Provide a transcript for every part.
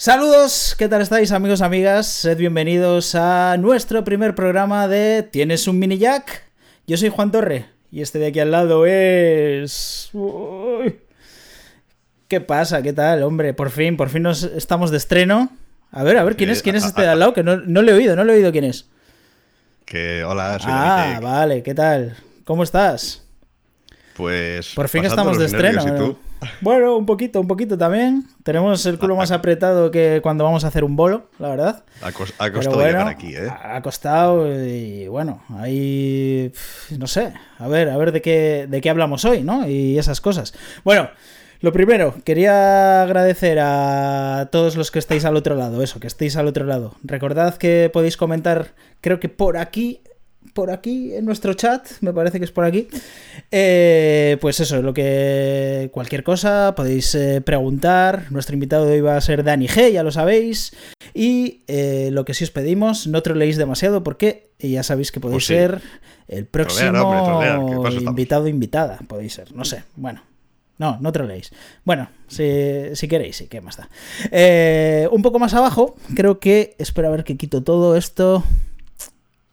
Saludos, ¿qué tal estáis amigos, amigas? Sed bienvenidos a nuestro primer programa de ¿Tienes un mini jack? Yo soy Juan Torre y este de aquí al lado es... Uy. ¿Qué pasa? ¿Qué tal? Hombre, por fin, por fin nos estamos de estreno. A ver, a ver, ¿quién es, quién es este de al lado? Que no, no le he oído, no le he oído quién es. Que hola, soy Ah, vale, ¿qué tal? ¿Cómo estás? Pues. Por fin estamos de estreno. nervios, ¿y ¿no? Bueno, un poquito, un poquito también. Tenemos el culo más apretado que cuando vamos a hacer un bolo, la verdad. Ha, costado bueno, llegar aquí, ¿eh? ha costado y bueno, ahí no sé, a ver, a ver de qué de qué hablamos hoy, ¿no? Y esas cosas. Bueno, lo primero, quería agradecer a todos los que estáis al otro lado, eso, que estéis al otro lado. Recordad que podéis comentar, creo que por aquí por aquí en nuestro chat, me parece que es por aquí. Eh, pues eso, lo que cualquier cosa podéis eh, preguntar. Nuestro invitado de hoy va a ser Dani G, ya lo sabéis. Y eh, lo que sí os pedimos, no troleéis demasiado porque ya sabéis que podéis Pues sí. ser el próximo invitado invitada. Podéis ser, no sé. Bueno. No, no troleéis. Bueno, si, si queréis, sí, ¿qué más da? Un poco más abajo, creo que... Espera a ver que quito todo esto.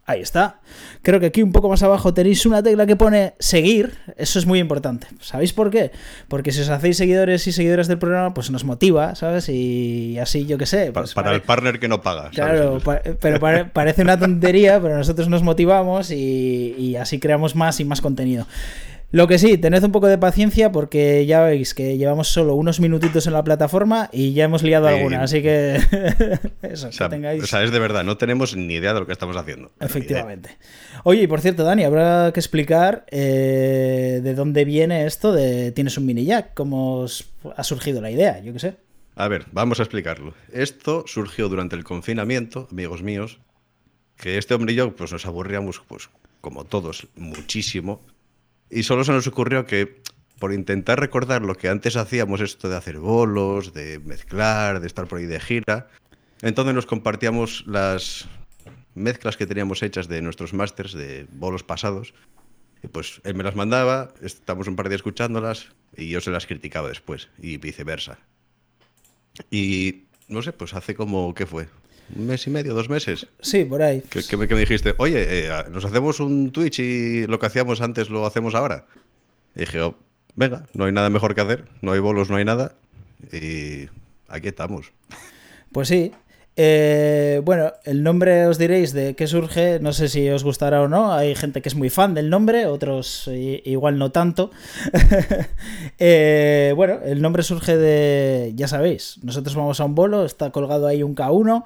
Ahí está. Creo que aquí un poco más abajo tenéis una tecla que pone seguir. Eso es muy importante. ¿Sabéis por qué? Porque si os hacéis seguidores y seguidoras del programa, pues nos motiva, ¿sabes? Y así, yo qué sé. Pues para pare- el partner que no paga. ¿sabes? Claro, pa- pero pare- parece una tontería, pero nosotros nos motivamos y, y así creamos más y más contenido. Lo que sí, tened un poco de paciencia porque ya veis que llevamos solo unos minutitos en la plataforma y ya hemos liado Sí. alguna, así que eso, O sea, que tengáis... o sea, es de verdad, no tenemos ni idea de lo que estamos haciendo. Efectivamente. Oye, y por cierto, Dani, habrá que explicar eh, de dónde viene esto de tienes un mini jack, cómo os ha surgido la idea, yo qué sé. A ver, vamos a explicarlo. Esto surgió durante el confinamiento, amigos míos, que este hombre y yo pues, nos aburríamos, pues, como todos, muchísimo. Y solo se nos ocurrió que, por intentar recordar lo que antes hacíamos, esto de hacer bolos, de mezclar, de estar por ahí de gira, entonces nos compartíamos las mezclas que teníamos hechas de nuestros másters de bolos pasados. Y pues él me las mandaba, estamos un par de días escuchándolas y yo se las criticaba después, y viceversa. Y no sé, pues hace como, ¿qué fue? ¿Un mes y medio, dos meses? Sí, por ahí. Que, que me, que me dijiste, oye, eh, nos hacemos un Twitch y lo que hacíamos antes lo hacemos ahora. Y dije, oh, venga, no hay nada mejor que hacer, no hay bolos, no hay nada. Y aquí estamos. Pues sí. Eh, bueno, el nombre os diréis de qué surge, no sé si os gustará o no. Hay gente que es muy fan del nombre, otros igual no tanto. Eh, bueno, el nombre surge de, ya sabéis, nosotros vamos a un bolo, está colgado ahí un K1,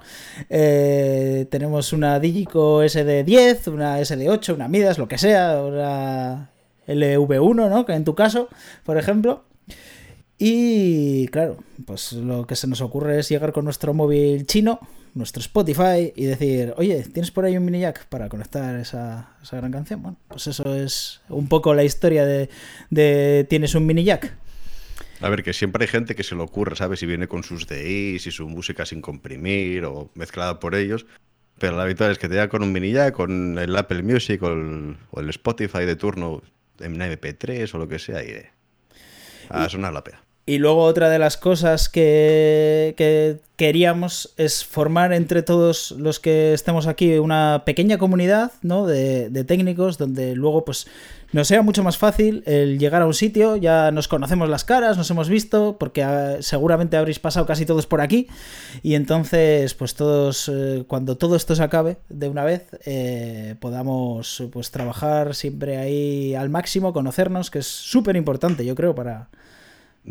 eh, tenemos una Digico SD10, una SD8, una Midas, lo que sea, una LV1, ¿no? Que en tu caso, por ejemplo. Y claro, pues lo que se nos ocurre es llegar con nuestro móvil chino, nuestro Spotify, y decir, oye, ¿tienes por ahí un mini jack para conectar esa, esa gran canción? Bueno, pues eso es un poco la historia de, de ¿tienes un mini jack? A ver, que siempre hay gente que se le ocurre, ¿sabes? Si viene con sus DIs y su música sin comprimir o mezclada por ellos. Pero la habitual es que te llega con un mini jack, con el Apple Music o el, o el Spotify de turno en una MP3 o lo que sea y eh, a sonar la pea. Y luego otra de las cosas que, que queríamos es formar entre todos los que estemos aquí una pequeña comunidad ¿no? de, de técnicos donde luego pues nos sea mucho más fácil el llegar a un sitio, ya nos conocemos las caras, nos hemos visto, porque ah, seguramente habréis pasado casi todos por aquí y entonces pues todos, eh, cuando todo esto se acabe de una vez, eh, podamos pues trabajar siempre ahí al máximo, conocernos, que es súper importante yo creo para...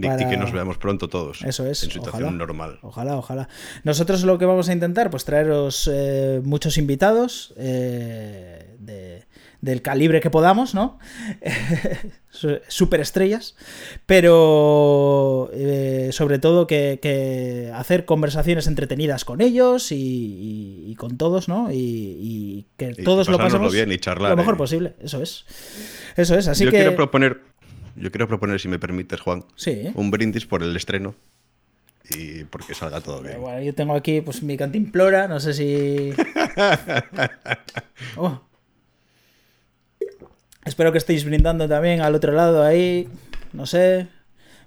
Para- que nos veamos pronto todos. Eso es, En situación ojalá. normal. Ojalá, ojalá. Nosotros lo que vamos a intentar, pues traeros eh, muchos invitados eh, de- del calibre que podamos, ¿no? Superestrellas, pero eh, sobre todo que, que hacer conversaciones entretenidas con ellos y, y- y con todos, ¿no? Y, y que todos lo pasemos bien y charlar, lo mejor posible. Eso es. Eso es. Así yo que. quiero proponer, yo quiero proponer, si me permites, Juan, Sí. un brindis por el estreno y porque salga todo bien. Bueno, yo tengo aquí pues mi cantimplora, no sé si. Oh. Espero que estéis brindando también al otro lado ahí. No sé.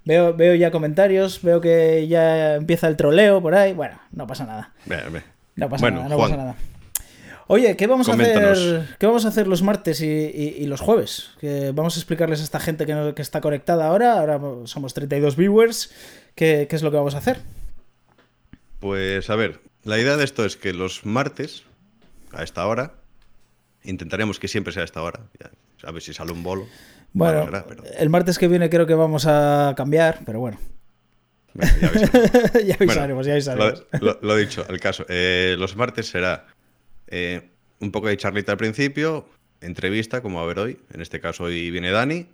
Veo, veo ya comentarios, veo que ya empieza el troleo por ahí. Bueno, no pasa nada. No pasa nada, no pasa nada. Oye, ¿qué vamos a hacer? ¿Qué vamos a hacer los martes y, los jueves? Que vamos a explicarles a esta gente que, que, está conectada ahora. Ahora somos 32 viewers. ¿Qué, ¿Qué es lo que vamos a hacer? Pues a ver, la idea de esto es que los martes, a esta hora, intentaremos que siempre sea a esta hora. a ver si sale un bolo. Bueno, el martes que viene creo que vamos a cambiar, pero bueno. ya avisaremos, ya avisaremos. Lo, dicho, el caso. Eh, los martes será eh, un poco de charlita al principio, entrevista, como a haber hoy. En este caso hoy viene Dani.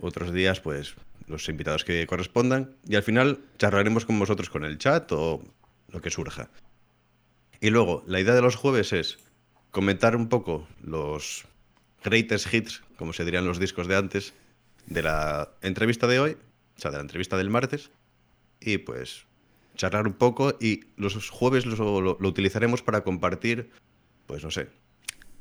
Otros días, pues, los invitados que correspondan. Y al final charlaremos con vosotros con el chat o lo que surja. Y luego, la idea de los jueves es comentar un poco los greatest hits, como se dirían los discos de antes, de la entrevista de hoy, o sea, de la entrevista del martes, y pues charlar un poco y los jueves lo, utilizaremos para compartir, pues no sé,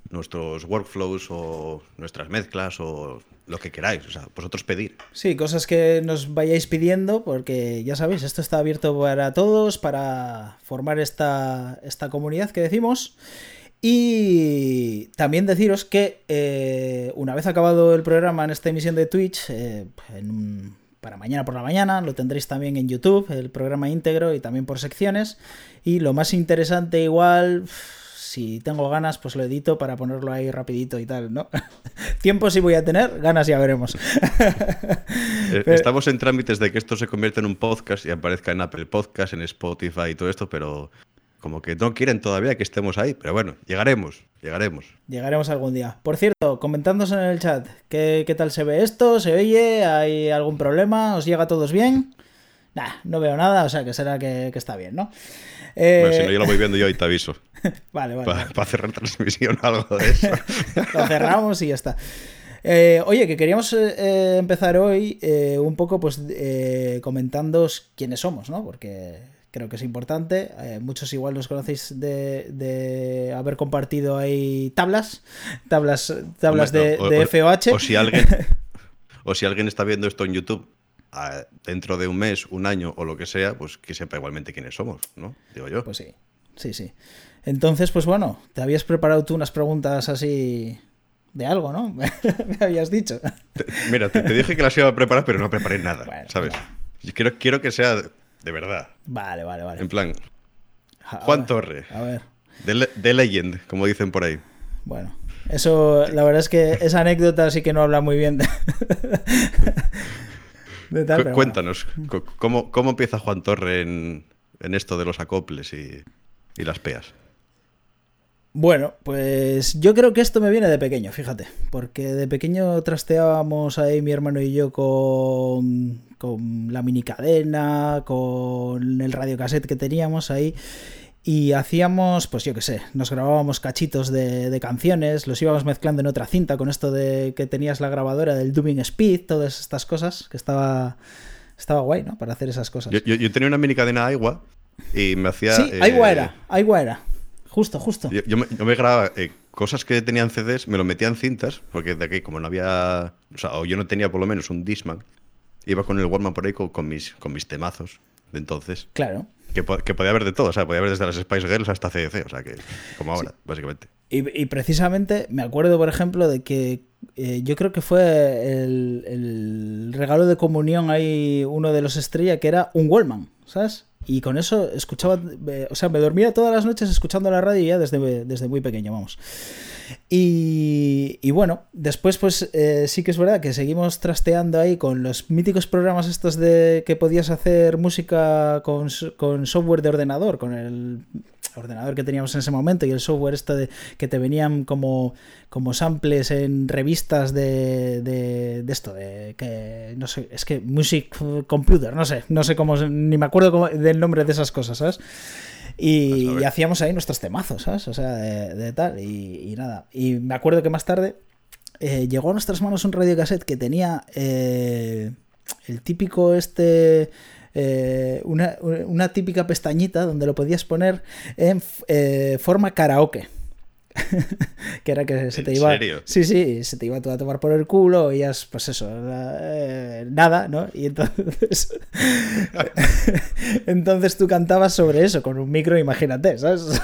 nuestros workflows o nuestras mezclas o lo que queráis, o sea, vosotros pedir. Sí, cosas que nos vayáis pidiendo, porque ya sabéis, esto está abierto para todos, para formar esta, esta comunidad que decimos. Y también deciros que eh, una vez acabado el programa en esta emisión de Twitch, eh, para mañana por la mañana, lo tendréis también en YouTube, el programa íntegro y también por secciones. Y lo más interesante igual, si tengo ganas, pues lo edito para ponerlo ahí rapidito y tal, ¿no? Tiempo sí voy a tener, ganas ya veremos. Eh, estamos en trámites de que esto se convierta en un podcast y aparezca en Apple Podcast, en Spotify y todo esto, pero como que no quieren todavía que estemos ahí, pero bueno, llegaremos, llegaremos. Llegaremos algún día. Por cierto, comentándonos en el chat, ¿qué, tal se ve esto? ¿Se oye? ¿Hay algún problema? ¿Os llega a todos bien? Nah, no veo nada, o sea que será que, está bien, ¿no? Bueno, si no, yo lo voy viendo yo y te aviso. vale, vale. Para cerrar transmisión o algo de eso. lo cerramos y ya está. Eh, oye, que queríamos eh, empezar hoy eh, un poco pues comentando quiénes somos, ¿no? Porque creo que es importante. Eh, muchos igual nos conocéis de, haber compartido ahí tablas, tablas, tablas de, FOH. O, si alguien, o si alguien está viendo esto en YouTube dentro de un mes, un año o lo que sea, pues que sepa igualmente quiénes somos, ¿no? Digo yo. Pues sí, sí, sí. Entonces, pues bueno, te habías preparado tú unas preguntas así de algo, ¿no? Me habías dicho. mira, te, dije que las iba a preparar, pero no preparé nada, ¿sabes? Quiero, quiero que sea de verdad. Vale, vale, vale. En plan, Juan Torre. A ver. De, Legend, como dicen por ahí. Bueno, eso, la verdad es que esa anécdota sí que no habla muy bien de, tal, Cuéntanos, ¿cómo, ¿cómo, empieza Juan Torre en, en esto de los acoples y, y las peas? Bueno, pues yo creo que esto me viene de pequeño, fíjate, porque de pequeño trasteábamos ahí mi hermano y yo con, con la mini cadena, con el radiocassette que teníamos ahí. Y hacíamos, pues yo qué sé, nos grabábamos cachitos de, canciones, los íbamos mezclando en otra cinta con esto de que tenías la grabadora del Dubbing Speed, todas estas cosas, que estaba, estaba guay, ¿no? Para hacer esas cosas. Yo, tenía una mini cadena Aigua y me hacía... Sí, Aigua era, eh, Aigua era. Justo, justo. Yo, me, grababa eh, cosas que tenían CDs, me lo metía en cintas, porque de aquí, como no había. O sea, o yo no tenía por lo menos un Disman, iba con el Walkman por ahí con, mis, con mis temazos de entonces. Claro. Que, que, podía haber de todo, o sea, podía haber desde las Spice Girls hasta CDC, o sea, que como ahora, básicamente. Y, precisamente me acuerdo, por ejemplo, de que eh, yo creo que fue el, el, regalo de comunión ahí uno de los estrella que era un Wallman, ¿sabes? Y con eso escuchaba, o sea, me dormía todas las noches escuchando la radio ya desde, desde muy pequeño, vamos. Y, y bueno, después pues eh, sí que es verdad que seguimos trasteando ahí con los míticos programas estos de que podías hacer música con, con software de ordenador, con el ordenador que teníamos en ese momento y el software esto de que te venían como, como samples en revistas de, de, esto, de que no sé, es que Music Computer, no sé, no sé cómo, ni me acuerdo del nombre de esas cosas, ¿sabes? Y, hacíamos ahí nuestros temazos, ¿sabes? O sea, de, tal, y, nada. Y me acuerdo que más tarde eh, llegó a nuestras manos un radiocassette que tenía eh, el típico este eh, una, típica pestañita donde lo podías poner en eh, forma karaoke. que era que se ¿En te iba. serio? Sí, sí, se te iba todo a tomar por el culo, y pues eso, eh, nada, ¿no? Y entonces. entonces tú cantabas sobre eso, con un micro, imagínate, ¿sabes?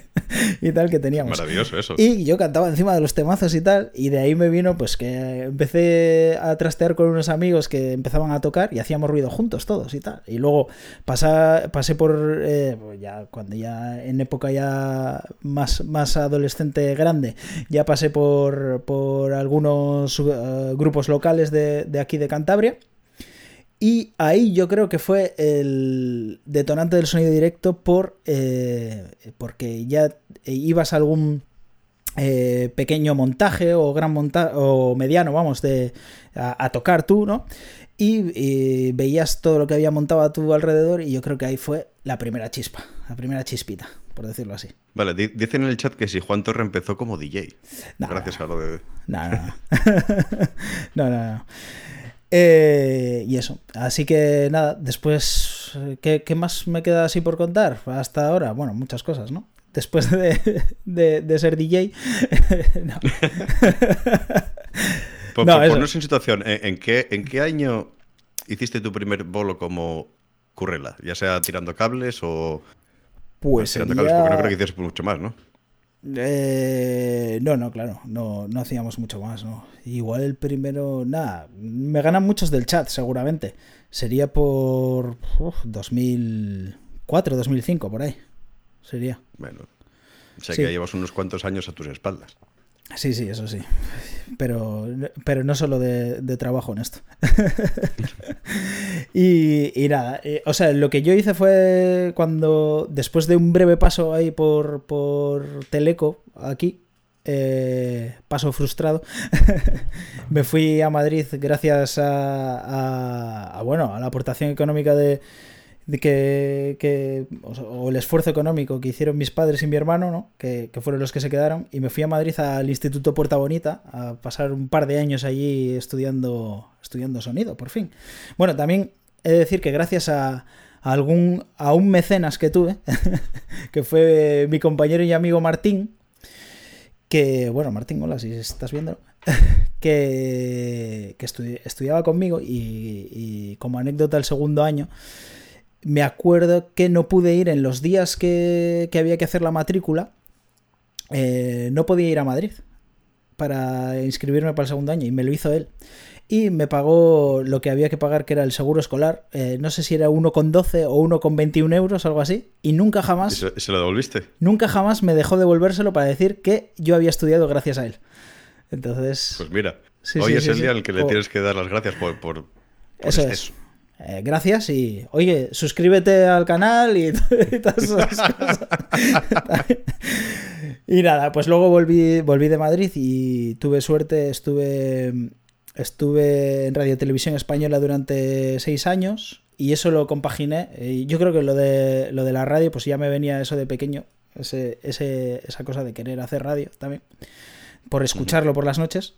y tal que teníamos. Maravilloso eso. Y yo cantaba encima de los temazos y tal, y de ahí me vino pues que empecé a trastear con unos amigos que empezaban a tocar y hacíamos ruido juntos todos y tal. Y luego pasa, pasé por, eh, ya cuando ya en época ya más, más adolescente grande, ya pasé por, por algunos eh, grupos locales de, de aquí de Cantabria. Y ahí yo creo que fue el detonante del sonido directo por eh, porque ya ibas a algún eh, pequeño montaje o gran montaje o mediano, vamos, de a, a tocar tú, ¿no? Y, y, veías todo lo que había montado a tu alrededor y yo creo que ahí fue la primera chispa, la primera chispita, por decirlo así. Vale, di- dicen en el chat que si Juan Torre empezó como DJ. No, gracias a lo de... No, no, no. no. Eh, y eso. Así que nada, después, ¿qué, ¿qué, más me queda así por contar? Hasta ahora, bueno, muchas cosas, ¿no? Después de, de, de ser DJ. no. Por, por ponernos en situación, ¿en, en qué, ¿en qué año hiciste tu primer bolo como currela? Ya sea tirando cables o... Pues sería- porque no creo que hicieras mucho más, ¿no? Eh, no, no, claro, no, no hacíamos mucho más, ¿no? Igual el primero, nada, me ganan muchos del chat, seguramente. Sería por uf, 2004, 2005, por ahí. Sería. Bueno, o sea Sí. que ya llevas unos cuantos años a tus espaldas. Sí, sí, eso sí. Pero, pero no solo de, trabajo en esto. y, y nada, eh, o sea, lo que yo hice fue cuando, después de un breve paso ahí por, por Teleco, aquí, eh, paso frustrado, me fui a Madrid gracias a, a- a, bueno, a la aportación económica de que, que- o, el esfuerzo económico que hicieron mis padres y mi hermano, ¿no? que, que fueron los que se quedaron, y me fui a Madrid al Instituto Puerta Bonita a pasar un par de años allí estudiando, estudiando sonido, por fin. Bueno, también he de decir que gracias a, a algún, a un mecenas que tuve, que fue mi compañero y amigo Martín, que, bueno, Martín, hola, si estás viendo, que, que estudi- estudiaba conmigo y, y como anécdota el segundo año, me acuerdo que no pude ir en los días que, que había que hacer la matrícula, eh, no podía ir a Madrid para inscribirme para el segundo año y me lo hizo él. Y me pagó lo que había que pagar, que era el seguro escolar. eh, no sé si era 1,12 o 1,21 euros, algo así. Y nunca ¿Y jamás, se, se lo devolviste? nunca jamás me dejó devolvérselo para decir que yo había estudiado gracias a él. Entonces, Pues mira, Sí, hoy sí, es sí, el día en el que le Oh. tienes que dar las gracias por, por, por Eso es. Eh, gracias y, oye, suscríbete al canal y, y todas esas cosas. y nada, pues luego volví, volví de Madrid y tuve suerte, estuve, estuve en Radio Televisión Española durante seis años y eso lo compaginé. Y yo creo que lo de, lo de la radio, pues ya me venía eso de pequeño, ese, ese- esa cosa de querer hacer radio también por escucharlo por las noches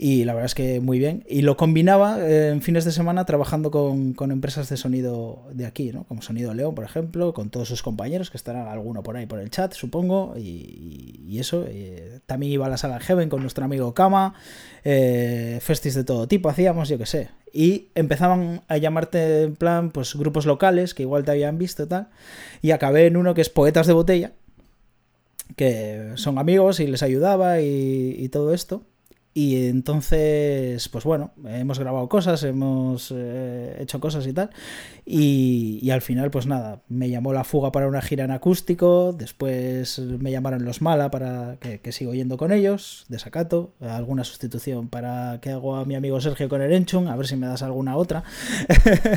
y la verdad es que muy bien. Y lo combinaba eh, en fines de semana trabajando con, con empresas de sonido de aquí, ¿no? como Sonido León, por ejemplo, con todos sus compañeros, que estarán alguno por ahí por el chat, supongo, y, y eso. eh, también iba a la sala Heaven con nuestro amigo Kama, eh, festis de todo tipo hacíamos, yo qué sé. Y empezaban a llamarte en plan, pues grupos locales que igual te habían visto y tal. Y acabé en uno que es Poetas de Botella, que son amigos y les ayudaba y, y todo esto. Y entonces, pues bueno, hemos grabado cosas, hemos eh, hecho cosas y tal. Y, y al final, pues nada, me llamó La Fuga para una gira en acústico, después me llamaron Los Mala para que, que sigo yendo con ellos, desacato, alguna sustitución para que hago a mi amigo Sergio con el Enchun, a ver si me das alguna otra.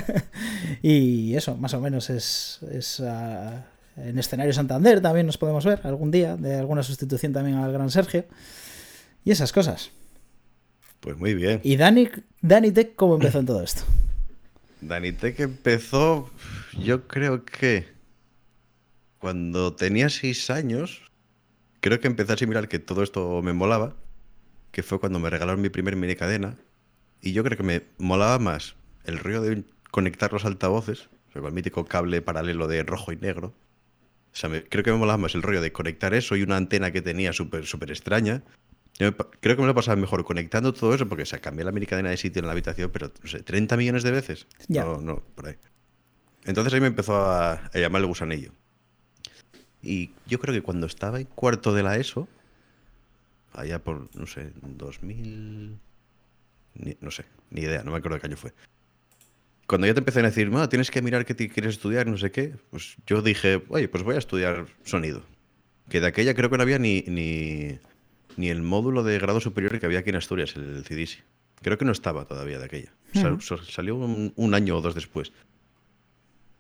y eso, más o menos es... es ah, en escenario Santander también nos podemos ver algún día, de alguna sustitución también al gran Sergio. Y esas cosas. Pues muy bien. ¿Y Dani, Dani Tech cómo empezó en todo esto? Dani Tech empezó, yo creo que cuando tenía seis años, creo que empecé a asimilar que todo esto me molaba, que fue cuando me regalaron mi primer mini cadena, y yo creo que me molaba más el rollo de conectar los altavoces, o sea, con el mítico cable paralelo de rojo y negro, O sea, me- creo que me molaba más el rollo de conectar eso y una antena que tenía súper súper extraña. Creo que me lo pasaba mejor conectando todo eso, porque o sea, cambié la mini cadena de sitio en la habitación, pero no sé, 30 millones de veces. Ya. No, no, por ahí. Entonces ahí me empezó a, a llamar el gusanillo. Y yo creo que cuando estaba en cuarto de la ESO, allá por, no sé, 2000... ni- no sé, ni idea, no me acuerdo de qué año fue. Cuando ya te empecé a decir, "Ah, tienes que mirar qué te quieres estudiar, no sé qué, pues yo dije, oye, pues voy a estudiar sonido. Que de aquella creo que no había ni, ni, ni el módulo de grado superior que había aquí en Asturias, el CIDISI. Creo que no estaba todavía de aquella. Salió un, un año o dos después.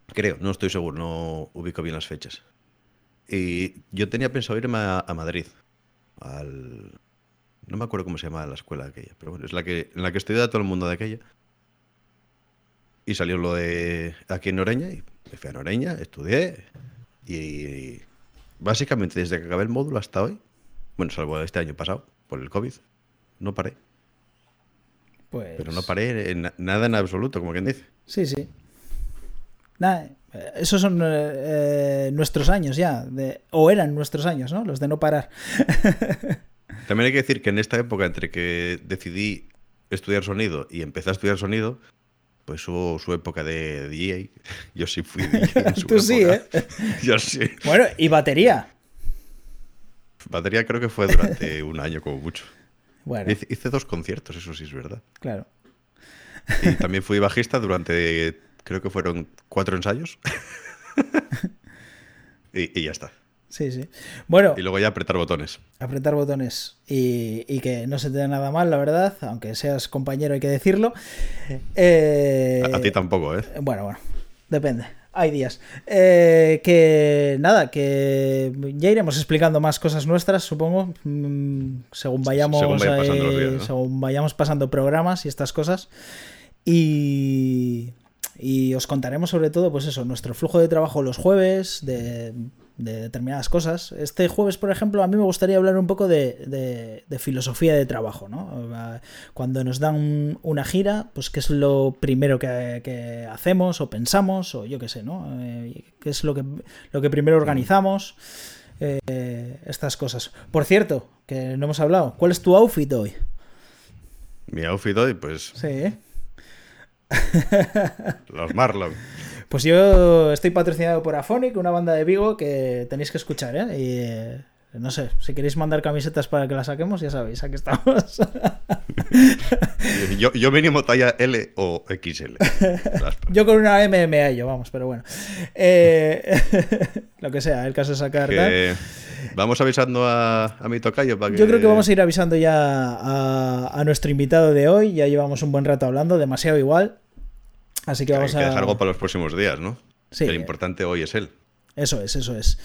Creo, no estoy seguro, no ubico bien las fechas. Y yo tenía pensado irme a, a Madrid. Al. No me acuerdo cómo se llama la escuela aquella, pero bueno, es la que, en la que estudia todo el mundo de aquella. Y salió lo de aquí en Noreña, y me fui a Noreña, estudié. Y básicamente desde que acabé el módulo hasta hoy, bueno, salvo este año pasado, por el COVID, no paré. Pues... Pero no paré en na- nada en absoluto, como quien dice. Sí, sí. Nada, esos son eh, eh, nuestros años ya, de, o eran nuestros años, ¿no? Los de no parar. También hay que decir que en esta época, entre que decidí estudiar sonido y empecé a estudiar sonido, pues hubo su época de DJ. Yo sí fui DJ. En su Tú sí. ¿eh? Yo sí. Bueno, y batería. Batería creo que fue durante un año como mucho. Bueno, Hice, hice dos conciertos, eso sí es verdad. claro. Y también fui bajista durante, creo que fueron cuatro ensayos. y, y ya está. Sí, sí. Bueno, Y luego ya apretar botones. apretar botones y, y que no se te dé nada mal, la verdad, aunque seas compañero hay que decirlo. Eh, A, a ti tampoco, ¿eh? Bueno, bueno, depende. Hay días. Eh, que nada, que ya iremos explicando más cosas nuestras, supongo, mm, según vayamos, Según pasando los eh, días, ¿no? según vayamos pasando programas y estas cosas. Y, y os contaremos sobre todo, pues eso, nuestro flujo de trabajo los jueves, de, de determinadas cosas. Este jueves, por ejemplo, a mí me gustaría hablar un poco de, de- de filosofía de trabajo, ¿no? Cuando nos dan un- una gira, pues qué es lo primero que, que hacemos o pensamos, o yo qué sé, ¿no? Eh, ¿Qué es lo que, lo que primero organizamos? Eh, estas cosas. Por cierto, que no hemos hablado, ¿cuál es tu outfit hoy? Mi outfit hoy, pues Sí, los Marlon. Pues yo estoy patrocinado por Afonic, una banda de Vigo que tenéis que escuchar, ¿eh? Y eh, no sé, si queréis mandar camisetas para que las saquemos, ya sabéis, aquí estamos. Yo, yo mínimo talla L o XL. Yo con una MMA yo, vamos, pero bueno. Eh, lo que sea, el caso es sacar que vamos avisando a, a mi tocayo para que... Yo creo que vamos a ir avisando ya a, a nuestro invitado de hoy. Ya llevamos un buen rato hablando, demasiado igual. Así que Hay vamos que a. dejar algo para los próximos días, ¿no? Sí. Que lo importante hoy es él. Eso es, eso es.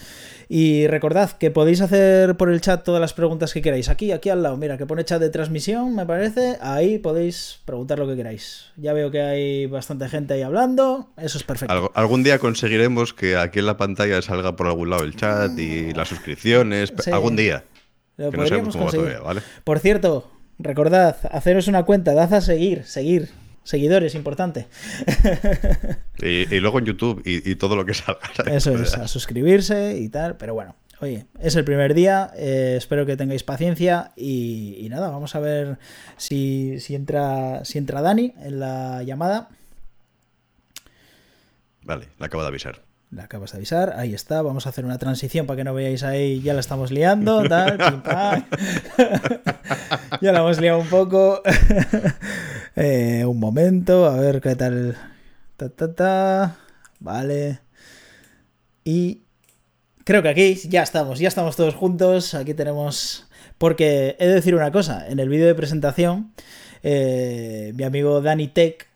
Y recordad que podéis hacer por el chat todas las preguntas que queráis. Aquí, aquí al lado, mira, que pone chat de transmisión, me parece. Ahí podéis preguntar lo que queráis. Ya veo que hay bastante gente ahí hablando. Eso es perfecto. Algo- algún día conseguiremos que aquí en la pantalla salga por algún lado el chat y las suscripciones. Sí. Algún día. Lo Que no sabemos cómo va todavía, ¿vale? Por cierto, recordad, haceros una cuenta, dad a seguir, seguir. Seguidores, importante. Y, y luego en YouTube y, y todo lo que salga. Eso es, a suscribirse y tal. Pero bueno, oye, es el primer día. eh, espero que tengáis paciencia. Y, y nada, vamos a ver si, si, entra, si entra Dani en la llamada. Vale, le acabo de avisar. La acabas de avisar, ahí está. Vamos a hacer una transición para que no veáis ahí, ya la estamos liando, tal, ya la hemos liado un poco. Eh, un momento, a ver qué tal. Ta, ta, ta. Vale. Y creo que aquí ya estamos, ya estamos todos juntos. Aquí tenemos. Porque he de decir una cosa: en el vídeo de presentación, eh, mi amigo Dani Tech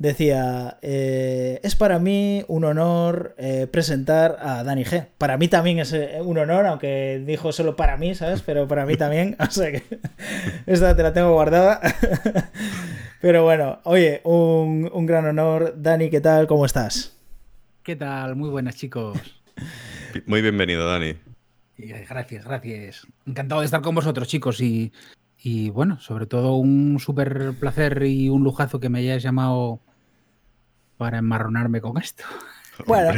decía, eh, es para mí un honor eh, presentar a Dani G. Para mí también es eh, un honor, aunque dijo solo para mí, ¿sabes? Pero para mí también, o sea que esta te la tengo guardada. Pero bueno, oye, un, un gran honor. Dani, ¿qué tal? ¿Cómo estás? ¿Qué tal? Muy buenas, chicos. Muy bienvenido, Dani. Gracias, gracias. Encantado de estar con vosotros, chicos. Y, y, bueno, sobre todo un súper placer y un lujazo que me hayáis llamado para enmarronarme con esto. Bueno,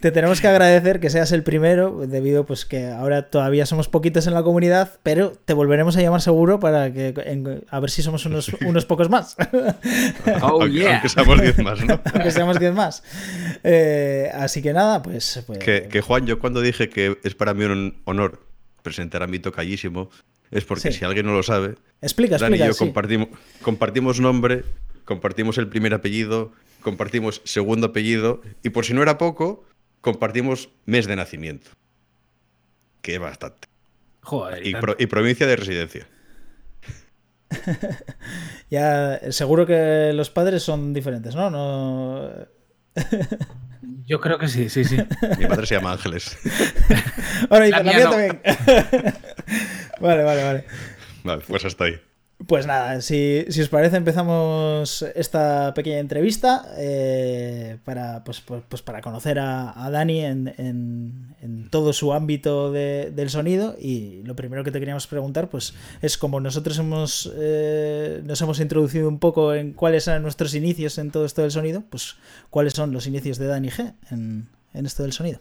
te tenemos que agradecer que seas el primero, debido pues que ahora todavía somos poquitos en la comunidad, pero te volveremos a llamar seguro para que a ver si somos unos, unos pocos más. Oh, aunque, seamos 10 más, ¿no? aunque seamos 10 más. Eh, así que nada, pues... pues que, Juan, yo cuando dije que es para mí un honor presentar a mi tocallísimo, es porque si alguien no lo sabe, explica, Dani y yo compartimos, compartimos nombre, compartimos el primer apellido, compartimos segundo apellido y por si no era poco, compartimos mes de nacimiento. Que es bastante. Joder. Y, provincia de residencia. ya, seguro que los padres son diferentes, ¿no? No. Yo creo que sí, sí, sí. Mi madre se llama Ángeles. Bueno, y la, mía, también. vale, vale, vale. Vale, pues hasta ahí. Pues nada, si, os parece empezamos esta pequeña entrevista eh, para, pues, pues, pues, para conocer a, Dani en, todo su ámbito del sonido y lo primero que te queríamos preguntar pues es como nosotros hemos, eh, nos hemos introducido un poco en cuáles eran nuestros inicios en todo esto del sonido, pues cuáles son los inicios de Dani G en, en esto del sonido.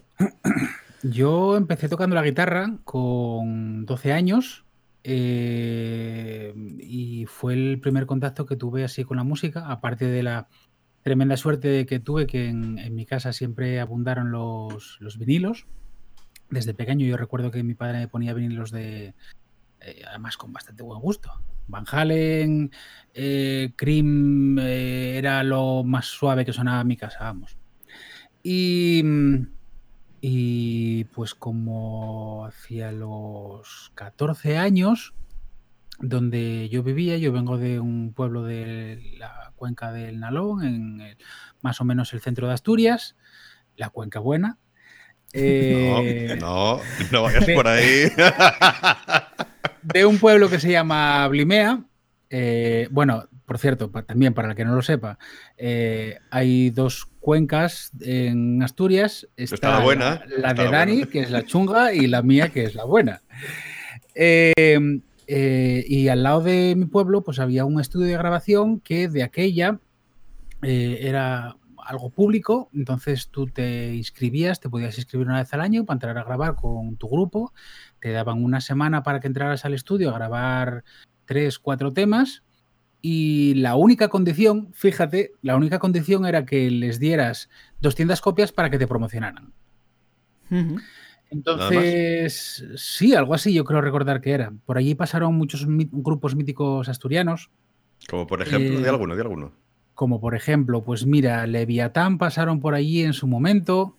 Yo empecé tocando la guitarra con 12 años eh, y fue el primer contacto que tuve así con la música, aparte de la tremenda suerte que tuve que en, mi casa siempre abundaron los, vinilos. Desde pequeño yo recuerdo que mi padre me ponía vinilos de, eh, además con bastante buen gusto. Van Halen, eh, Cream era lo más suave que sonaba en mi casa, vamos. Y mm, y pues como hacia los 14 años, donde yo vivía, yo vengo de un pueblo de la cuenca del Nalón, en más o menos el centro de Asturias, la cuenca buena. Eh, no, no, vayas por ahí. De un pueblo que se llama Blimea. Eh, bueno, por cierto, también para el que no lo sepa, eh, hay dos cuencas en Asturias. Está, la buena. La, de Dani, que es la chunga, y la mía, que es la buena. Em, eh, y al lado de mi pueblo, pues había un estudio de grabación que de aquella eh, era algo público, entonces tú te inscribías, te podías inscribir una vez al año para entrar a grabar con tu grupo, te daban una semana para que entraras al estudio a grabar tres, cuatro temas y la única condición, fíjate, la única condición era que les dieras 200 copias para que te promocionaran. Entonces, sí, algo así yo creo recordar que era. Por allí pasaron muchos grupos míticos asturianos. Como por ejemplo, de eh, alguno, de alguno. Como por ejemplo, pues mira, Leviatán pasaron por allí en su momento.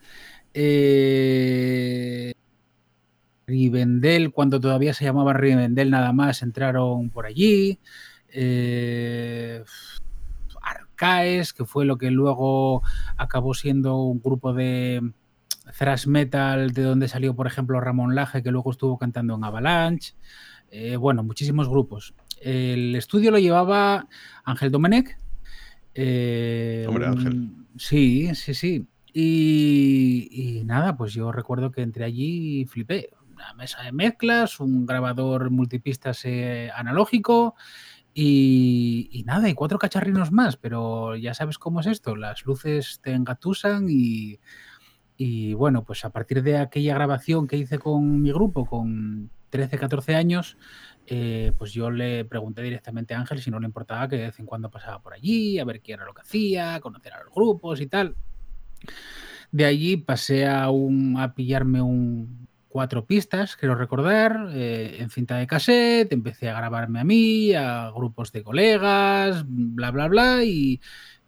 Eh, Rivendell, cuando todavía se llamaba Rivendell nada más, entraron por allí eh, Arcaes, que fue lo que luego acabó siendo un grupo de thrash metal de donde salió, por ejemplo, Ramón Laje, que luego estuvo cantando en Avalanche. Eh, bueno, muchísimos grupos. El estudio lo llevaba Ángel Domenech. Eh, Hombre, Ángel. Sí, sí, sí. Y, y, nada, pues yo recuerdo que entré allí y flipé. Una mesa de mezclas, un grabador multipistas eh, analógico, y, nada, y cuatro cacharrinos más, pero ya sabes cómo es esto, las luces te engatusan y, bueno, pues a partir de aquella grabación que hice con mi grupo con 13, 14 años, eh, pues yo le pregunté directamente a Ángel si no le importaba que de vez en cuando pasaba por allí, a ver qué era lo que hacía, conocer a los grupos y tal. De allí pasé a, un, a pillarme un, cuatro pistas, quiero recordar, eh, en cinta de cassette, empecé a grabarme a mí, a grupos de colegas, bla, bla, bla, y,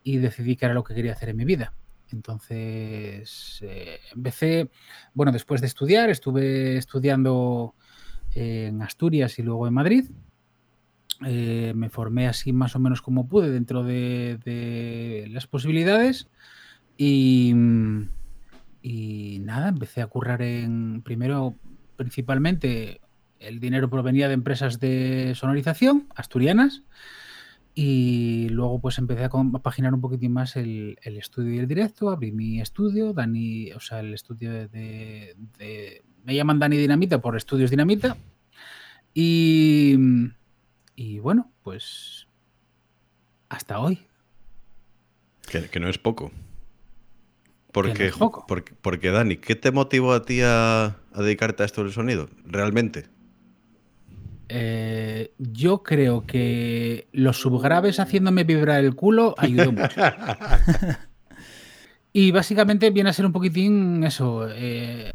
decidí que era lo que quería hacer en mi vida. Entonces, eh, empecé, bueno, después de estudiar, estuve estudiando en Asturias y luego en Madrid. Eh, me formé así más o menos como pude dentro de las posibilidades y y nada, empecé a currar en, primero, principalmente, el dinero provenía de empresas de sonorización asturianas y luego pues empecé a compaginar un poquitín más el, estudio y el directo, abrí mi estudio, Dani, o sea, el estudio de, me llaman Dani Dinamita por Estudios Dinamita y, y bueno, pues hasta hoy. que no es poco. Porque, porque, porque, Dani, ¿qué te motivó a ti a, dedicarte a esto del sonido? ¿Realmente? Eh, yo creo que los subgraves haciéndome vibrar el culo ayudó mucho. y básicamente viene a ser un poquitín eso. Eh,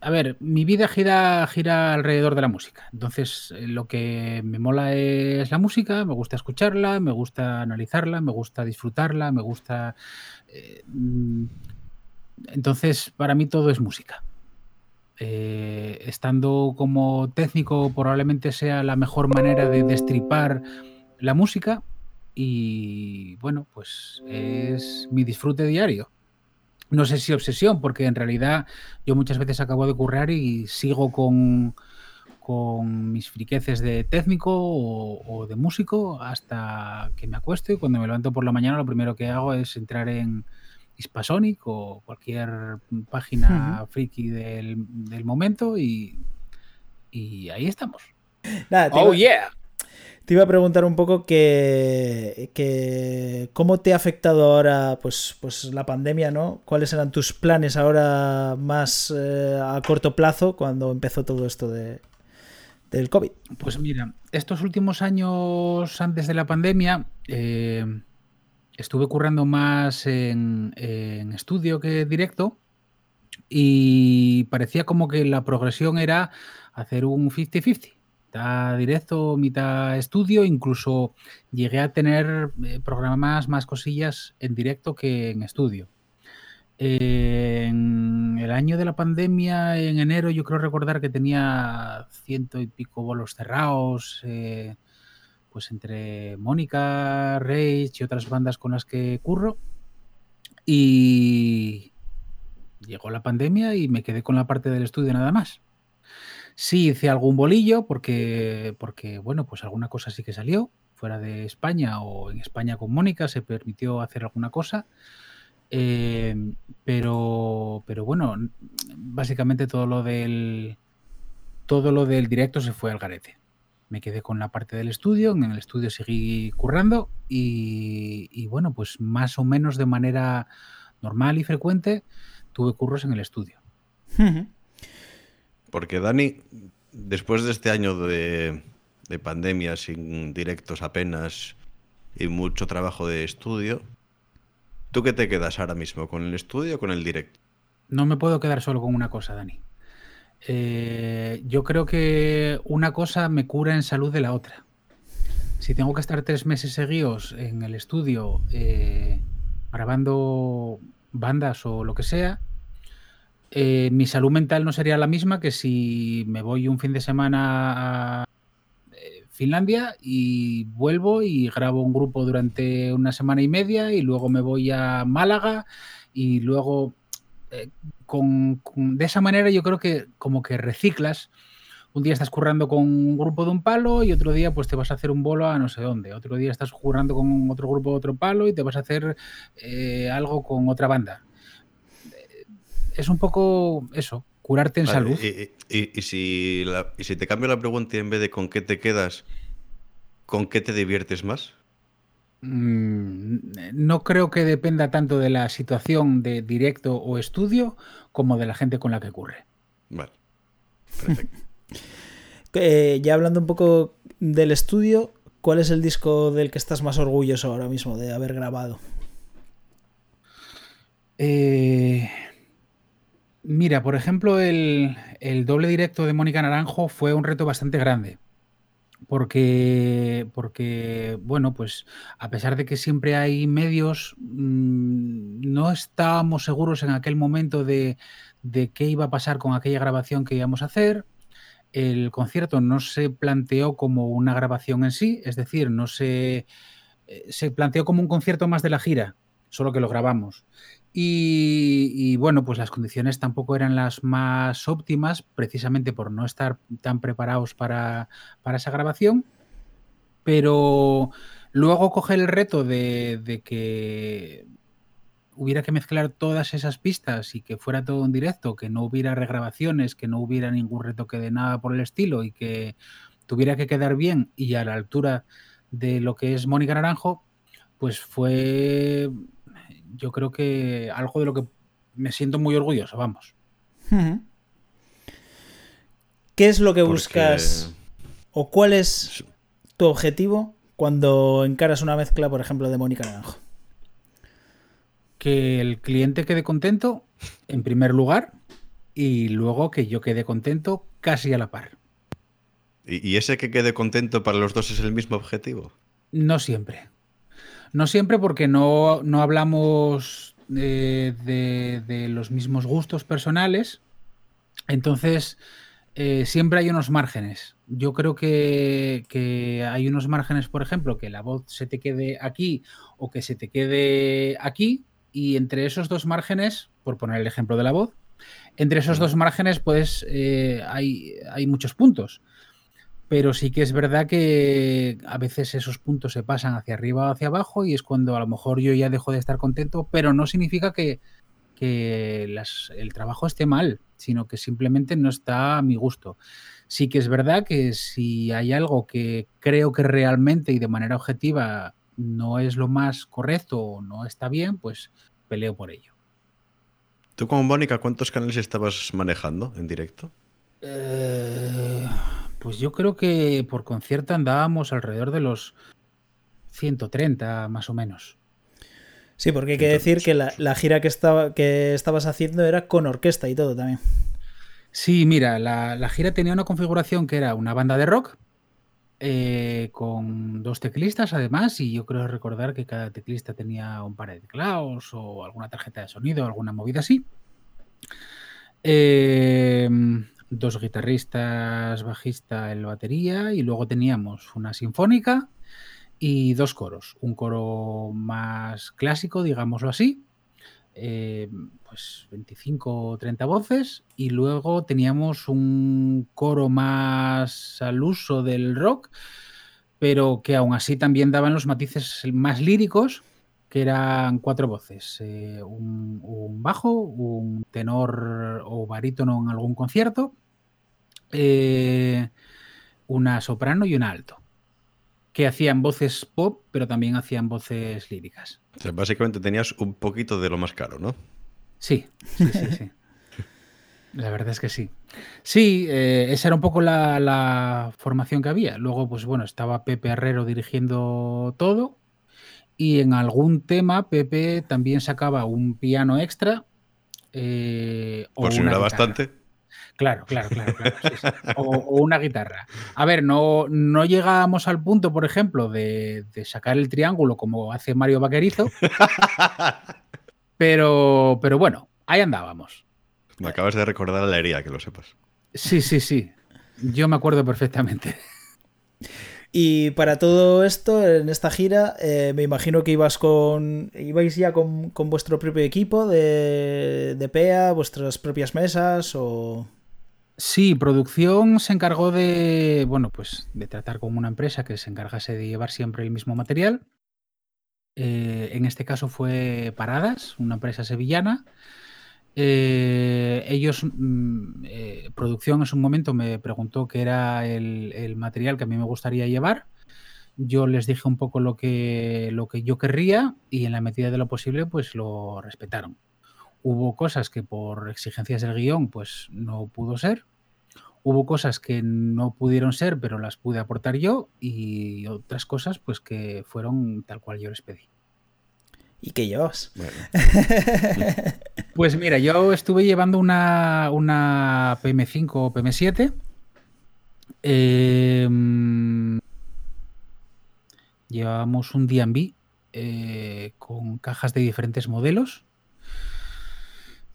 a ver, mi vida gira, gira alrededor de la música. Entonces, eh, lo que me mola es la música, me gusta escucharla, me gusta analizarla, me gusta disfrutarla, me gusta... Entonces, para mí todo es música. Eh, estando como técnico probablemente sea la mejor manera de destripar la música y bueno, pues es mi disfrute diario. No sé si obsesión, porque en realidad yo muchas veces acabo de currar y sigo con, con mis friqueces de técnico o, de músico hasta que me acuesto y cuando me levanto por la mañana lo primero que hago es entrar en, Hispasonic o cualquier página friki del, momento y, ahí estamos. oh, yeah. Te iba a preguntar un poco que, cómo te ha afectado ahora pues, pues la pandemia, ¿no? ¿Cuáles eran tus planes ahora más eh, a corto plazo cuando empezó todo esto de, del COVID? Pues mira, estos últimos años antes de la pandemia, eh, estuve currando más en, estudio que directo y parecía como que la progresión era hacer un 50-50. Mitad directo, mitad estudio, incluso llegué a tener eh, programas más cosillas en directo que en estudio. en el año de la pandemia, en enero, yo creo recordar que tenía ciento y pico bolos cerrados. Eh, pues entre Mónica, Rage y otras bandas con las que curro. Y llegó la pandemia y me quedé con la parte del estudio nada más. Sí hice algún bolillo porque, porque bueno, pues alguna cosa sí que salió fuera de España o en España con Mónica se permitió hacer alguna cosa. Eh, pero, pero bueno, básicamente todo lo del todo lo del directo se fue al garete me quedé con la parte del estudio, en el estudio seguí currando y, bueno, pues más o menos de manera normal y frecuente tuve curros en el estudio. Porque Dani, después de este año de, de pandemia sin directos apenas y mucho trabajo de estudio, ¿tú qué te quedas ahora mismo? ¿Con el estudio o con el directo? No me puedo quedar solo con una cosa, Dani. Eh, yo creo que una cosa me cura en salud de la otra. Si tengo que estar tres meses seguidos en el estudio eh, grabando bandas o lo que sea, eh, mi salud mental no sería la misma que si me voy un fin de semana a Finlandia y vuelvo y grabo un grupo durante una semana y media y luego me voy a Málaga y luego con, de esa manera yo creo que como que reciclas. Un día estás currando con un grupo de un palo y otro día pues te vas a hacer un bolo a no sé dónde. Otro día estás currando con otro grupo de otro palo y te vas a hacer eh, algo con otra banda. Es un poco eso, curarte en salud. Y, si y si te cambio la pregunta y en vez de con qué te quedas, ¿con qué te diviertes más? Mm, no creo que dependa tanto de la situación de directo o estudio como de la gente con la que ocurre. Vale. Eh, ya hablando un poco del estudio, ¿cuál es el disco del que estás más orgulloso ahora mismo de haber grabado? Eh, mira, por ejemplo, el, doble directo de Mónica Naranjo fue un reto bastante grande porque, porque, bueno, pues a pesar de que siempre hay medios, mm, no estábamos seguros en aquel momento de, de qué iba a pasar con aquella grabación que íbamos a hacer. El concierto no se planteó como una grabación en sí, es decir, no se, eh, se planteó como un concierto más de la gira, solo que lo grabamos. Y, bueno, pues las condiciones tampoco eran las más óptimas, precisamente por no estar tan preparados para, para esa grabación. Pero luego coger el reto de, de, que hubiera que mezclar todas esas pistas y que fuera todo en directo, que no hubiera regrabaciones, que no hubiera ningún retoque de nada por el estilo y que tuviera que quedar bien y a la altura de lo que es Mónica Naranjo, pues fue yo creo que algo de lo que me siento muy orgulloso, vamos. ¿Qué es lo que buscas o cuál es tu objetivo cuando encaras una mezcla, por ejemplo, de Mónica Naranjo? Que el cliente quede contento, en primer lugar, y luego que yo quede contento casi a la par. ¿Y ese que quede contento para los dos es el mismo objetivo? No siempre. No siempre porque no, no hablamos de, de, los mismos gustos personales. Entonces, eh, siempre hay unos márgenes. Yo creo que, que, hay unos márgenes, por ejemplo, que la voz se te quede aquí o que se te quede aquí. Y entre esos dos márgenes, por poner el ejemplo de la voz, entre esos dos márgenes, pues eh, hay, hay muchos puntos pero sí que es verdad que a veces esos puntos se pasan hacia arriba o hacia abajo y es cuando a lo mejor yo ya dejo de estar contento, pero no significa que, el trabajo esté mal, sino que simplemente no está a mi gusto. Sí que es verdad que si hay algo que creo que realmente y de manera objetiva no es lo más correcto o no está bien, pues peleo por ello. ¿Tú como Mónica cuántos canales estabas manejando en directo? Eh, pues yo creo que por concierto andábamos alrededor de los 130 más o menos. Sí, porque hay que decir que la, gira que, estaba, que estabas haciendo era con orquesta y todo también. Sí, mira, la, gira tenía una configuración que era una banda de rock eh, con dos teclistas además y yo creo recordar que cada teclista tenía un par de teclados o alguna tarjeta de sonido, alguna movida así. Eh, dos guitarristas, bajista, el batería y luego teníamos una sinfónica y dos coros. Un coro más clásico, digámoslo así, eh, pues 25 o 30 voces y luego teníamos un coro más al uso del rock, pero que aún así también daban los matices más líricos que eran cuatro voces, eh, un, bajo, un tenor o barítono en algún concierto, eh, una soprano y un alto, que hacían voces pop, pero también hacían voces líricas. básicamente tenías un poquito de lo más caro, ¿no? Sí, sí, sí, sí. La verdad es que sí. Sí, eh, esa era un poco la, la, formación que había. Luego, pues bueno, estaba Pepe Herrero dirigiendo todo y en algún tema Pepe también sacaba un piano extra. Eh, Por si no era bastante. Claro, claro, claro. O, una guitarra. A ver, no, no llegamos al punto, por ejemplo, de, sacar el triángulo como hace Mario Vaquerizo. pero, pero bueno, ahí andábamos. Me acabas de recordar la herida, que lo sepas. Sí, sí, sí. Yo me acuerdo perfectamente. Y para todo esto, en esta gira, eh, me imagino que ibas con. ibais ya con, vuestro propio equipo de, de, PEA, vuestras propias mesas o. Sí, producción se encargó de. bueno, pues de tratar con una empresa que se encargase de llevar siempre el mismo material. Eh, en este caso fue Paradas, una empresa sevillana. Eh, ellos, mm, eh, producción en su momento me preguntó qué era el, material que a mí me gustaría llevar. Yo les dije un poco lo que, lo que yo querría y en la medida de lo posible pues lo respetaron. Hubo cosas que por exigencias del guion pues no pudo ser. Hubo cosas que no pudieron ser pero las pude aportar yo y otras cosas pues que fueron tal cual yo les pedí. ¿Y qué llevas? pues mira, yo estuve llevando una, una PM5 o PM7. Em, llevábamos un DB eh, con cajas de diferentes modelos.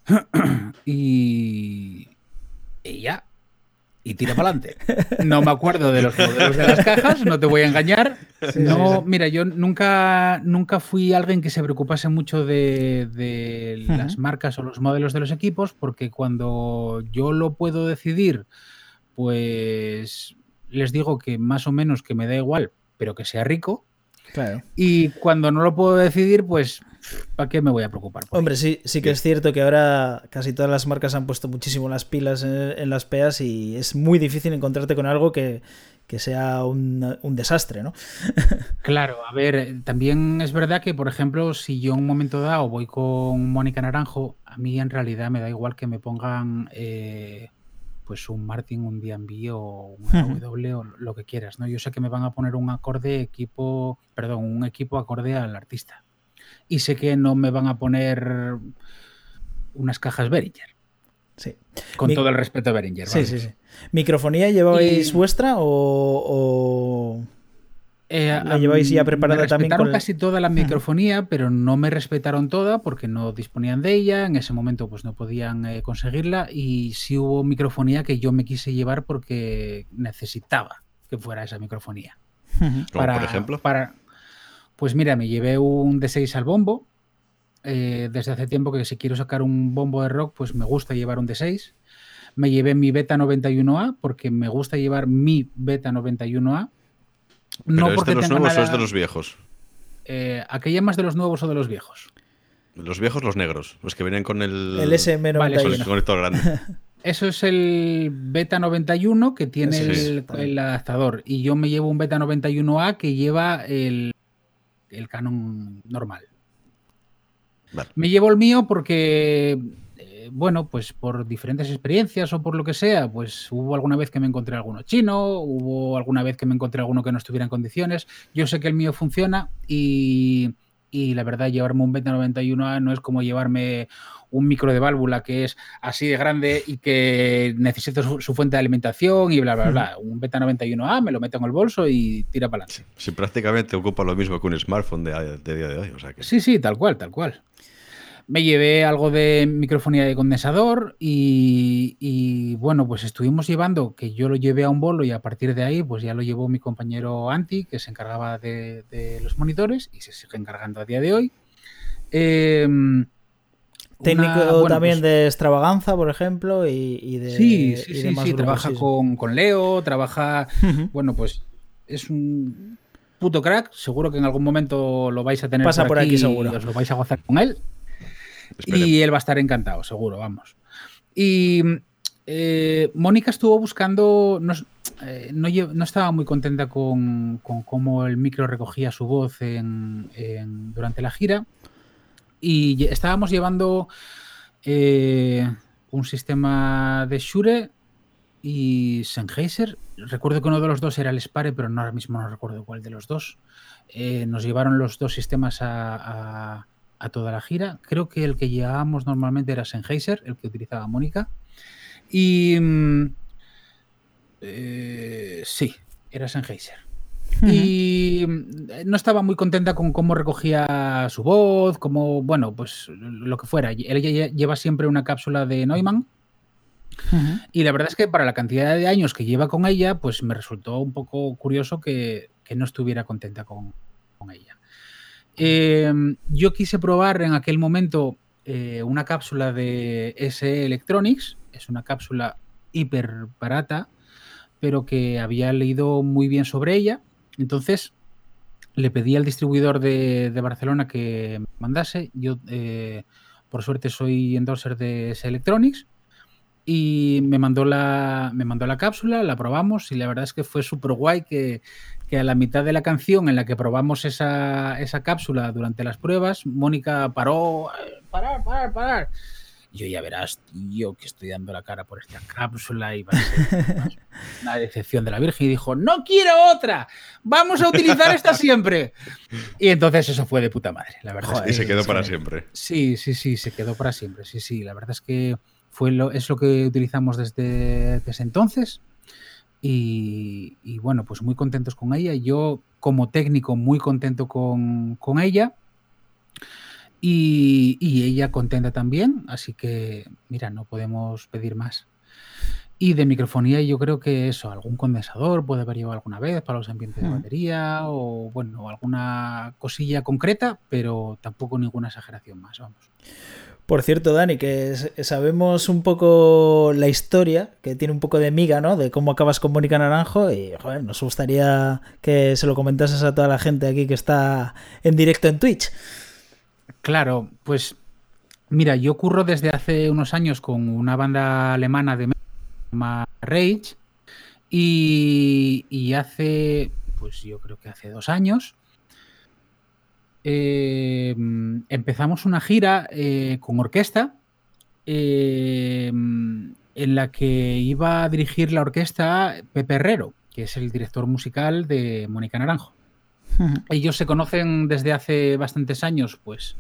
y, y ya, y tira para adelante. No me acuerdo de los modelos de las cajas, no te voy a engañar. no, mira, yo nunca, nunca fui alguien que se preocupase mucho de, las marcas o los modelos de los equipos, porque cuando yo lo puedo decidir, pues les digo que más o menos que me da igual, pero que sea rico. Y cuando no lo puedo decidir, pues ¿para qué me voy a preocupar? Hombre, sí, sí que es cierto que ahora casi todas las marcas han puesto muchísimo las pilas en, las PEAs y es muy difícil encontrarte con algo que, que sea un, un desastre, ¿no? claro, a ver, también es verdad que, por ejemplo, si yo en un momento dado voy con Mónica Naranjo, a mí en realidad me da igual que me pongan eh, pues un Martin, un D&B o un W o lo que quieras, ¿no? Yo sé que me van a poner un acorde equipo, perdón, un equipo acorde al artista. Y sé que no me van a poner unas cajas Behringer. Sí. Con todo el respeto a Behringer. Sí, sí, sí. ¿Microfonía lleváis vuestra o, eh, la lleváis ya preparada me también? Respetaron casi toda la microfonía, pero no me respetaron toda porque no disponían de ella. En ese momento, pues no podían eh, conseguirla. Y sí hubo microfonía que yo me quise llevar porque necesitaba que fuera esa microfonía. por ejemplo? Para, pues mira, me llevé un D6 al bombo eh, desde hace tiempo que si quiero sacar un bombo de rock, pues me gusta llevar un D6. Me llevé mi Beta 91A porque me gusta llevar mi Beta 91A. No ¿Pero es de los nuevos o es de los viejos? Eh, ¿Aquella más de los nuevos o de los viejos? Los viejos, los negros, los que venían con el, el SM91. el conector grande. Eso es el Beta 91 que tiene el, adaptador. Y yo me llevo un Beta 91A que lleva el, el Canon normal. Me llevo el mío porque, eh, bueno, pues por diferentes experiencias o por lo que sea, pues hubo alguna vez que me encontré alguno chino, hubo alguna vez que me encontré alguno que no estuviera en condiciones. Yo sé que el mío funciona y, la verdad llevarme un Beta 91A no es como llevarme un micro de válvula que es así de grande y que necesita su, fuente de alimentación y bla, bla, bla. Un Beta 91A me lo meto en el bolso y tira para adelante. Sí, prácticamente ocupa lo mismo que un smartphone de, día de hoy. Sí, sí, tal cual, tal cual. Me llevé algo de microfonía de condensador y, bueno, pues estuvimos llevando, que yo lo llevé a un bolo y a partir de ahí pues ya lo llevó mi compañero Anti, que se encargaba de, los monitores y se sigue encargando a día de hoy. Em, Técnico también pues de extravaganza, por ejemplo, y, de. Sí, sí, sí, sí trabaja con, Leo, trabaja. Bueno, pues es un puto crack. Seguro que en algún momento lo vais a tener Pasa por aquí, seguro. Y os lo vais a gozar con él. Y él va a estar encantado, seguro, vamos. Y eh, Mónica estuvo buscando, no, eh, no, estaba muy contenta con, cómo el micro recogía su voz durante la gira. Y estábamos llevando eh, un sistema de Shure y Sennheiser. Recuerdo que uno de los dos era el Spare, pero ahora mismo no recuerdo cuál de los dos. nos llevaron los dos sistemas a a toda la gira. Creo que el que llevábamos normalmente era Sennheiser, el que utilizaba Mónica. Y mm, eh, sí, era Sennheiser. Y mm, no estaba muy contenta con cómo recogía su voz, como, bueno, pues lo que fuera. Él lleva siempre una cápsula de Neumann. Y la verdad es que para la cantidad de años que lleva con ella, pues me resultó un poco curioso que, no estuviera contenta con ella. Em, yo quise probar en aquel momento eh, una cápsula de SE Electronics, es una cápsula hiper barata, pero que había leído muy bien sobre ella. Entonces le pedí al distribuidor de, Barcelona que mandase. Yo, eh, por suerte, soy endorser de SE Electronics. Y me mandó, la, me mandó la cápsula, la probamos y la verdad es que fue súper guay que que a la mitad de la canción en la que probamos esa, cápsula durante las pruebas, Mónica paró, eh, parar, parar, yo ya verás, yo que estoy dando la cara por esta cápsula y va a ser una decepción de la Virgen y dijo, no quiero otra, vamos a utilizar esta siempre. Y entonces eso fue de puta madre, la verdad. y se quedó para siempre. Sí, sí, sí, se quedó para siempre, sí, sí, la verdad es que fue lo, es lo que utilizamos desde, desde entonces. Y, bueno, pues muy contentos con ella. Yo, como técnico, muy contento con, ella. Y, ella contenta también. Así que, mira, no podemos pedir más. Y de microfonía yo creo que eso, algún condensador puede haber llevado alguna vez para los ambientes de hmm. batería o bueno, alguna cosilla concreta, pero tampoco ninguna exageración más, vamos. Por cierto, Dani, que sabemos un poco la historia, que tiene un poco de miga, ¿no? De cómo acabas con Mónica Naranjo y, joder, nos gustaría que se lo comentases a toda la gente aquí que está en directo en Twitch. Claro, pues mira, yo curro desde hace unos años con una banda alemana de Rage Y, hace, pues yo creo que hace dos años, eh, empezamos una gira eh, con orquesta eh, en la que iba a dirigir la orquesta Pepe Herrero, que es el director musical de Mónica Naranjo. Ellos se conocen desde hace bastantes años, pues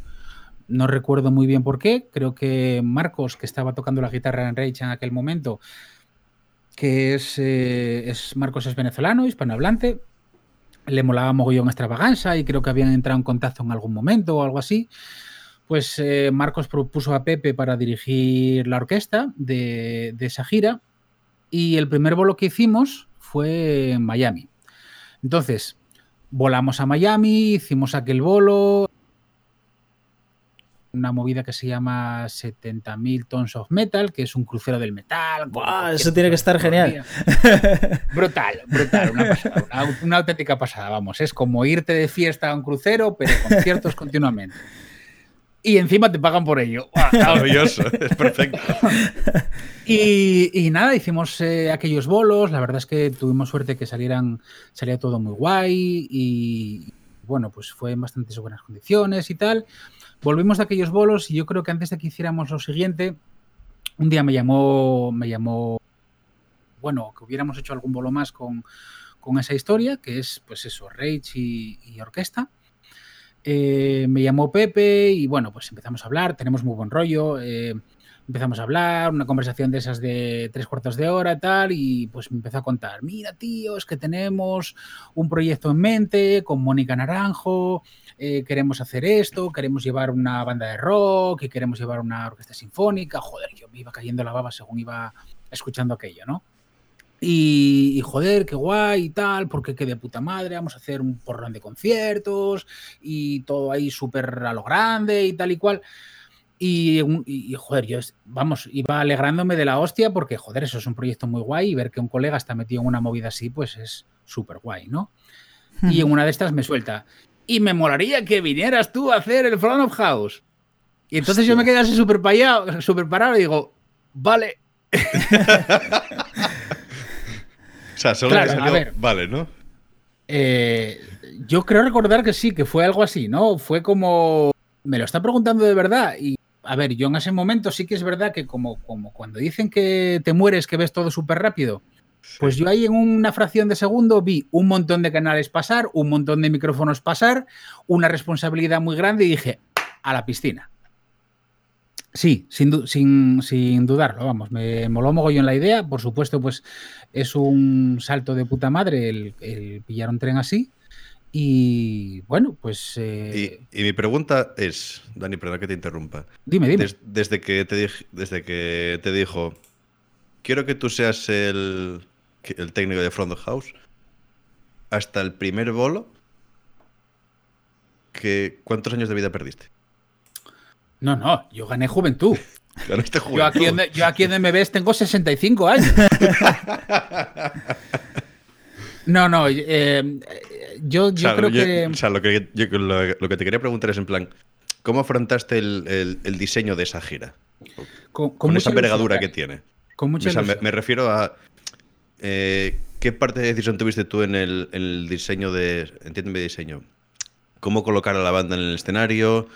no recuerdo muy bien por qué. Creo que Marcos, que estaba tocando la guitarra en Rage en aquel momento, que es, eh, es Marcos es venezolano, hispanohablante, le molaba mogollón extravaganza y creo que habían entrado en contacto en algún momento o algo así. Pues eh, Marcos propuso a Pepe para dirigir la orquesta de, de esa gira y el primer bolo que hicimos fue en Miami. Entonces, volamos a Miami, hicimos aquel bolo, una movida que se llama 70.000 Tons of Metal, que es un crucero del metal. eso tiene que estar genial. Brutal, brutal, una, auténtica pasada, vamos. Es como irte de fiesta a un crucero, pero conciertos continuamente. Y encima te pagan por ello. Maravilloso, es perfecto. Y, nada, hicimos eh, aquellos bolos. La verdad es que tuvimos suerte que salieran, salía todo muy guay y bueno, pues fue en bastante buenas condiciones y tal. Volvimos de aquellos bolos y yo creo que antes de que hiciéramos lo siguiente, un día me llamó, me llamó, bueno, que hubiéramos hecho algún bolo más con, esa historia, que es pues eso, Rage y, orquesta. Eh, me llamó Pepe y bueno, pues empezamos a hablar, tenemos muy buen rollo. Eh, empezamos a hablar, una conversación de esas de tres cuartos de hora, tal, y pues me empezó a contar, mira, tío, es que tenemos un proyecto en mente con Mónica Naranjo, eh, queremos hacer esto, queremos llevar una banda de rock y queremos llevar una orquesta sinfónica, joder, yo me iba cayendo la baba según iba escuchando aquello, ¿no? Y, joder, qué guay y tal, porque qué de puta madre, vamos a hacer un porrón de conciertos y todo ahí súper a lo grande y tal y cual. Y, joder, yo, vamos, iba alegrándome de la hostia porque, joder, eso es un proyecto muy guay y ver que un colega está metido en una movida así, pues es súper guay, ¿no? Y en una de estas me suelta. Y me molaría que vinieras tú a hacer el Front of House. Y entonces yo me quedé así súper super parado y digo, vale. o sea, solo salió, vale, ¿no? Eh, yo creo recordar que sí, que fue algo así, ¿no? Fue como, me lo está preguntando de verdad y a ver, yo en ese momento sí que es verdad que como, como cuando dicen que te mueres, que ves todo súper rápido, pues yo ahí en una fracción de segundo vi un montón de canales pasar, un montón de micrófonos pasar, una responsabilidad muy grande y dije, a la piscina. Sí, sin, sin, sin dudarlo, vamos, me moló mogollón la idea, por supuesto, pues es un salto de puta madre el, el pillar un tren así, y bueno, pues. Eh, y, mi pregunta es, Dani, perdón que te interrumpa. Dime, dime. desde, que te desde que te dijo, quiero que tú seas el, el técnico de Front House, hasta el primer bolo, que, ¿cuántos años de vida perdiste? No, no, yo gané juventud. Ganaste juventud. Yo aquí, donde, yo aquí me ves tengo 65 años. no, no, eh, yo, creo que... O sea, lo que, lo, que te quería preguntar es en plan, ¿cómo afrontaste el, diseño de esa gira? Con, esa envergadura que tiene. Con mucha me, refiero a... Eh, ¿Qué parte de decisión tuviste tú en el, diseño de... Entiéndeme diseño. ¿Cómo colocar a la banda en el escenario?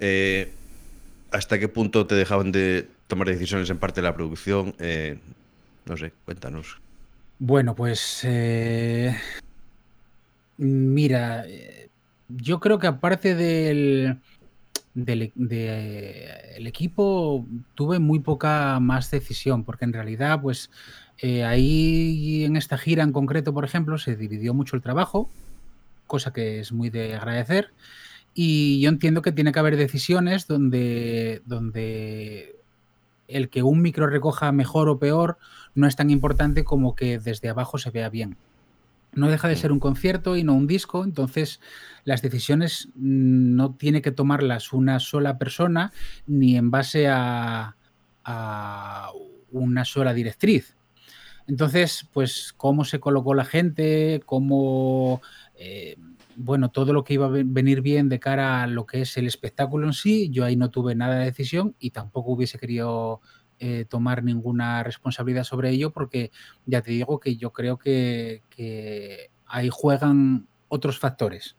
Eh, ¿Hasta qué punto te dejaban de tomar decisiones en parte de la producción? Eh, no sé, cuéntanos. Bueno, pues Mira, eh, yo creo que aparte del, del de, equipo tuve muy poca más decisión, porque en realidad, pues eh, ahí en esta gira en concreto, por ejemplo, se dividió mucho el trabajo, cosa que es muy de agradecer. Y yo entiendo que tiene que haber decisiones donde, donde el que un micro recoja mejor o peor no es tan importante como que desde abajo se vea bien no deja de ser un concierto y no un disco, entonces las decisiones no tiene que tomarlas una sola persona ni en base a, una sola directriz. Entonces, pues cómo se colocó la gente, cómo, eh, bueno, todo lo que iba a venir bien de cara a lo que es el espectáculo en sí, yo ahí no tuve nada de decisión y tampoco hubiese querido eh, tomar ninguna responsabilidad sobre ello porque ya te digo que yo creo que, ahí juegan otros factores.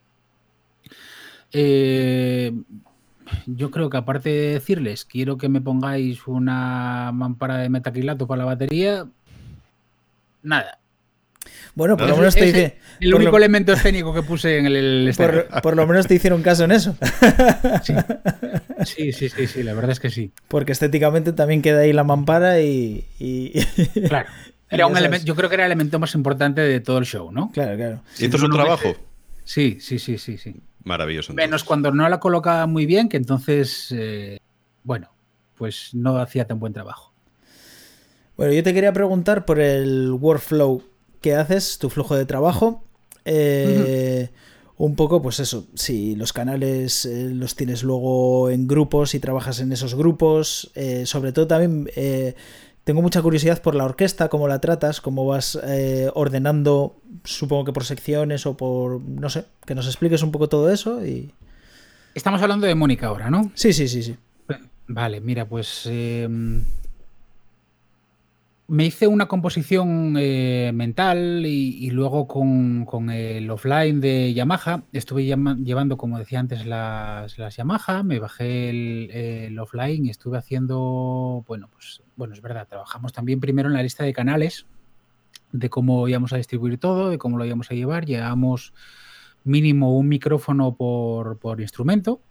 Eh, yo creo que aparte de decirles quiero que me pongáis una mampara de metacrilato para la batería, nada. Bueno, por lo menos te dice. El único elemento escénico que puse en el. por, lo menos te hicieron caso en eso. Sí. sí, sí, sí, la verdad es que sí. Porque estéticamente también queda ahí la mampara y. Claro. Era un elemento, yo creo que era el elemento más importante de todo el show, ¿no? Claro, claro. ¿Y esto es un trabajo? Sí, sí, sí, sí, sí. Maravilloso. Menos cuando no la colocaba muy bien, que entonces, eh, bueno, pues no hacía tan buen trabajo. Bueno, yo te quería preguntar por el workflow que haces, tu flujo de trabajo. Eh, un poco, pues eso, si los canales eh, los tienes luego en grupos y trabajas en esos grupos, sobre todo también tengo mucha curiosidad por la orquesta, cómo la tratas, cómo vas eh, ordenando, supongo que por secciones o por, no sé, que nos expliques un poco todo eso y... Estamos hablando de Mónica ahora, ¿no? Sí, sí, sí, sí. Vale, mira, pues em, me hice una composición eh, mental y, luego con, el offline de Yamaha. Estuve llevando, como decía antes, las, Yamaha. Me bajé el, offline y estuve haciendo, bueno, pues bueno, es verdad, trabajamos también primero en la lista de canales de cómo íbamos a distribuir todo, de cómo lo íbamos a llevar. Llevamos mínimo un micrófono por, instrumento.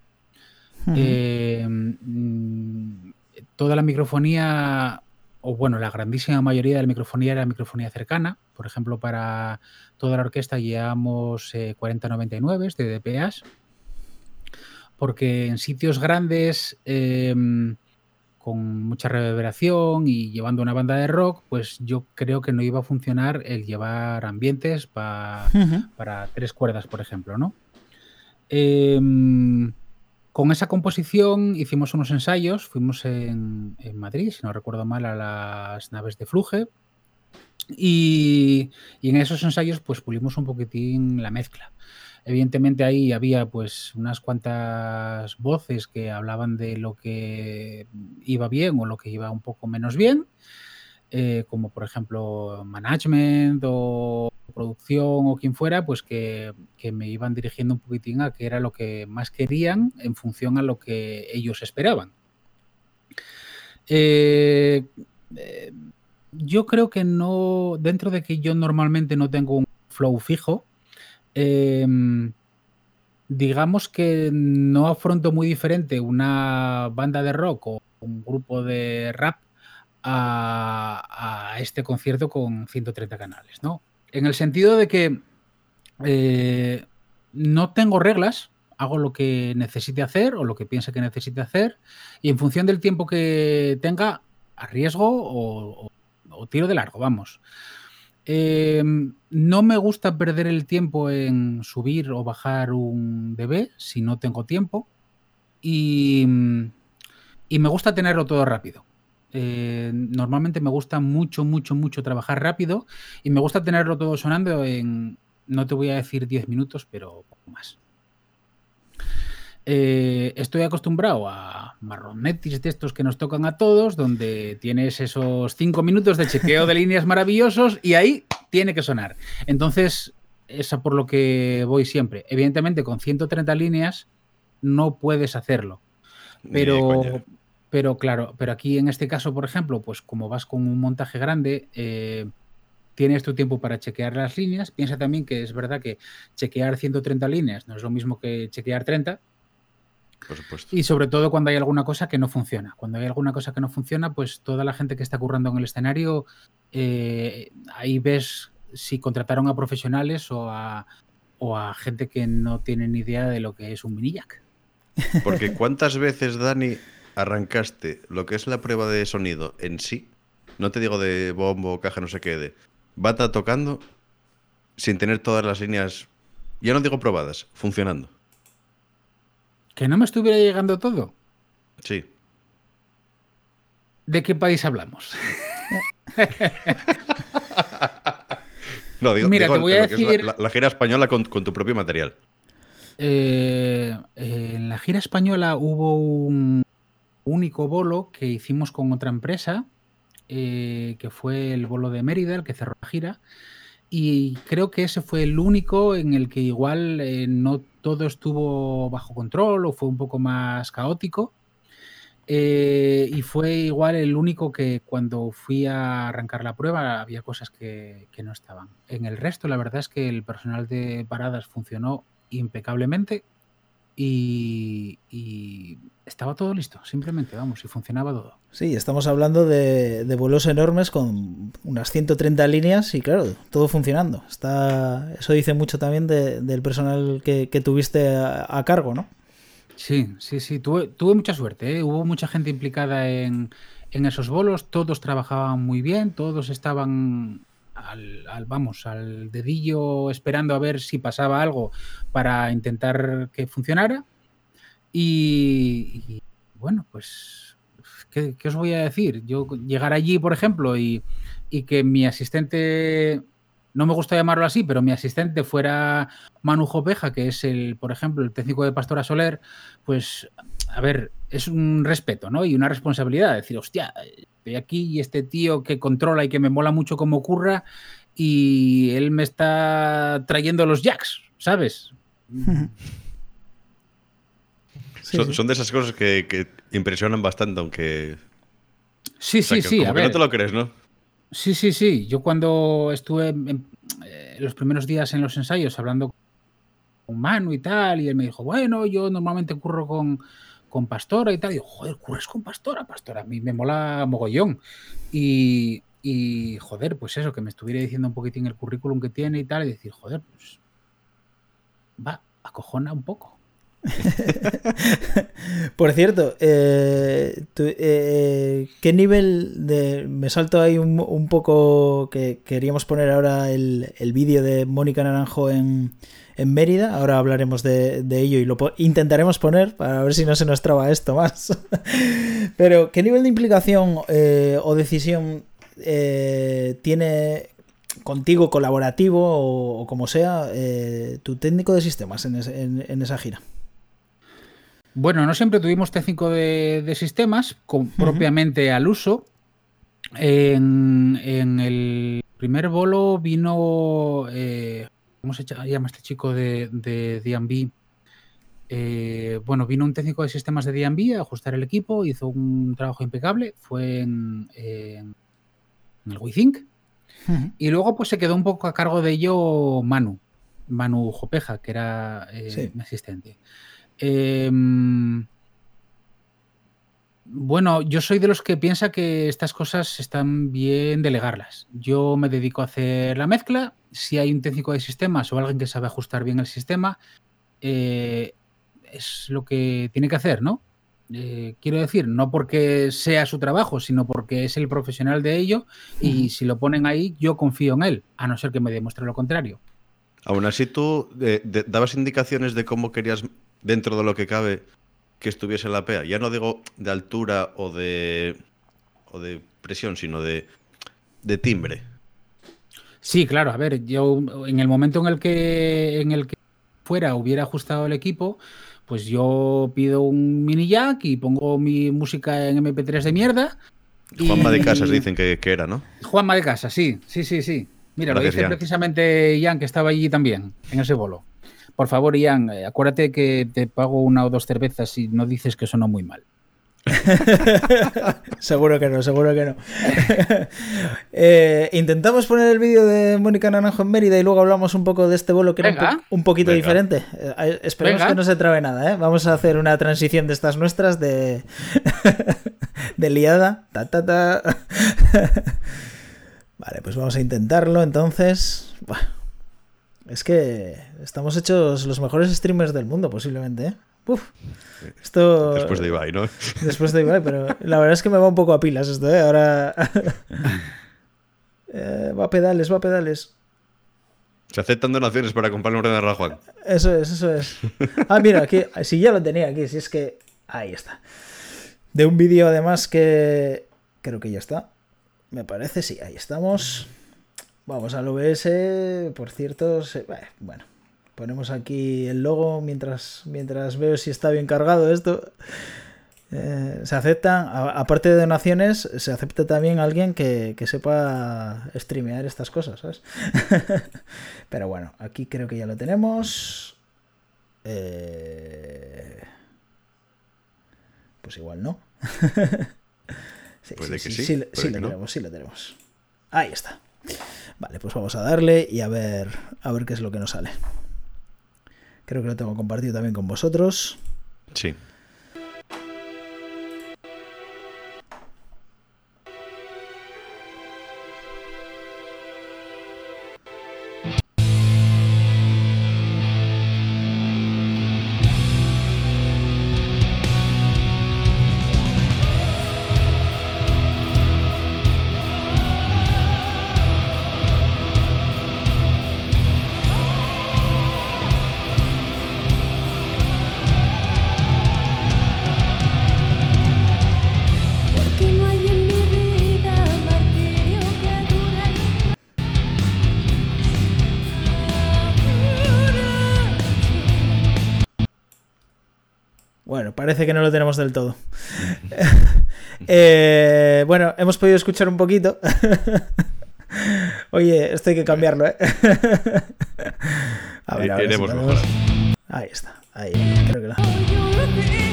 Eh, mm, toda la microfonía o bueno, la grandísima mayoría de la microfonía era microfonía cercana. Por ejemplo, para toda la orquesta llevamos 4099 eh, de DPAs, porque en sitios grandes, em, con mucha reverberación y llevando una banda de rock, pues yo creo que no iba a funcionar el llevar ambientes para tres cuerdas, por ejemplo, ¿no? Em, con esa composición hicimos unos ensayos, fuimos en, Madrid, si no recuerdo mal, a las naves de Fluge. Y, en esos ensayos pues pulimos un poquitín la mezcla. Evidentemente ahí había pues unas cuantas voces que hablaban de lo que iba bien o lo que iba un poco menos bien, eh, como por ejemplo management o producción o quien fuera, pues que, me iban dirigiendo un poquitín a qué era lo que más querían en función a lo que ellos esperaban. Eh, eh, yo creo que no, dentro de que yo normalmente no tengo un flow fijo, em, digamos que no afronto muy diferente una banda de rock o un grupo de rap a, a este concierto con 130 canales, ¿no? En el sentido de que eh, no tengo reglas, hago lo que necesite hacer o lo que piense que necesite hacer y en función del tiempo que tenga, arriesgo o, tiro de largo, vamos. Eh, no me gusta perder el tiempo en subir o bajar un DB si no tengo tiempo y me gusta tenerlo todo rápido. Eh, normalmente me gusta mucho, mucho, mucho trabajar rápido y me gusta tenerlo todo sonando en, no te voy a decir 10 minutos, pero poco más. Eh, estoy acostumbrado a marronetis de estos que nos tocan a todos, donde tienes esos 5 minutos de chequeo de líneas maravillosos y ahí tiene que sonar. Entonces, es por lo que voy siempre. Evidentemente, con 130 líneas no puedes hacerlo. Pero, pero claro, pero aquí en este caso, por ejemplo, pues como vas con un montaje grande, eh, tienes tu tiempo para chequear las líneas. Piensa también que es verdad que chequear 130 líneas no es lo mismo que chequear 30. Por supuesto. Y sobre todo cuando hay alguna cosa que no funciona. Cuando hay alguna cosa que no funciona, pues toda la gente que está currando en el escenario, eh, ahí ves si contrataron a profesionales o a, o a gente que no tiene ni idea de lo que es un mini jack. Porque cuántas veces, Dani, arrancaste lo que es la prueba de sonido en sí, no te digo de bombo, caja, no sé qué, de bata tocando sin tener todas las líneas, ya no digo probadas, funcionando. ¿Que no me estuviera llegando todo? Sí. ¿De qué país hablamos? no, digo, Mira, te voy a decir... La, gira española con, tu propio material. Eh, en la gira española hubo un, único bolo que hicimos con otra empresa, eh, que fue el bolo de Mérida, el que cerró la gira. Y creo que ese fue el único en el que igual eh, no todo estuvo bajo control o fue un poco más caótico. Eh, y fue igual el único que cuando fui a arrancar la prueba había cosas que, que, no estaban. En el resto, la verdad es que el personal de paradas funcionó impecablemente y, y estaba todo listo, simplemente, vamos, y funcionaba todo. Sí, estamos hablando de, de, vuelos enormes con unas 130 líneas y claro, todo funcionando. Está, eso dice mucho también de, del personal que, que tuviste a, a cargo, ¿no? Sí, sí, sí, tuve, tuve mucha suerte. ¿eh? Hubo mucha gente implicada en, en, esos bolos, todos trabajaban muy bien, todos estaban al, al, vamos, al dedillo esperando a ver si pasaba algo para intentar que funcionara. Y, bueno, pues, ¿qué, ¿qué, os voy a decir? Yo llegar allí, por ejemplo, y, y que mi asistente no me gusta llamarlo así, pero mi asistente fuera Manu Jopeja, que es el, por ejemplo, el técnico de Pastora Soler, pues, a ver, es un respeto, ¿no? Y una responsabilidad, decir, hostia, estoy aquí y este tío que controla y que me mola mucho cómo ocurra y él me está trayendo los jacks, ¿sabes? Sí, son, sí. son, de esas cosas que, que, impresionan bastante, aunque... Sí, o sea, sí, sí. Como a que ver. no te lo crees, ¿no? Sí, sí, sí. Yo cuando estuve en, eh, los primeros días en los ensayos hablando con Manu y tal, y él me dijo, bueno, yo normalmente curro con, con Pastora y tal. Y yo, joder, curres con Pastora, Pastora, a mí me mola mogollón. Y, y, joder, pues eso, que me estuviera diciendo un poquitín el currículum que tiene y tal, y decir, joder, pues va, acojona un poco. Por cierto, eh, tu, eh, ¿qué nivel de... Me salto ahí un, un poco que queríamos poner ahora el, el vídeo de Mónica Naranjo en, en, Mérida, ahora hablaremos de, de ello y lo intentaremos poner para ver si no se nos traba esto más. Pero, ¿qué nivel de implicación eh, o decisión eh, tiene contigo colaborativo o, o como sea eh, tu técnico de sistemas en, es, en, en esa gira? Bueno, no siempre tuvimos técnico de, de sistemas con, uh -huh. propiamente al uso. En, en, el primer bolo vino, eh, ¿cómo se llama este chico de, de D&B? Eh, bueno, vino un técnico de sistemas de D&B a ajustar el equipo, hizo un trabajo impecable, fue en, el WeThink. Uh -huh. Y luego pues se quedó un poco a cargo de ello Manu, Manu Jopeja, que era eh, sí. mi asistente. Bueno, yo soy de los que piensa que estas cosas están bien delegarlas. Yo me dedico a hacer la mezcla. Si hay un técnico de sistemas o alguien que sabe ajustar bien el sistema, eh, es lo que tiene que hacer, ¿no? Eh, quiero decir, no porque sea su trabajo, sino porque es el profesional de ello y si lo ponen ahí, yo confío en él, a no ser que me demuestre lo contrario. Aún así, tú eh, de, dabas indicaciones de cómo querías dentro de lo que cabe, que estuviese la PEA. Ya no digo de altura o de, o de presión, sino de, de timbre. Sí, claro. A ver, yo en el momento en el que en el que fuera hubiera ajustado el equipo, pues yo pido un mini jack y pongo mi música en MP3 de mierda. Juanma y... de Casas dicen que, que, era, ¿no? Juanma de Casas, sí, sí, sí, sí. Mira, Gracias, lo dice precisamente Ian, que estaba allí también, en ese bolo. Por favor, Ian, eh, acuérdate que te pago una o dos cervezas y no dices que sonó muy mal. seguro que no, seguro que no. eh, intentamos poner el vídeo de Mónica Naranjo en Mérida y luego hablamos un poco de este bolo que Venga. era un, po un poquito Venga. diferente. Eh, esperemos Venga. que no se trabe nada, ¿eh? Vamos a hacer una transición de estas nuestras de, de liada. Ta, ta, ta. vale, pues vamos a intentarlo entonces. Bueno. Es que estamos hechos los mejores streamers del mundo, posiblemente, ¿eh? Uf, esto... Después de Ibai, ¿no? Después de Ibai, pero la verdad es que me va un poco a pilas esto, ¿eh? Ahora... eh, va a pedales, va a pedales. Se aceptan donaciones para comprar un ordenador a Juan. Eso es, eso es. Ah, mira, aquí, si ya lo tenía aquí, si es que... Ahí está. De un vídeo además que... Creo que ya está. Me parece, sí, ahí estamos. Vamos al OBS, por cierto, se, bueno, ponemos aquí el logo mientras, mientras veo si está bien cargado esto. Eh, se aceptan, aparte de donaciones, se acepta también alguien que, sepa streamear estas cosas, ¿sabes? Pero bueno, aquí creo que ya lo tenemos. Eh, pues igual no. sí, Puede sí, que sí. Sí, sí lo tenemos, sí lo tenemos. Ahí está. Vale, pues vamos a darle y a ver, a ver qué es lo que nos sale. Creo que lo tengo compartido también con vosotros. Sí. Parece que no lo tenemos del todo. Eh, bueno, hemos podido escuchar un poquito. Oye, esto hay que cambiarlo, ¿eh? a ver, a ver Ahí está. Ahí, creo que lo...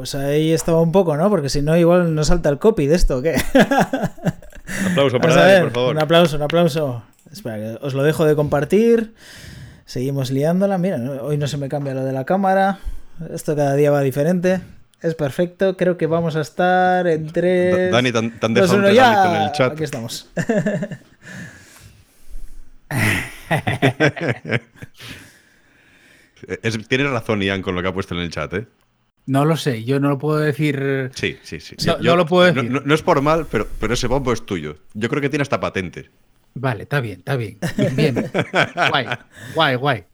pues ahí estaba un poco, ¿no? Porque si no, igual no salta el copy de esto, ¿o qué? Un aplauso para él, por favor. Un aplauso, un aplauso. Espera, que os lo dejo de compartir. Seguimos liándola. Mira, hoy no se me cambia lo de la cámara. Esto cada día va diferente. Es perfecto. Creo que vamos a estar entre. Dani, tan, tan dejado con el chat. Aquí estamos. tienes razón, Ian, con lo que ha puesto en el chat, ¿eh? No lo sé, yo no lo puedo decir. Sí, sí, sí. No, lo puedo decir. No, es por mal, pero, pero ese bombo es tuyo. Yo creo que tiene hasta patente. Vale, está bien, está bien. Bien. guay, guay, guay.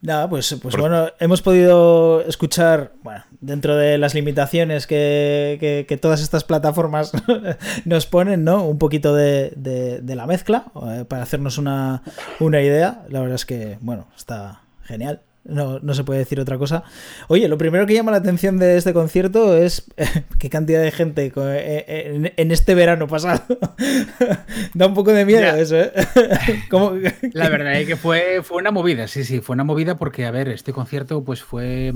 Nada, pues, pues bueno, hemos podido escuchar, bueno, dentro de las limitaciones que, que, todas estas plataformas nos ponen, ¿no? Un poquito de, de, la mezcla eh, para hacernos una, una idea. La verdad es que, bueno, está genial. No, no, se puede decir otra cosa. Oye, lo primero que llama la atención de este concierto es qué cantidad de gente eh, en, este verano pasado. da un poco de miedo eso, ¿eh? La verdad es que fue, fue una movida, sí, sí, fue una movida porque, a ver, este concierto pues fue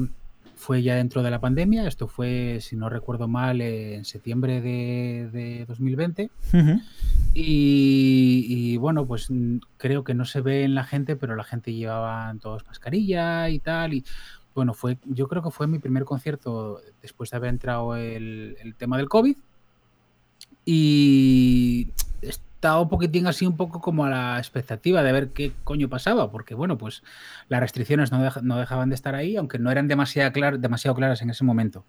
fue ya dentro de la pandemia. Esto fue, si no recuerdo mal, en septiembre de, 2020. y, bueno, pues mm, creo que no se ve en la gente, pero la gente llevaba todos mascarilla y tal. Y bueno, fue, yo creo que fue mi primer concierto después de haber entrado el, el tema del COVID. Y estaba un poquitín así, un poco como a la expectativa de ver qué coño pasaba, porque bueno, pues las restricciones no, no dejaban de estar ahí, aunque no eran demasiado, clar, demasiado claras en ese momento.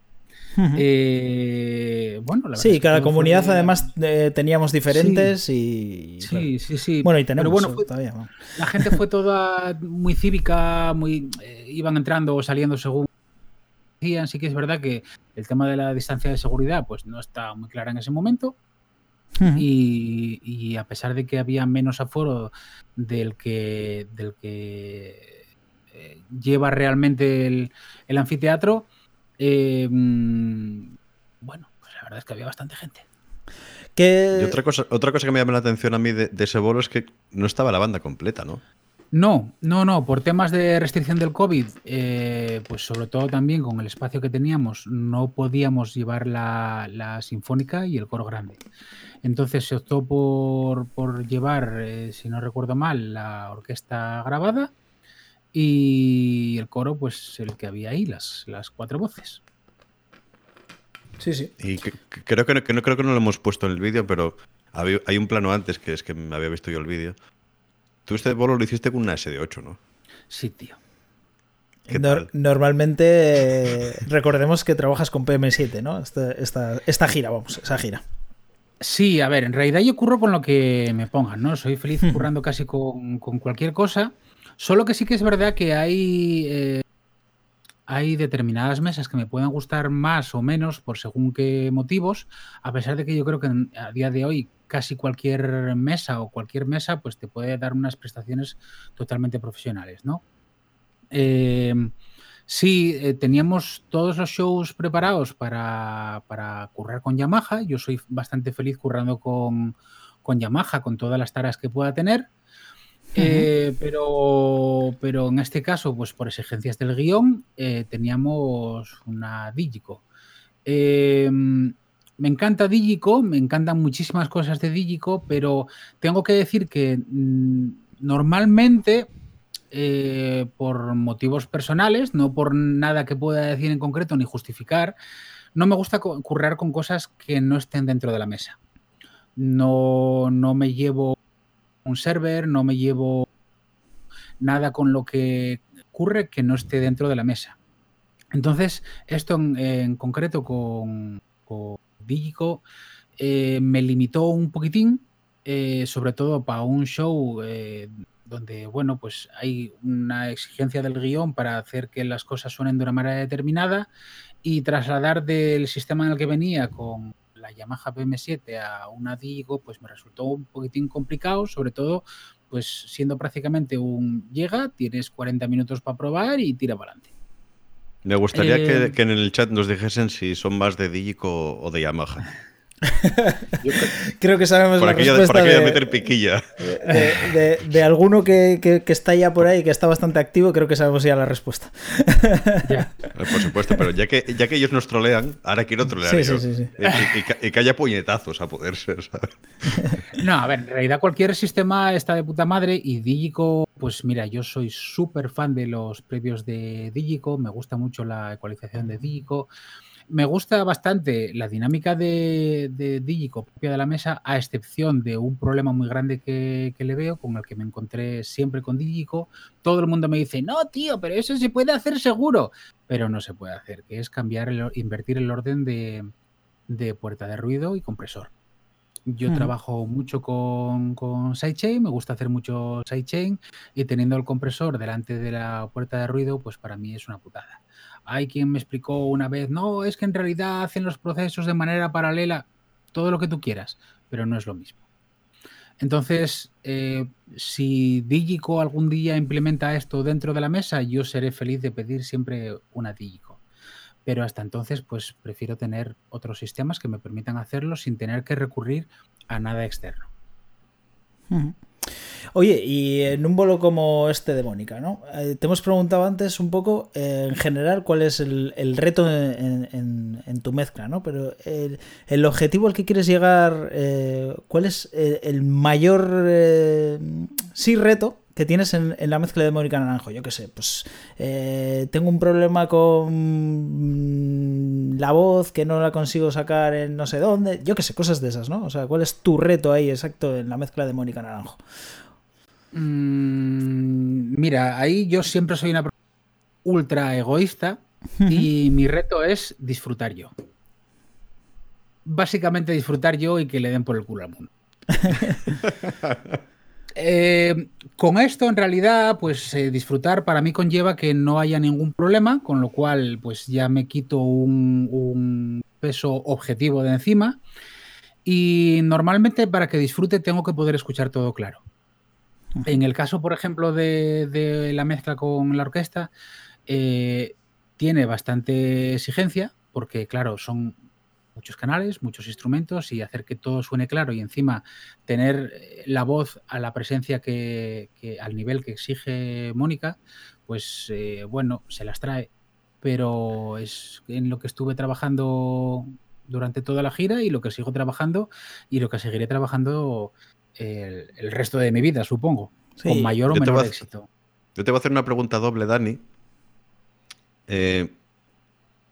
eh, bueno, la sí, cada comunidad fue... además eh, teníamos diferentes sí. y... Sí, claro. sí, sí. Bueno, y tenemos bueno, fue, todavía. ¿no? La gente fue toda muy cívica, muy eh, iban entrando o saliendo según decían. Sí que es verdad que el tema de la distancia de seguridad pues no está muy clara en ese momento. -huh. y, y, a pesar de que había menos aforo del que, del que eh, lleva realmente el, el anfiteatro, eh, bueno, pues la verdad es que había bastante gente. Que... Y otra cosa, otra cosa que me llama la atención a mí de, de, ese bolo es que no estaba la banda completa, ¿no? No, no, no. Por temas de restricción del COVID, eh, pues sobre todo también con el espacio que teníamos, no podíamos llevar la, la sinfónica y el coro grande. Entonces se optó por, por llevar, eh, si no recuerdo mal, la orquesta grabada y el coro, pues el que había ahí, las, las cuatro voces. Sí, sí. Y que, que creo, que no, que no, creo que no lo hemos puesto en el vídeo, pero había, hay un plano antes que es que me había visto yo el vídeo. Tú este bolo lo hiciste con una SD8, ¿no? Sí, tío. No, normalmente eh, recordemos que trabajas con PM7, ¿no? Esta, esta, esta gira, vamos, esa gira. Sí, a ver, en realidad yo curro con lo que me pongan, ¿no? Soy feliz currando casi con, con cualquier cosa. Solo que sí que es verdad que hay, eh, hay determinadas mesas que me pueden gustar más o menos por según qué motivos, a pesar de que yo creo que a día de hoy casi cualquier mesa o cualquier mesa pues te puede dar unas prestaciones totalmente profesionales, ¿no? Eh, sí, eh, teníamos todos los shows preparados para, para, currar con Yamaha. Yo soy bastante feliz currando con, con Yamaha, con todas las tareas que pueda tener. Eh, pero, pero en este caso, pues por exigencias del guion, eh, teníamos una Digico. Eh, me encanta Digico, me encantan muchísimas cosas de Digico, pero tengo que decir que mmm, normalmente, eh, por motivos personales, no por nada que pueda decir en concreto ni justificar, no me gusta currar con cosas que no estén dentro de la mesa. No, no me llevo un server, no me llevo nada con lo que ocurre que no esté dentro de la mesa. Entonces, esto en, concreto con, con Digico eh, me limitó un poquitín, eh, sobre todo para un show eh, donde, bueno, pues hay una exigencia del guion para hacer que las cosas suenen de una manera determinada y trasladar del sistema en el que venía con la Yamaha PM7 a una Digo, pues me resultó un poquitín complicado, sobre todo pues siendo prácticamente un llega, tienes 40 minutos para probar y tira para adelante. Me gustaría eh... que, que, en el chat nos dijesen si son más de Digico o de Yamaha. Yo creo que sabemos por la aquella, respuesta por aquella de, meter piquilla. De, de, de alguno que, que, que, está ya por ahí, que está bastante activo, creo que sabemos ya la respuesta. Ya. Por supuesto, pero ya que, ya que ellos nos trolean, ahora quiero trolear sí, yo. Sí, sí, y, y, y, que haya puñetazos a poder ser, ¿sabes? No, a ver, en realidad cualquier sistema está de puta madre y Digico, pues mira, yo soy súper fan de los previos de Digico, me gusta mucho la ecualización de Digico me gusta bastante la dinámica de, de Digico propia de la mesa, a excepción de un problema muy grande que, que, le veo, con el que me encontré siempre con Digico. Todo el mundo me dice, no, tío, pero eso se puede hacer seguro. Pero no se puede hacer, que es cambiar, el, invertir el orden de, de puerta de ruido y compresor. Yo hmm. trabajo mucho con, con sidechain, me gusta hacer mucho sidechain y teniendo el compresor delante de la puerta de ruido, pues para mí es una putada. Hay quien me explicó una vez, no, es que en realidad hacen los procesos de manera paralela, todo lo que tú quieras, pero no es lo mismo. Entonces, eh, si Digico algún día implementa esto dentro de la mesa, yo seré feliz de pedir siempre una Digico. Pero hasta entonces, pues prefiero tener otros sistemas que me permitan hacerlo sin tener que recurrir a nada externo. Oye, y en un bolo como este de Mónica, ¿no? Eh, te hemos preguntado antes un poco, eh, en general, cuál es el, reto en, tu mezcla, ¿no? Pero el, objetivo al que quieres llegar, eh, ¿cuál es el, mayor, sí, reto que tienes en, la mezcla de Mónica Naranjo. Yo qué sé, pues tengo un problema con la voz que no la consigo sacar en no sé dónde. Yo qué sé, cosas de esas, ¿no? O sea, ¿cuál es tu reto ahí exacto en la mezcla de Mónica Naranjo? Mm, mira, ahí yo siempre soy una ultra egoísta y mi reto es disfrutar yo. Básicamente disfrutar yo y que le den por el culo al mundo. Eh, con esto, en realidad, pues eh, disfrutar para mí conlleva que no haya ningún problema, con lo cual, pues ya me quito un peso objetivo de encima. Y normalmente para que disfrute tengo que poder escuchar todo claro. En el caso, por ejemplo, de, la mezcla con la orquesta, eh, tiene bastante exigencia, porque claro, son muchos canales, muchos instrumentos y hacer que todo suene claro y encima tener eh, la voz a la presencia que, al nivel que exige Mónica, pues eh, bueno, se las trae. Pero es en lo que estuve trabajando durante toda la gira y lo que sigo trabajando y lo que seguiré trabajando el, resto de mi vida, supongo. Con mayor o menor éxito. Yo te voy a hacer una pregunta doble, Dani. Eh,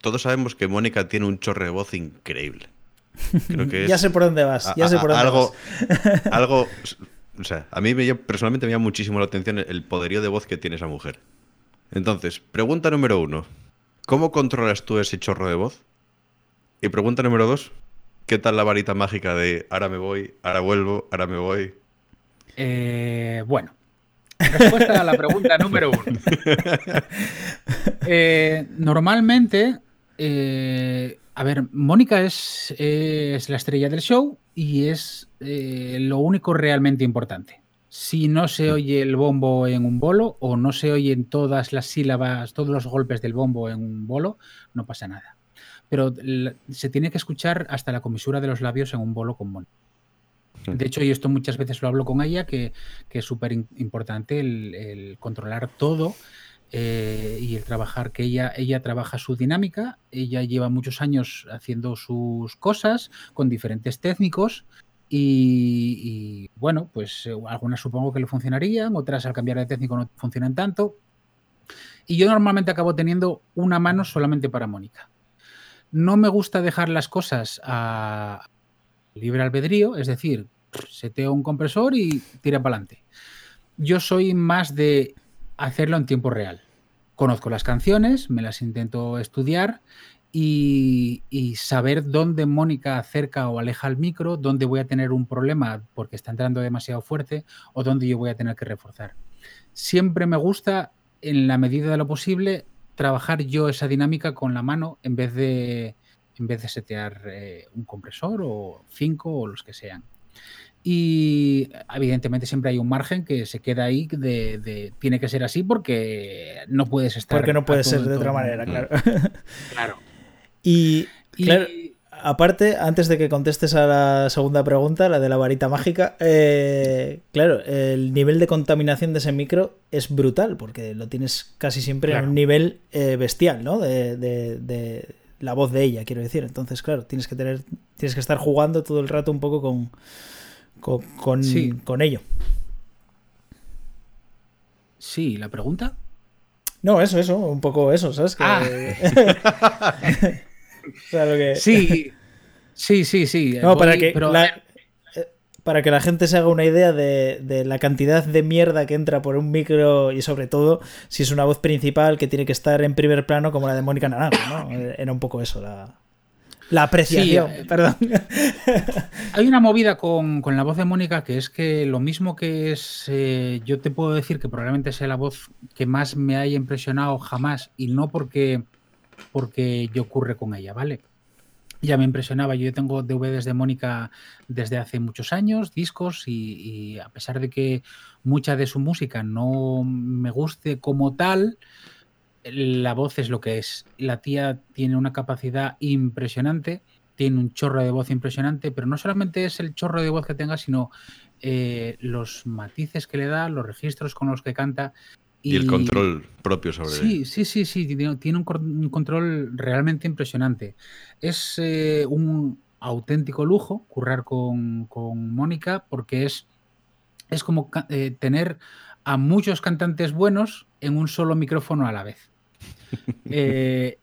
todos sabemos que Mónica tiene un chorre de voz increíble. ya sé por dónde vas. Ya sé por dónde algo, algo. O sea, a mí me, personalmente me llama muchísimo la atención el poderío de voz que tiene esa mujer. Entonces, pregunta número uno: ¿Cómo controlas tú ese chorro de voz? Y pregunta número dos: ¿Qué tal la varita mágica de ahora me voy, ahora vuelvo, ahora me voy? Eh, bueno, respuesta a la pregunta número uno. Eh, normalmente, eh, a ver, Mónica es, es, la estrella del show y es lo único realmente importante. Si no se oye el bombo en un bolo o no se oyen todas las sílabas, todos los golpes del bombo en un bolo, no pasa nada pero se tiene que escuchar hasta la comisura de los labios en un bolo con Mónica. De hecho, y esto muchas veces lo hablo con ella, que, es súper importante el, controlar todo eh, y el trabajar, que ella, ella trabaja su dinámica, ella lleva muchos años haciendo sus cosas con diferentes técnicos y, bueno, pues eh, algunas supongo que le funcionarían, otras al cambiar de técnico no funcionan tanto. Y yo normalmente acabo teniendo una mano solamente para Mónica no me gusta dejar las cosas a libre albedrío, es decir, seteo un compresor y tira para adelante. Yo soy más de hacerlo en tiempo real. Conozco las canciones, me las intento estudiar y, saber dónde Mónica acerca o aleja el micro, dónde voy a tener un problema porque está entrando demasiado fuerte o dónde yo voy a tener que reforzar. Siempre me gusta, en la medida de lo posible, trabajar yo esa dinámica con la mano en vez de, en vez de setear eh, un compresor o cinco o los que sean. Y evidentemente siempre hay un margen que se queda ahí de, tiene que ser así porque no puedes estar. Porque no puede ser de otra manera, claro. Claro. y, aparte, antes de que contestes a la segunda pregunta, la de la varita mágica, eh, claro, el nivel de contaminación de ese micro es brutal, porque lo tienes casi siempre a un nivel eh, bestial, ¿no? De, la voz de ella, quiero decir. Entonces, claro, tienes que tener, tienes que estar jugando todo el rato un poco con, con, con, ello. Sí, ¿la pregunta? No, eso, eso, un poco eso, ¿sabes? Ah. Sí, sí, sí, sí. para, que la, eh, para que la gente se haga una idea de, la cantidad de mierda que entra por un micro y sobre todo si es una voz principal que tiene que estar en primer plano como la de Mónica Naranjo, ¿no? Era un poco eso, la, la apreciación, eh, perdón. Hay una movida con, la voz de Mónica que es que lo mismo que es, eh, yo te puedo decir que probablemente sea la voz que más me haya impresionado jamás y no porque porque yo ocurre con ella, ¿vale? Ya me impresionaba, yo tengo DVDs de Mónica desde hace muchos años, discos, y, a pesar de que mucha de su música no me guste como tal, la voz es lo que es. La tía tiene una capacidad impresionante, tiene un chorro de voz impresionante, pero no solamente es el chorro de voz que tenga, sino eh, los matices que le da, los registros con los que canta. Y, el control propio sobre Sí, sí, sí, sí, tiene un, control realmente impresionante. Es eh, un auténtico lujo currar con, Mónica porque es, es como eh, tener a muchos cantantes buenos en un solo micrófono a la vez.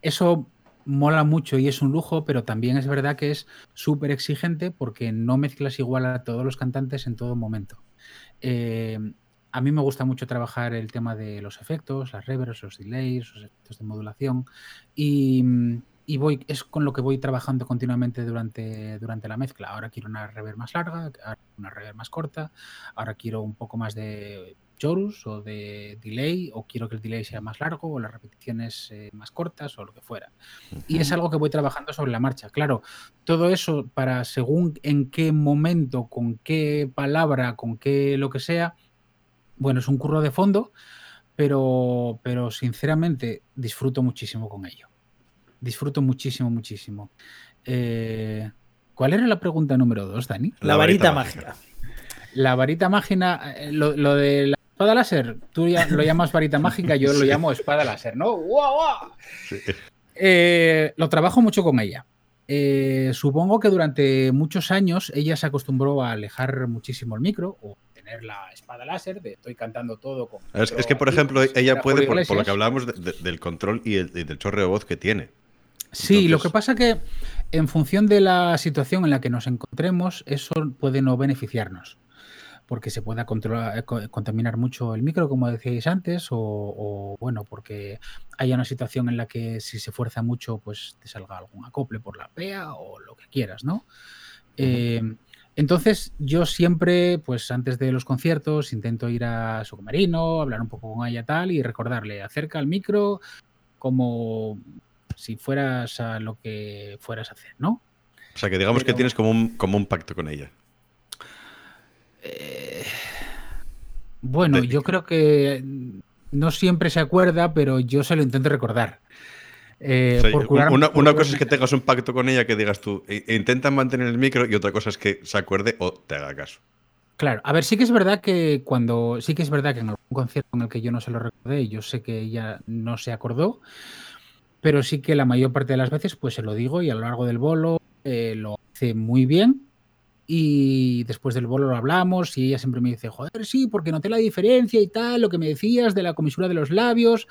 eso mola mucho y es un lujo, pero también es verdad que es súper exigente porque no mezclas igual a todos los cantantes en todo momento. Eh, a mí me gusta mucho trabajar el tema de los efectos, las reverbs, los delays, los efectos de modulación y, voy, es con lo que voy trabajando continuamente durante, durante la mezcla. Ahora quiero una reverb más larga, una reverb más corta, ahora quiero un poco más de chorus o de delay, o quiero que el delay sea más largo o las repeticiones eh, más cortas o lo que fuera. Y es algo que voy trabajando sobre la marcha. Claro, todo eso para según en qué momento, con qué palabra, con qué lo que sea, bueno, es un curro de fondo, pero, pero sinceramente disfruto muchísimo con ello. Disfruto muchísimo, muchísimo. Eh, ¿Cuál era la pregunta número dos, Dani? La, varita, mágica. La varita mágica, eh, lo, lo, de Espada láser, tú ya lo llamas varita mágica, yo lo llamo espada láser, ¿no? ¡Guau, eh, lo trabajo mucho con ella. Eh, supongo que durante muchos años ella se acostumbró a alejar muchísimo el micro o tener la espada láser de estoy cantando todo con. Es, que, por ejemplo, ella puede, por, lo que hablamos del control y, el, del chorro de voz que tiene. Sí, lo que pasa que en función de la situación en la que nos encontremos, eso puede no beneficiarnos porque se pueda controlar, eh, contaminar mucho el micro, como decíais antes, o, bueno, porque haya una situación en la que si se fuerza mucho, pues te salga algún acople por la PEA o lo que quieras, ¿no? Eh, entonces, yo siempre, pues antes de los conciertos, intento ir a su camarino, hablar un poco con ella tal y recordarle, acerca al micro como si fueras a lo que fueras a hacer, ¿no? O sea, que digamos que tienes como un, como un pacto con ella. Eh, bueno, yo creo que no siempre se acuerda, pero yo se lo intento recordar. Eh, una, cosa es que tengas un pacto con ella que digas tú, e, e intenta mantener el micro y otra cosa es que se acuerde o te haga caso. Claro, a ver, sí que es verdad que cuando, sí que es verdad que en algún concierto en el que yo no se lo recordé, yo sé que ella no se acordó, pero sí que la mayor parte de las veces pues se lo digo y a lo largo del bolo eh, lo hace muy bien y después del bolo lo hablamos y ella siempre me dice, joder, sí, porque noté la diferencia y tal, lo que me decías de la comisura de los labios.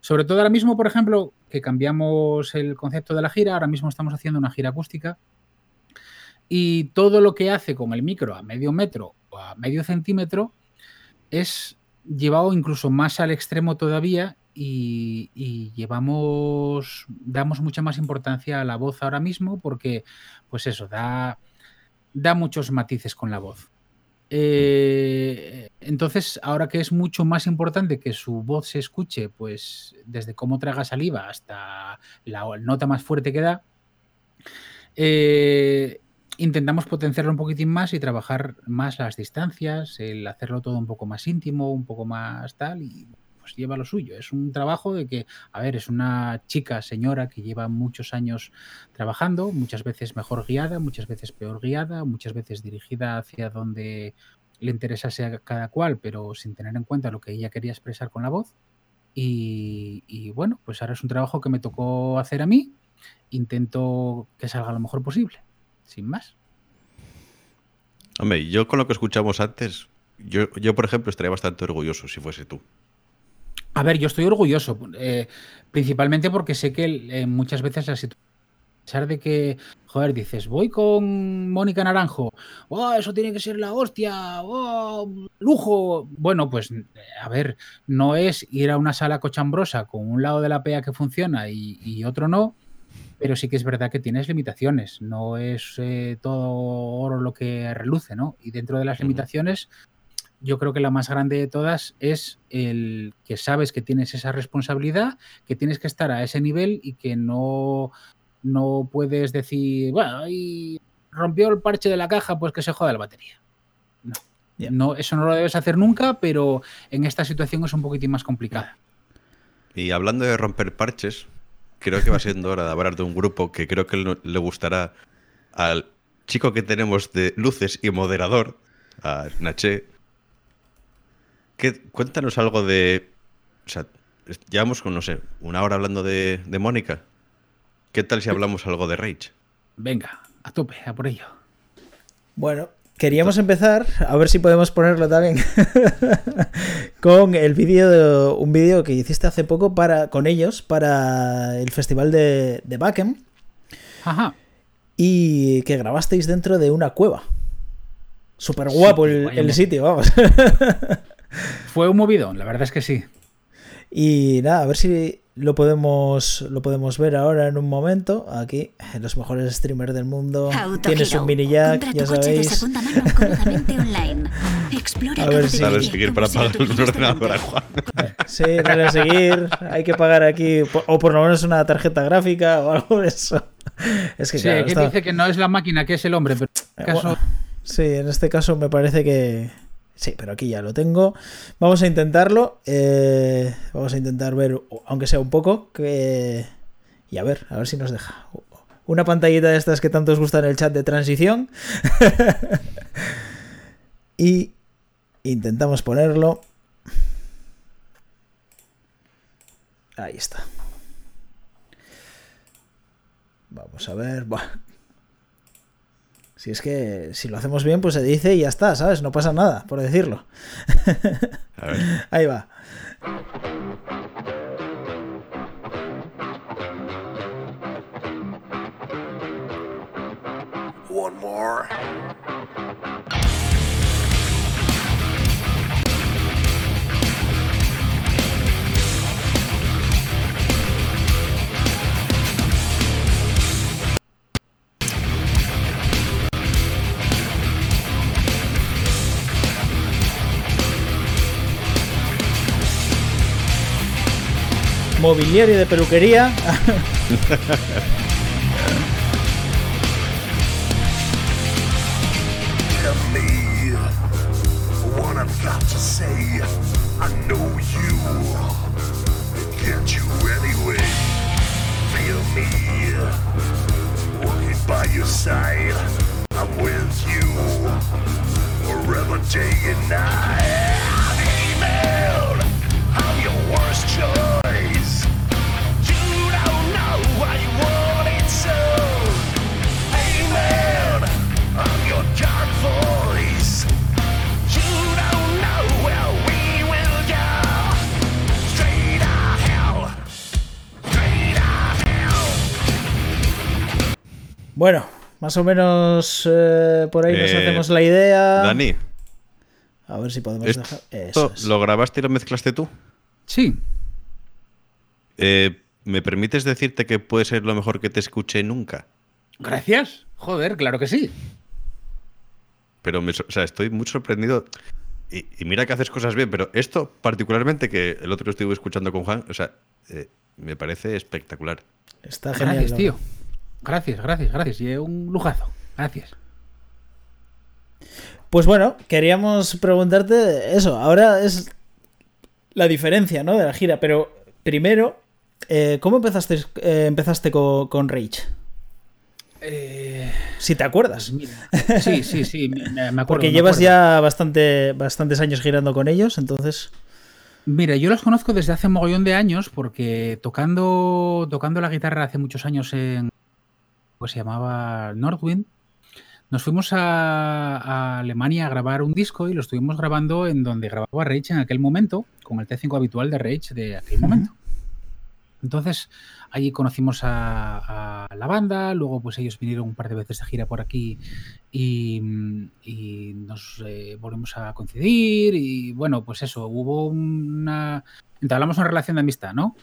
Sobre todo ahora mismo, por ejemplo, que cambiamos el concepto de la gira, ahora mismo estamos haciendo una gira acústica y todo lo que hace con el micro a medio metro o a medio centímetro es llevado incluso más al extremo todavía y, y, llevamos, damos mucha más importancia a la voz ahora mismo porque, pues eso, da da muchos matices con la voz. Eh, entonces, ahora que es mucho más importante que su voz se escuche, pues desde cómo traga saliva hasta la nota más fuerte que da, eh, intentamos potenciarlo un poquitín más y trabajar más las distancias, el hacerlo todo un poco más íntimo, un poco más tal, y pues, lleva lo suyo. Es un trabajo de que, a ver, es una chica, señora, que lleva muchos años trabajando, muchas veces mejor guiada, muchas veces peor guiada, muchas veces dirigida hacia donde le interesase a cada cual, pero sin tener en cuenta lo que ella quería expresar con la voz. Y, bueno, pues ahora es un trabajo que me tocó hacer a mí. Intento que salga lo mejor posible, sin más. Hombre, yo con lo que escuchamos antes, yo, yo por ejemplo estaría bastante orgulloso si fuese tú. A ver, yo estoy orgulloso, eh, principalmente porque sé que eh, muchas veces la situación, a pesar de que, joder, dices, voy con Mónica Naranjo, oh, eso tiene que ser la hostia, oh, lujo. Bueno, pues, a ver, no es ir a una sala cochambrosa con un lado de la PEA que funciona y, otro no, pero sí que es verdad que tienes limitaciones, no es eh, todo oro lo que reluce, ¿no? Y dentro de las limitaciones yo creo que la más grande de todas es el que sabes que tienes esa responsabilidad, que tienes que estar a ese nivel y que no, no puedes decir, bueno, y rompió el parche de la caja, pues que se joda la batería. No. no. Eso no lo debes hacer nunca, pero en esta situación es un poquitín más complicada. Y hablando de romper parches, creo que va siendo hora de hablar de un grupo que creo que le gustará al chico que tenemos de luces y moderador, a Naché. ¿Qué- cuéntanos algo de. O sea, llevamos con, no sé, una hora hablando de, de Mónica. ¿Qué tal si hablamos algo de Rage? Venga, a tope, a por ello. Bueno, queríamos empezar, a ver si podemos ponerlo también, con el vídeo, de- un vídeo que hiciste hace poco para, con ellos para el festival de, de Bakem Ajá. y que grabasteis dentro de una cueva. Súper guapo Sí, el, el sitio, vamos. Fue un movidón, la verdad es que sí. Y nada, a ver si lo podemos, lo podemos ver ahora en un momento. Aquí, los mejores streamers del mundo. Tienes un mini jack, Compra ya tu coche de sabéis. segunda mano cómodamente online. Explora A ver si- detalle Sabes seguir para pagar el ordenador a. Juan. Sí, dale a seguir. Hay que pagar aquí, o por lo menos una tarjeta gráfica o algo de eso. Es que Sí, claro, está- dice que no es la máquina, que es el hombre, pero en este caso, sí, en este caso me parece que sí, pero aquí ya lo tengo. Vamos a intentarlo. eh, vamos a intentar ver, aunque sea un poco, que y a ver, a ver si nos deja. Una pantallita de estas que tanto os gusta en el chat de transición. y intentamos ponerlo. Ahí está. Vamos a ver. Buah. Si es que si lo hacemos bien, pues se dice y ya está, ¿sabes? No pasa nada, por decirlo. A ver. Ahí va. One more. Walking by your side. I'm with you. Forever day and night. Bueno, más o menos eh, por ahí nos Eh, hacemos la idea. Dani, A ver si podemos ¿esto dejar. Eso es. lo grabaste y lo mezclaste tú? sí, Eh, ¿Me permites decirte que puede ser lo mejor que te escuché nunca? gracias. Joder, claro que sí. Pero me, o sea, estoy muy sorprendido. Y, y mira que haces cosas bien, pero esto particularmente que el otro estuve escuchando con Juan, o sea, eh, me parece espectacular. Está genial. Gracias, ¿no? tío. Gracias, gracias, gracias. Y un lujazo. Gracias. Pues bueno, queríamos preguntarte eso. Ahora es la diferencia, ¿no? De la gira, pero primero, eh, ¿cómo empezaste, eh, empezaste co- con, Rage? Eh, Si te acuerdas. mira, sí, sí, sí, me, me acuerdo. Porque me llevas acuerdo. ya bastante, bastantes años girando con ellos, entonces. Mira, yo los conozco desde hace mogollón de años porque tocando, tocando la guitarra hace muchos años en que se llamaba Northwind, nos fuimos a, a Alemania a grabar un disco y lo estuvimos grabando en donde grababa Rage en aquel momento, con el T5 habitual de Rage de aquel momento. Entonces, allí conocimos a, a la banda, luego pues ellos vinieron un par de veces de gira por aquí y, y nos eh, volvimos a coincidir y bueno, pues eso, hubo una... Entablamos una relación de amistad, ¿no?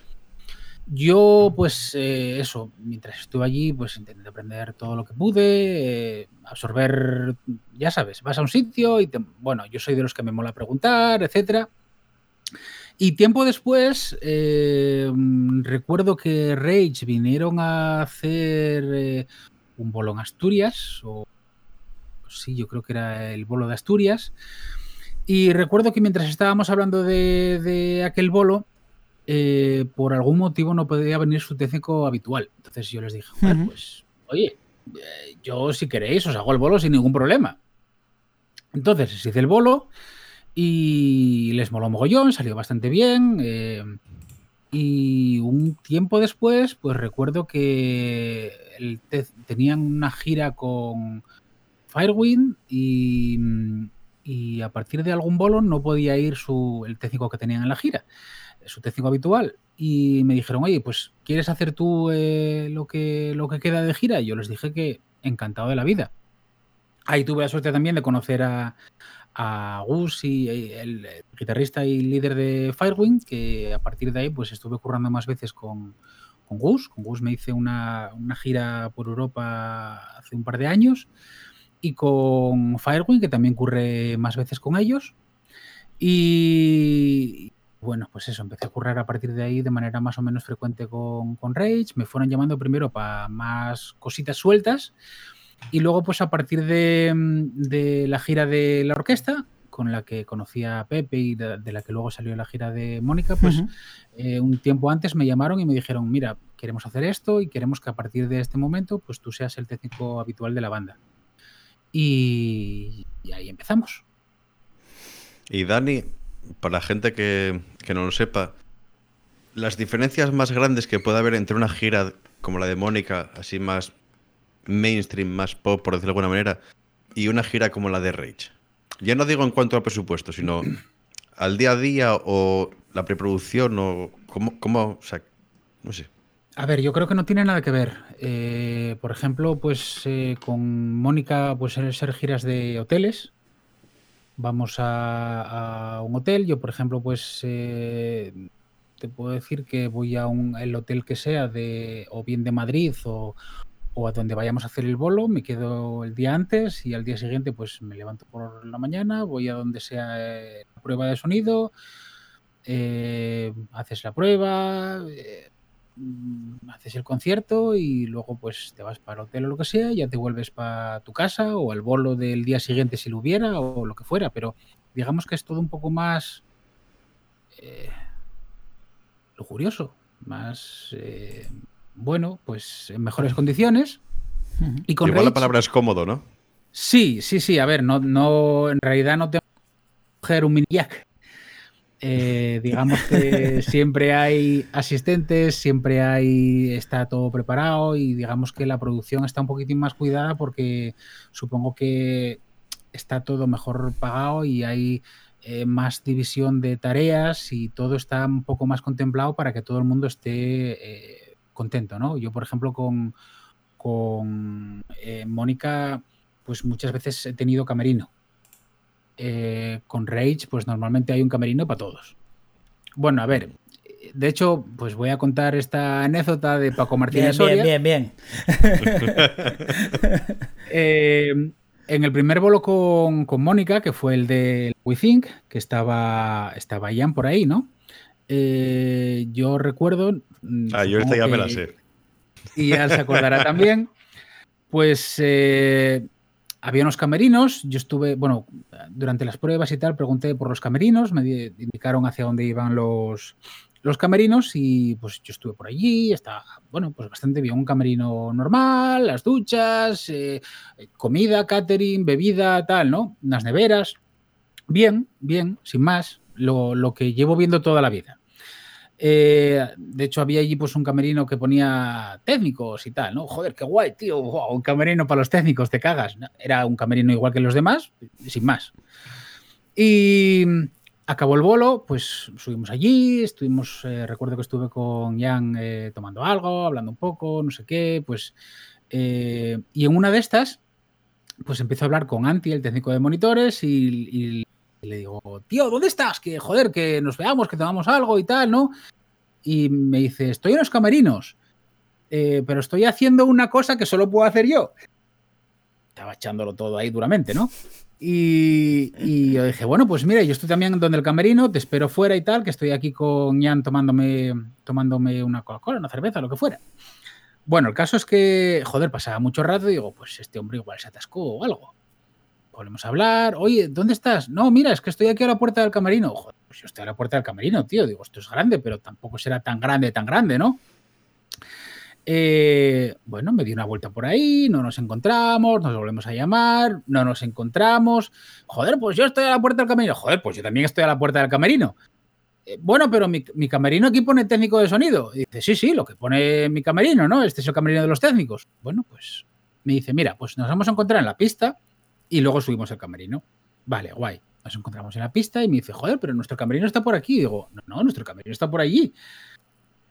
Yo, pues eh, eso, mientras estuve allí, pues intenté aprender todo lo que pude, eh, absorber, ya sabes, vas a un sitio y, te- bueno, yo soy de los que me mola preguntar, etcétera. Y tiempo después, eh, mm, recuerdo que Rage vinieron a hacer un bolo en Asturias, o sí, yo creo que era el bolo de Asturias. Y recuerdo que mientras estábamos hablando de, de aquel bolo, eh, por algún motivo no podía venir su técnico habitual. Entonces yo les dije, "Joder, Ujú. pues, oye, eh, yo si queréis os hago el bolo sin ningún problema. Entonces se hizo el bolo y les moló mogollón, salió bastante bien. eh, y un tiempo después, pues recuerdo que el tenían una gira con Firewind y, y a partir de algún bolo no podía ir su, el técnico que tenían en la gira, su técnico habitual. Y me dijeron, oye, pues ¿quieres hacer tú eh, lo, que, lo que queda de gira? Y yo les dije que encantado de la vida. Ahí tuve la suerte también de conocer a, a Gus y eh, el, guitarrista y líder de Firewind, que a partir de ahí pues estuve currando más veces con, con Gus. Con Gus me hice una, una gira por Europa hace un par de años y con Firewind, que también curré más veces con ellos. Y bueno, pues eso, empecé a currar a partir de ahí de manera más o menos frecuente con, con Rage. Me fueron llamando primero para más cositas sueltas. Y luego, pues a partir de, mm, de la gira de la orquesta, con la que conocí a Pepe y de, de la que luego salió la gira de Mónica, pues Ujú. eh, un tiempo antes me llamaron y me dijeron, mira, queremos hacer esto y queremos que a partir de este momento, pues tú seas el técnico habitual de la banda. Y, y ahí empezamos. Y Dani, para la gente que, que no lo sepa, las diferencias más grandes que puede haber entre una gira como la de Mónica, así más mainstream, más pop, por decirlo de alguna manera, y una gira como la de Rage. Ya no digo en cuanto al presupuesto, sino al día a día o la preproducción o cómo, cómo o sea, no sé. A ver, yo creo que no tiene nada que ver. Eh, por ejemplo, pues eh, con Mónica, pues ser giras de hoteles. Vamos a, un hotel. Yo, por ejemplo, pues eh, te puedo decir que voy a un, el hotel que sea de o bien de Madrid o, o a donde vayamos a hacer el bolo. Me quedo el día antes y al día siguiente, pues me levanto por la mañana, voy a donde sea eh, la prueba de sonido. eh, haces la prueba, eh, haces el concierto y luego pues te vas para el hotel o lo que sea, ya te vuelves para tu casa o al bolo del día siguiente si lo hubiera o lo que fuera, pero digamos que es todo un poco más eh, lujurioso, más eh, bueno, pues en mejores condiciones. Y con Igual la palabra es cómodo, ¿no? Sí, sí, sí. A ver, no, no, en realidad no tengo que coger un mini jack. Eh, digamos que siempre hay asistentes, siempre hay, está todo preparado y digamos que la producción está un poquitín más cuidada porque supongo que está todo mejor pagado y hay eh, más división de tareas y todo está un poco más contemplado para que todo el mundo esté eh, contento, ¿no? Yo, por ejemplo, con, con Mónica, pues muchas veces he tenido camerino. Eh, con Rage, pues normalmente hay un camerino para todos. Bueno, a ver, de hecho, pues voy a contar esta anécdota de Paco Bien, Martínez Soria. bien, bien, bien. Eh, en el primer bolo con, con Mónica, que fue el de We Think, que estaba, estaba Ian por ahí, ¿no? Eh, yo recuerdo. mm, Ah, yo esta ya me la sé. y ya se acordará también. Pues eh, había unos camerinos, yo estuve, bueno, durante las pruebas y tal, pregunté por los camerinos, me di- indicaron hacia dónde iban los, los camerinos y pues yo estuve por allí, estaba, bueno, pues bastante bien, un camerino normal, las duchas, eh, comida, catering, bebida, tal, ¿no? Unas neveras, bien, bien, sin más, lo, lo que llevo viendo toda la vida. Eh, de hecho, había allí pues un camerino que ponía técnicos y tal, ¿no? Joder, qué guay, tío. un camerino para los técnicos, te cagas. Era un camerino igual que los demás, sin más. Y acabó el bolo, pues subimos allí, estuvimos, eh, recuerdo que estuve con Jan eh, tomando algo, hablando un poco, no sé qué, pues... y en una de estas, pues empiezo a hablar con Anti, el técnico de monitores, y y le digo, tío, ¿dónde estás? Que joder, que nos veamos, que tomamos algo y tal, ¿no? Y me dice, estoy en los camerinos, eh, pero estoy haciendo una cosa que solo puedo hacer yo. Estaba echándolo todo ahí duramente, ¿no? Y, yo dije, bueno, pues mira, yo estoy también donde el camerino, te espero fuera y tal, que estoy aquí con Jan tomándome, tomándome una Coca-Cola, una cerveza, lo que fuera. Bueno, el caso es que, joder, pasaba mucho rato y digo, pues este hombre igual se atascó o algo volvemos a hablar. Oye, ¿dónde estás? No, mira, es que estoy aquí a la puerta del camerino. Joder, pues yo estoy a la puerta del camerino, tío. Digo, esto es grande, pero tampoco será tan grande, tan grande, ¿no? Eh, bueno, me di una vuelta por ahí, no nos encontramos, nos volvemos a llamar, no nos encontramos. Joder, pues yo estoy a la puerta del camerino. Joder, pues yo también estoy a la puerta del camerino. Eh, bueno, pero mi, mi camerino aquí pone técnico de sonido. Y dice, sí, sí, lo que pone mi camerino, ¿no? Este es el camerino de los técnicos. Bueno, pues me dice, mira, pues nos vamos a encontrar en la pista y luego subimos el camerino. Vale, guay. Nos encontramos en la pista y me dice, joder, pero nuestro camerino está por aquí. Y digo, no, no, nuestro camerino está por allí.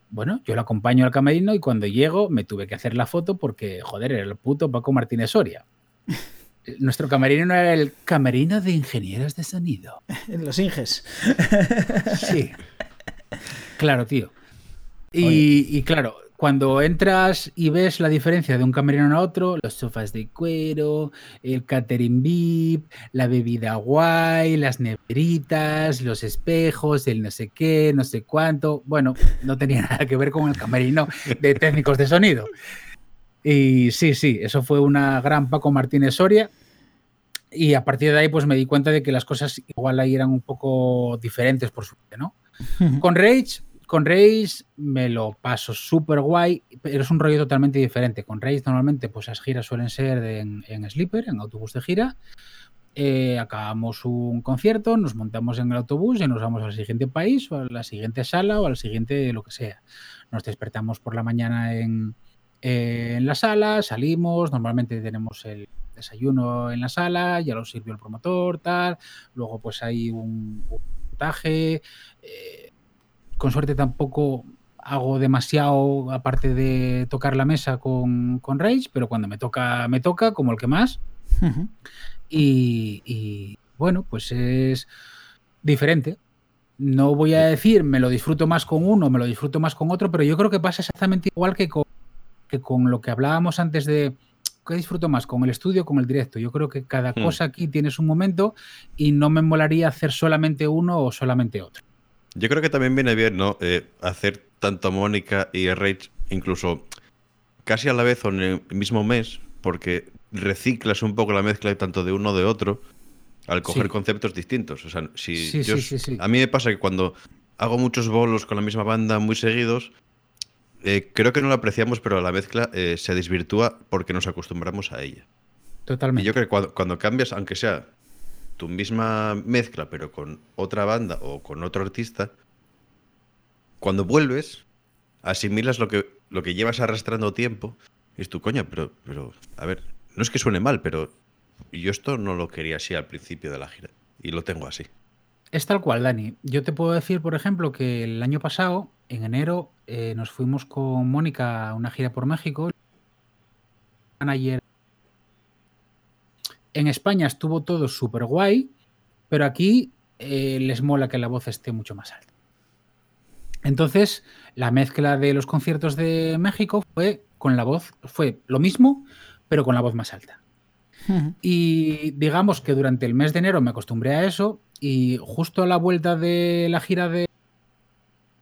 Bueno, yo lo acompaño al camerino y cuando llego me tuve que hacer la foto porque, joder, era el puto Paco Martínez Soria. Nuestro camerino no era el camerino de ingenieros de sonido. En los Inges. Sí. Claro, tío. Y, y claro, cuando entras y ves la diferencia de un camerino a otro, los sofás de cuero, el catering VIP, la bebida guay, las neveritas, los espejos, el no sé qué, no sé cuánto, bueno, no tenía nada que ver con el camerino de técnicos de sonido. Y sí, sí, eso fue una gran Paco Martínez Soria. Y a partir de ahí, pues me di cuenta de que las cosas igual ahí eran un poco diferentes por suerte, ¿no? Con Rage, con Rage me lo paso súper guay, pero es un rollo totalmente diferente. Con Rage normalmente pues las giras suelen ser en, en sleeper, en autobús de gira. Eh, acabamos un concierto, nos montamos en el autobús y nos vamos al siguiente país o a la siguiente sala o al siguiente lo que sea. Nos despertamos por la mañana en, la sala, salimos, normalmente tenemos el desayuno en la sala, ya lo sirvió el promotor, tal, luego pues hay un, un montaje, eh, con suerte tampoco hago demasiado aparte de tocar la mesa con, con Rage, pero cuando me toca, me toca como el que más. Y, bueno, pues es diferente. No voy a decir me lo disfruto más con uno, me lo disfruto más con otro, pero yo creo que pasa exactamente igual que con, que con lo que hablábamos antes de ¿qué disfruto más? ¿Con el estudio o con el directo? Yo creo que cada Hmm. cosa aquí tiene su momento y no me molaría hacer solamente uno o solamente otro. Yo creo que también viene bien, ¿no? Eh, hacer tanto Mónica y Rage incluso casi a la vez o en el mismo mes, porque reciclas un poco la mezcla tanto de uno de otro al coger Sí. conceptos distintos. O sea, si Sí, yo- sí, sí, sí. A mí me pasa que cuando hago muchos bolos con la misma banda muy seguidos, eh, creo que no lo apreciamos, pero la mezcla eh, se desvirtúa porque nos acostumbramos a ella. Y Totalmente. yo creo que cuando, cuando cambias, aunque sea tu misma mezcla, pero con otra banda o con otro artista, cuando vuelves, asimilas lo que, lo que llevas arrastrando tiempo. Y es tu coña, pero, pero, a ver, no es que suene mal, pero yo esto no lo quería así al principio de la gira. Y lo tengo así. Es tal cual, Dani. Yo te puedo decir, por ejemplo, que el año pasado, en enero, eh, nos fuimos con Mónica a una gira por México. Manager. En España estuvo todo súper guay, pero aquí eh, les mola que la voz esté mucho más alta. Entonces, la mezcla de los conciertos de México fue con la voz, fue lo mismo, pero con la voz más alta. Y digamos que durante el mes de enero me acostumbré a eso y justo a la vuelta de la gira de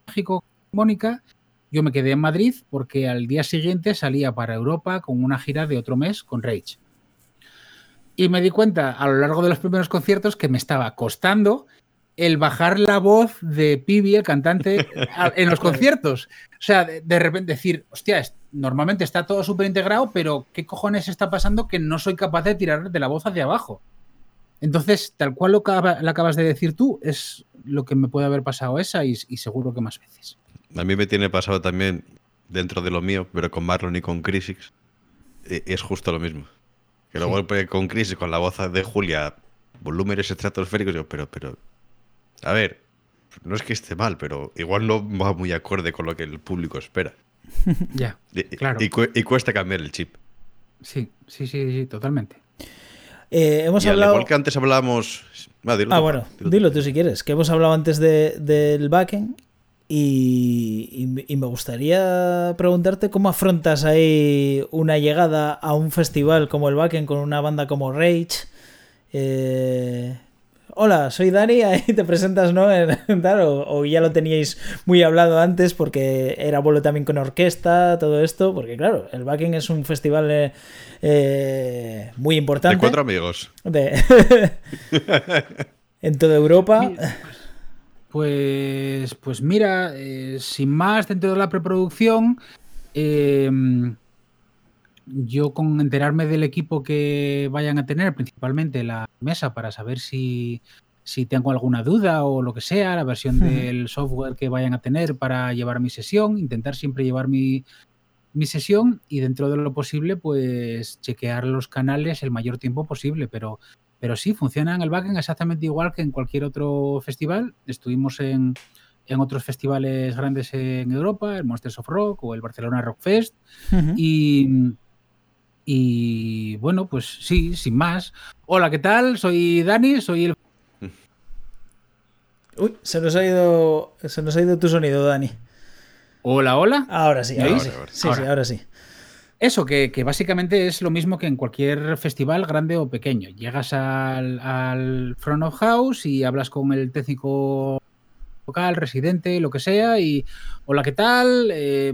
México Mónica, yo me quedé en Madrid porque al día siguiente salía para Europa con una gira de otro mes con Rage. Y me di cuenta a lo largo de los primeros conciertos que me estaba costando el bajar la voz de Pibi, el cantante, en los conciertos. O sea, de, de repente decir, hostia, es- normalmente está todo súper integrado, pero ¿qué cojones está pasando que no soy capaz de tirar de la voz hacia abajo? Entonces, tal cual lo, acaba- lo acabas de decir tú, es lo que me puede haber pasado esa y, y seguro que más veces. A mí me tiene pasado también dentro de lo mío, pero con Marlon y con Crisix. eh, Es justo lo mismo. Que luego eh, con Crisix, con la voz de Julia, volúmenes estratosféricos, yo, pero, pero. A ver, no es que esté mal, pero igual no va muy acorde con lo que el público espera. Ya, Y, Claro. y cu- y cuesta cambiar el chip. sí, sí, sí, sí, totalmente. Eh, hemos Y al hablado. igual que antes hablábamos. Dilo Ah, tú, bueno, dilo tú. dilo tú si quieres. Que hemos hablado antes de- del backend. Y, y me- y me gustaría preguntarte cómo afrontas ahí una llegada a un festival como el backend con una banda como Rage. Eh, Hola, soy Dani, ahí te presentas, ¿no? O, o ya lo teníais muy hablado antes porque era vuelo también con orquesta, todo esto, porque claro, el Backend es un festival eh, eh, muy importante. De cuatro amigos. de- en toda Europa. Pues, pues mira, eh, sin más, dentro de la preproducción, Eh, yo con enterarme del equipo que vayan a tener, principalmente la mesa, para saber si, si tengo alguna duda o lo que sea, la versión del software que vayan a tener para llevar mi sesión, intentar siempre llevar mi, mi sesión y dentro de lo posible, pues chequear los canales el mayor tiempo posible, pero, pero sí, funciona en el backend exactamente igual que en cualquier otro festival. Estuvimos en, en otros festivales grandes en Europa, el Monsters of Rock o el Barcelona Rock Fest, y, y bueno, pues sí, sin más. Hola, ¿qué tal? Soy Dani, soy el... Uy, se nos ha ido. Se nos ha ido tu sonido, Dani. Hola, hola. Ahora sí, ¿Me ahora sí. Ahora, ahora. Sí, sí, ahora sí. Eso, que, básicamente es lo mismo que en cualquier festival grande o pequeño. Llegas al, front of house y hablas con el técnico local, residente, lo que sea, y hola, ¿qué tal? Eh,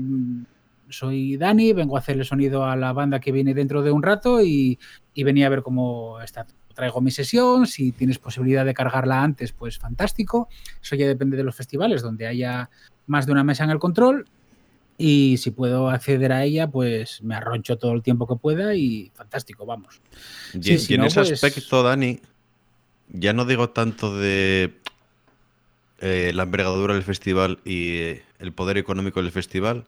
soy Dani, vengo a hacer el sonido a la banda que viene dentro de un rato y, y venía a ver cómo está. Traigo mi sesión, si tienes posibilidad de cargarla antes, pues fantástico. Eso ya depende de los festivales, donde haya más de una mesa en el control. Y si puedo acceder a ella, pues me arroncho todo el tiempo que pueda y fantástico, vamos. Y, Sí, y si en no, ese pues- aspecto, Dani, ya no digo tanto de eh, la envergadura del festival y eh, el poder económico del festival,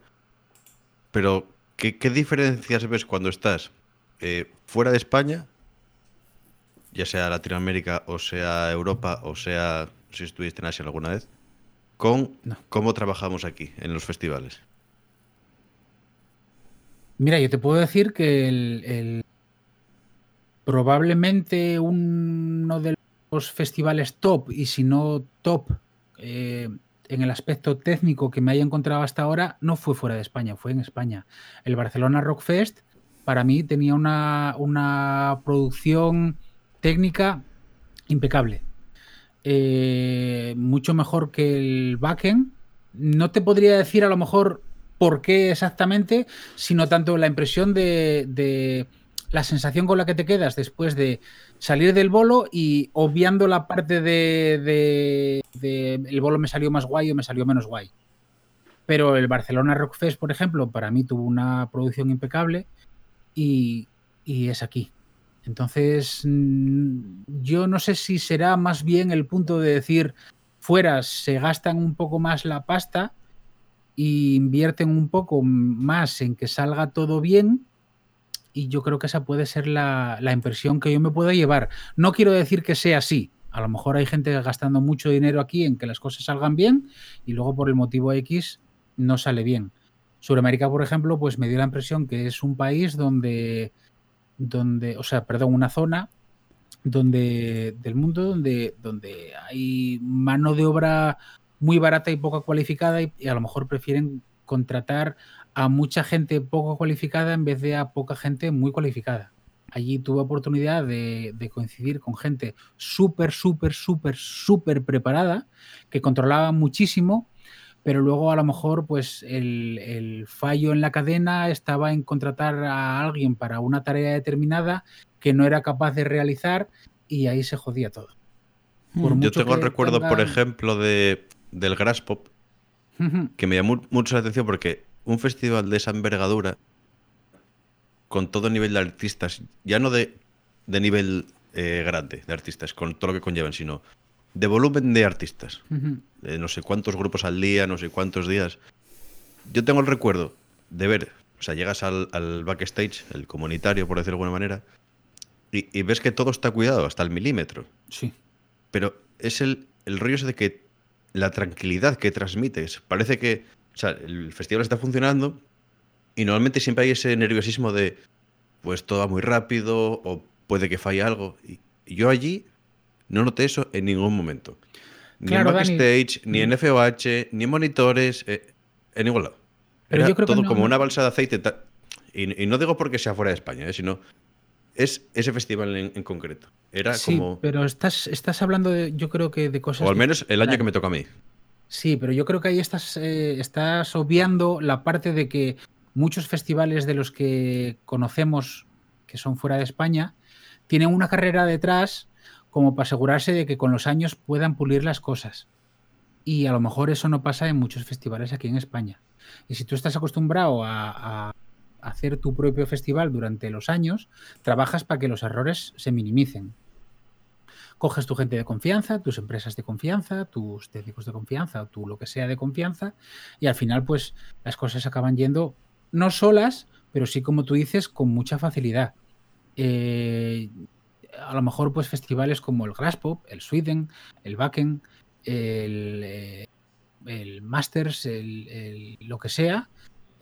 pero ¿qué, qué diferencias ves cuando estás eh, fuera de España, ya sea Latinoamérica o sea Europa o sea si estuviste en Asia alguna vez, con No. cómo trabajamos aquí en los festivales? Mira, yo te puedo decir que el, probablemente uno de los festivales top, y si no top, eh, en el aspecto técnico que me haya encontrado hasta ahora, no fue fuera de España, fue en España. El Barcelona Rock Fest, para mí, tenía una, una producción técnica impecable. Eh, mucho mejor que el backend. No te podría decir a lo mejor por qué exactamente, sino tanto la impresión de, la sensación con la que te quedas después de salir del bolo y obviando la parte de el bolo me salió más guay o me salió menos guay. Pero el Barcelona Rock Fest, por ejemplo, para mí tuvo una producción impecable y, y es aquí. Entonces, mm, yo no sé si será más bien el punto de decir, fuera se gastan un poco más la pasta y invierten un poco más en que salga todo bien. Y yo creo que esa puede ser la, la impresión que yo me pueda llevar. No quiero decir que sea así. A lo mejor hay gente gastando mucho dinero aquí en que las cosas salgan bien y luego por el motivo X no sale bien. Sudamérica, por ejemplo, pues me dio la impresión que es un país donde, donde o sea, perdón, una zona donde del mundo donde, donde hay mano de obra muy barata y poco cualificada y, y a lo mejor prefieren contratar a mucha gente poco cualificada en vez de a poca gente muy cualificada. Allí tuve oportunidad de, de coincidir con gente súper, súper, súper, súper preparada, que controlaba muchísimo, pero luego a lo mejor pues el, el fallo en la cadena estaba en contratar a alguien para una tarea determinada que no era capaz de realizar y ahí se jodía todo. Por Mm. Yo tengo el recuerdo, por ejemplo, de, del Grass Pop, que me llamó mucho la atención porque un festival de esa envergadura, con todo nivel de artistas, ya no de, de nivel eh, grande de artistas, con todo lo que conllevan, sino de volumen de artistas, de no sé cuántos grupos al día, no sé cuántos días. Yo tengo el recuerdo de ver, o sea, llegas al, al backstage, el comunitario, por decirlo de alguna manera, y, y ves que todo está cuidado hasta el milímetro. Sí. Pero es el, el rollo ese de que la tranquilidad que transmites. Parece que o sea, el festival está funcionando y normalmente siempre hay ese nerviosismo de pues todo va muy rápido o puede que falle algo. Y, yo allí no noté eso en ningún momento. Ni Claro, en Dani. backstage, ni en FOH, ni en monitores, eh, en ningún lado. Pero Era yo creo que todo no- como no- una balsa de aceite. Y, y no digo porque sea fuera de España, eh, sino es ese festival en, en concreto. Era Sí, como... pero estás, estás hablando de, yo creo que de cosas... O al menos el año que me toca a mí. Sí, pero yo creo que ahí estás, eh, estás obviando la parte de que muchos festivales de los que conocemos que son fuera de España tienen una carrera detrás como para asegurarse de que con los años puedan pulir las cosas. Y a lo mejor eso no pasa en muchos festivales aquí en España. Y si tú estás acostumbrado a, a hacer tu propio festival durante los años, trabajas para que los errores se minimicen. Coges tu gente de confianza, tus empresas de confianza, tus técnicos de confianza, tú lo que sea de confianza, y al final, pues las cosas acaban yendo no solas, pero sí, como tú dices, con mucha facilidad. Eh, a lo mejor, pues festivales como el Grasspop, el Sweden, el Wacken, el, eh, Masters, el- lo que sea,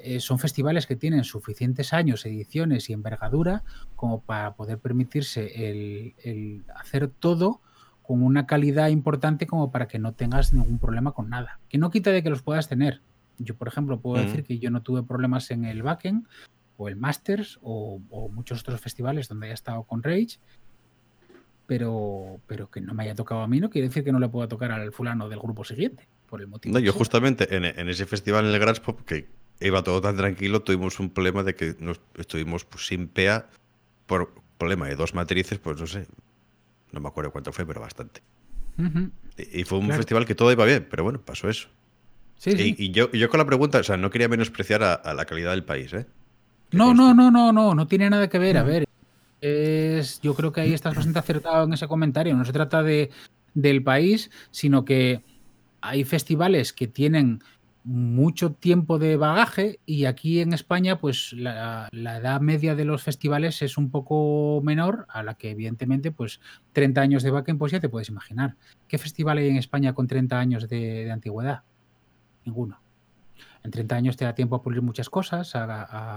eh, son festivales que tienen suficientes años, ediciones y envergadura como para poder permitirse el, el hacer todo con una calidad importante como para que no tengas ningún problema con nada. Que no quita de que los puedas tener. Yo, por ejemplo, puedo Ujú. decir que yo no tuve problemas en el Backend o el Masters o, o muchos otros festivales donde haya estado con Rage, pero, pero que no me haya tocado a mí no quiere decir que no le pueda tocar al fulano del grupo siguiente, por el motivo. No, yo sea. justamente en, en ese festival en el Grants Pop, que iba todo tan tranquilo, tuvimos un problema de que nos estuvimos pues, sin PEA por problema de dos matrices, pues no sé, no me acuerdo cuánto fue, pero bastante. Y, y fue un Claro. festival que todo iba bien, pero bueno, pasó eso. Sí, sí. Y, yo, y yo con la pregunta, o sea, no quería menospreciar a, a la calidad del país, ¿eh? No, no, no, no, no, no tiene nada que ver. A ver, es, yo creo que ahí estás bastante acertado en ese comentario. No se trata de, del país, sino que hay festivales que tienen mucho tiempo de bagaje y aquí en España, pues la, la edad media de los festivales es un poco menor a la que evidentemente, pues 30 años de backend, pues ya te puedes imaginar. ¿Qué festival hay en España con 30 años de, de antigüedad? Ninguno. En 30 años te da tiempo a pulir muchas cosas, a,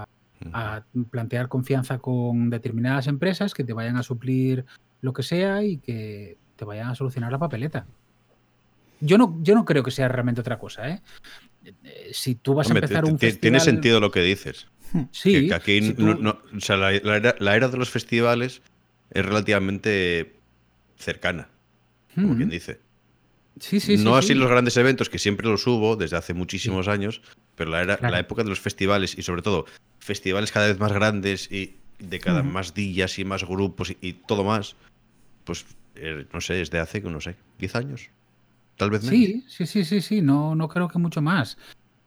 a- a plantear confianza con determinadas empresas que te vayan a suplir lo que sea y que te vayan a solucionar la papeleta. Yo no, yo no creo que sea realmente otra cosa, ¿eh? Eh, Si tú vas Hombre, a empezar un ti- festival... Tiene sentido lo que dices. Sí, que, que aquí si no- tú- no- o sea, la, la era, la era de los festivales es relativamente cercana, como Mm. quien dice. Sí, sí, sí, no así sí. los grandes eventos, que siempre los hubo desde hace muchísimos años, pero la, era, Claro. la época de los festivales y sobre todo festivales cada vez más grandes y de cada Ujú. más días y más grupos y, y todo más, pues eh, no sé, es de hace, no sé, 10 años. Tal vez menos. Sí, sí, sí, sí, sí, no, no creo que mucho más.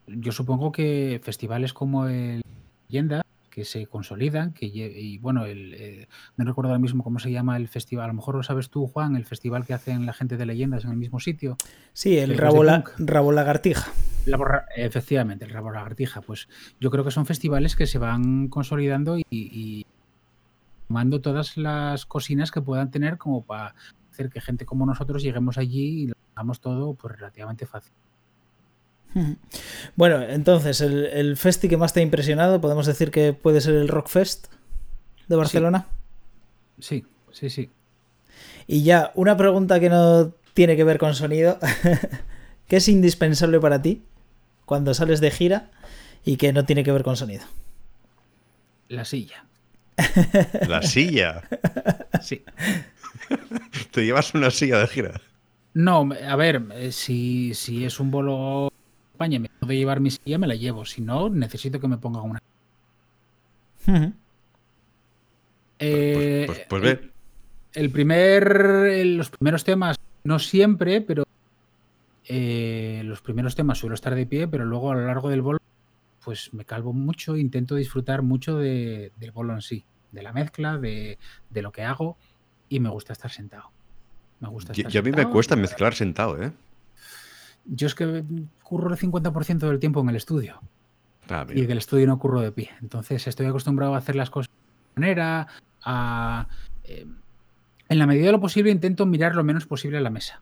Yo supongo que festivales como el Leyenda, que se consolidan, que y bueno, el, eh, no recuerdo ahora mismo cómo se llama el festival, a lo mejor lo sabes tú, Juan, el festival que hacen la gente de leyendas en el mismo sitio. Sí, el rabo, la- Punk. rabo lagartija. La efectivamente, el Rabo Lagartija, pues yo creo que son festivales que se van consolidando y, y tomando todas las cocinas que puedan tener como para hacer que gente como nosotros lleguemos allí y lo hagamos todo pues relativamente fácil. Ujú. Bueno, entonces, el, el festi que más te ha impresionado, podemos decir que puede ser el Rockfest de Barcelona. Sí, sí, sí. Y ya, una pregunta que no tiene que ver con sonido. ¿Qué es indispensable para ti cuando sales de gira y que no tiene que ver con sonido? La silla. La silla. Sí. Te llevas una silla de gira. No, a ver, eh, si, si es un bolo a España y me puedo llevar mi silla, me la llevo. Si no, necesito que me ponga una. Eh, Pues, pues, pues el- ve. el primer, los primeros temas, no siempre, pero eh, los primeros temas suelo estar de pie, pero luego a lo largo del bolo, pues me calvo mucho, intento disfrutar mucho de- del bolo en sí, de la mezcla, de, de lo que hago, y me gusta estar sentado. Me gusta Y, estar y a mí me cuesta mezclar sentado, ¿eh? Yo es que curro el 50% del tiempo en el estudio. Ah, y mira. del estudio no curro de pie. Entonces estoy acostumbrado a hacer las cosas de manera, a... eh, en la medida de lo posible intento mirar lo menos posible a la mesa.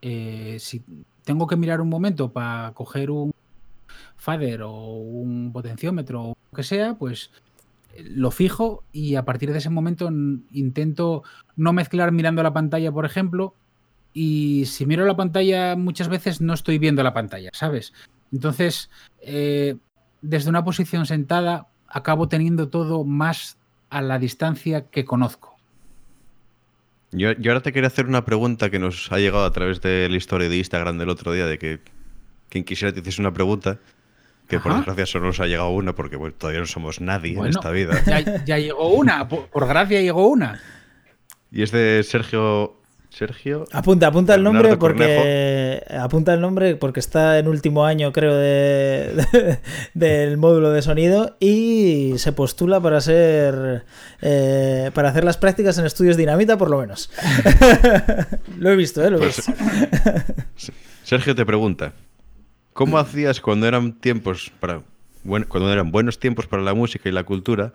Eh, si tengo que mirar un momento para coger un fader o un potenciómetro o lo que sea, pues lo fijo y a partir de ese momento intento no mezclar mirando la pantalla, por ejemplo, y si miro la pantalla muchas veces no estoy viendo la pantalla, ¿sabes? Entonces, eh, desde una posición sentada acabo teniendo todo más a la distancia que conozco. Yo, yo ahora te quería hacer una pregunta que nos ha llegado a través de la historia de Instagram del otro día, de que quien quisiera te hiciese una pregunta, que por Ajá. desgracia solo nos ha llegado una, porque bueno, todavía no somos nadie en esta vida. Ya, ya llegó una, por, por gracia llegó una. Y es de Sergio Sergio. Apunta, apunta el nombre porque apunta el nombre porque está en último año, creo, de, de- del módulo de sonido y se postula para ser eh, para hacer las prácticas en estudios Dinamita, por lo menos. lo he visto, ¿eh? Lo he Pues- visto. Sergio te pregunta: ¿Cómo hacías cuando eran tiempos para buen- cuando eran buenos tiempos para la música y la cultura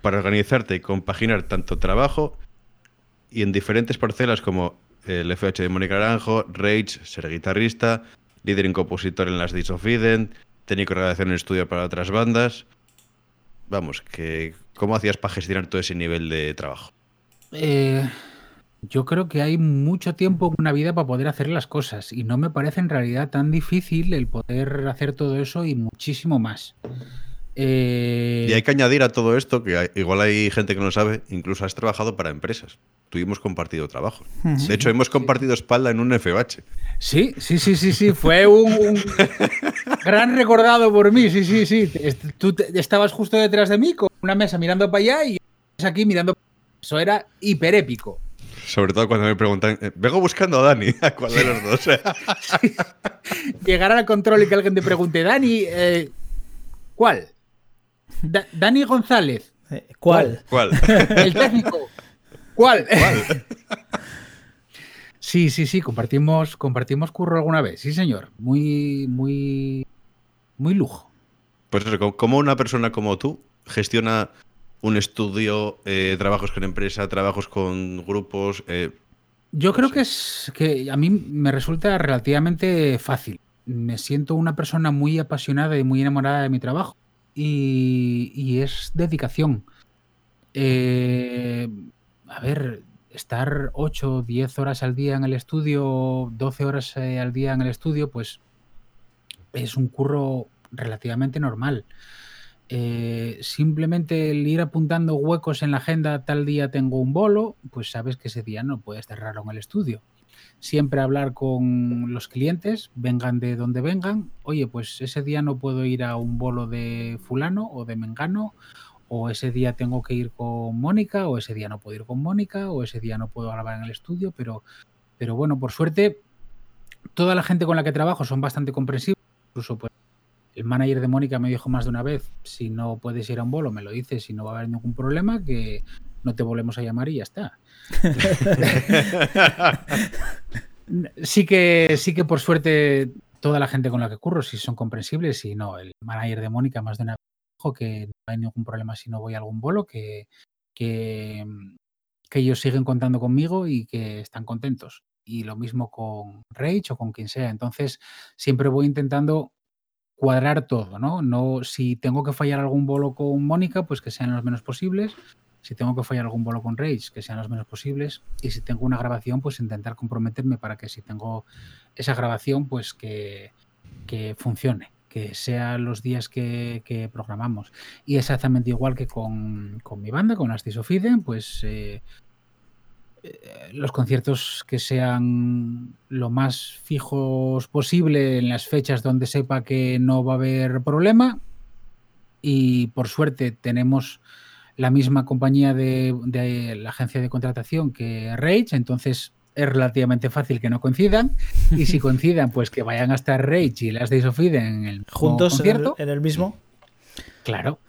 para organizarte y compaginar tanto trabajo y en diferentes parcelas como el FH de Mónica Naranjo, Rage, ser guitarrista, líder y compositor en las Days of Eden, técnico de grabación en estudio para otras bandas? Vamos, que ¿cómo hacías para gestionar todo ese nivel de trabajo? Eh, yo creo que hay mucho tiempo en una vida para poder hacer las cosas y no me parece en realidad tan difícil el poder hacer todo eso y muchísimo más. Eh, Y hay que añadir a todo esto, que hay- igual hay gente que no lo sabe, incluso has trabajado para empresas. Tuvimos compartido trabajo. De hecho, hemos compartido espalda en un FOH. Sí, sí, sí, sí, sí, fue un, un gran recordado por mí, sí, sí, sí. Tú te- estabas justo detrás de mí con una mesa mirando para allá y aquí mirando. Eso era hiperépico. Sobre todo cuando me preguntan, eh, vengo buscando a Dani, ¿a cuál de los dos? Llegar al control y que alguien te pregunte, Dani, eh, ¿cuál? Da- Dani González, Eh, ¿Cuál? ¿Cuál? el técnico. ¿Cuál? Sí, sí, sí, compartimos, compartimos curro alguna vez, sí, señor. Muy, muy, muy lujo. Pues eso, ¿cómo una persona como tú gestiona un estudio, eh, trabajos con empresa, trabajos con grupos? eh, Yo creo que es que a mí me resulta relativamente fácil. Me siento una persona muy apasionada y muy enamorada de mi trabajo y, y es dedicación. Eh, a ver, estar 8 o 10 horas al día en el estudio, 12 horas al día en el estudio, pues es un curro relativamente normal. Eh, simplemente el ir apuntando huecos en la agenda, tal día tengo un bolo, pues sabes que ese día no puedes cerrarlo en el estudio. Siempre hablar con los clientes, vengan de donde vengan. Oye, pues ese día no puedo ir a un bolo de fulano o de mengano, o ese día tengo que ir con Mónica, o ese día no puedo ir con Mónica, o ese día no puedo grabar en el estudio, pero, pero bueno, por suerte, toda la gente con la que trabajo son bastante comprensibles, incluso pues el manager de Mónica me dijo más de una vez, si no puedes ir a un bolo, me lo dices y no va a haber ningún problema, que no te volvemos a llamar y ya está. sí que sí que por suerte toda la gente con la que curro sí son comprensibles y no, el manager de Mónica más de una vez dijo que no hay ningún problema si no voy a algún bolo, que, que, que ellos siguen contando conmigo y que están contentos. Y lo mismo con Rage o con quien sea. Entonces, siempre voy intentando cuadrar todo, ¿no? No, si tengo que fallar algún bolo con Mónica, pues que sean los menos posibles. Si tengo que fallar algún bolo con Rage, que sean los menos posibles. Y si tengo una grabación, pues intentar comprometerme para que si tengo esa grabación, pues que, que funcione, que sean los días que, que programamos. Y exactamente igual que con, con mi banda, con Astis of Eden, pues eh, los conciertos que sean lo más fijos posible en las fechas donde sepa que no va a haber problema. Y por suerte tenemos la misma compañía de, de la agencia de contratación que Rage, entonces es relativamente fácil que no coincidan. Y si coincidan, pues que vayan hasta Rage y las Days of Eden en el Juntos en el, concierto. en el mismo. Claro.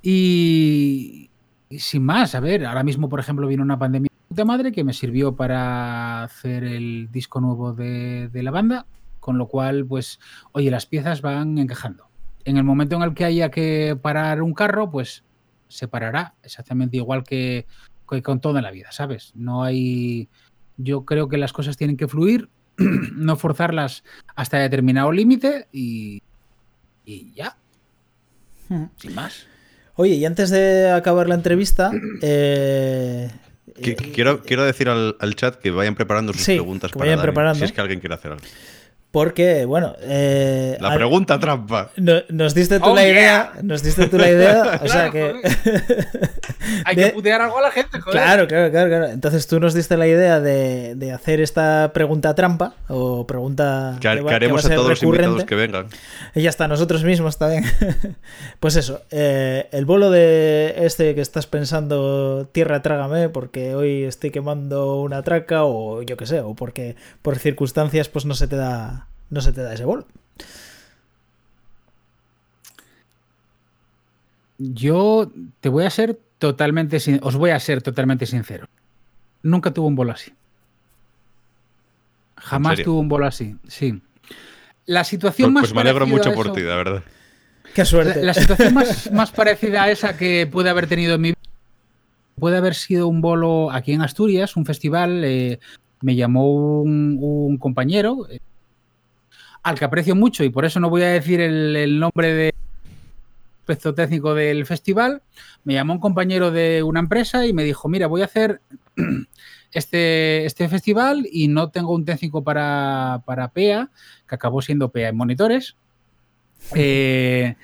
Y, y sin más, a ver, ahora mismo, por ejemplo, viene una pandemia de puta madre que me sirvió para hacer el disco nuevo de, de la banda, con lo cual, pues, oye, las piezas van encajando. En el momento en el que haya que parar un carro, pues se parará, exactamente igual que, que con toda la vida, ¿sabes? No hay. Yo creo que las cosas tienen que fluir, no forzarlas hasta determinado límite y, y ya, Hmm. sin más. Oye, y antes de acabar la entrevista, eh, eh, quiero, quiero decir al, al chat que vayan preparando sus Sí, preguntas que para vayan preparando. si es que alguien quiere hacer algo. Porque, bueno, eh, La al- pregunta trampa. no- nos diste tú Oh, la yeah. idea, nos diste tú la idea, o sea que... Hay De- que putear algo a la gente, joder. Claro, claro, claro, claro. Entonces tú nos diste la idea de, de hacer esta pregunta trampa o pregunta Que, que que va- que va haremos a todos los invitados que vengan. Y ya está, nosotros mismos también. pues eso, eh, el bolo de este que estás pensando, tierra trágame, porque hoy estoy quemando una traca o yo qué sé, o porque por circunstancias pues no se te da, no se te da ese bolo. Yo te voy a ser totalmente sin- os voy a ser totalmente sincero. Nunca tuve un bolo así. Jamás tuve un bolo así, sí. La situación Pues, más pues me alegro mucho a por ti, la verdad. Qué suerte. La, la situación más, más parecida a esa que puede haber tenido en mi vida puede haber sido un bolo aquí en Asturias, un festival. eh, me llamó un, un compañero eh, al que aprecio mucho y por eso no voy a decir el, nombre de aspecto técnico del festival. Me llamó un compañero de una empresa y me dijo: Mira, voy a hacer este, este festival y no tengo un técnico para, para PEA, que acabó siendo PEA en monitores. Eh,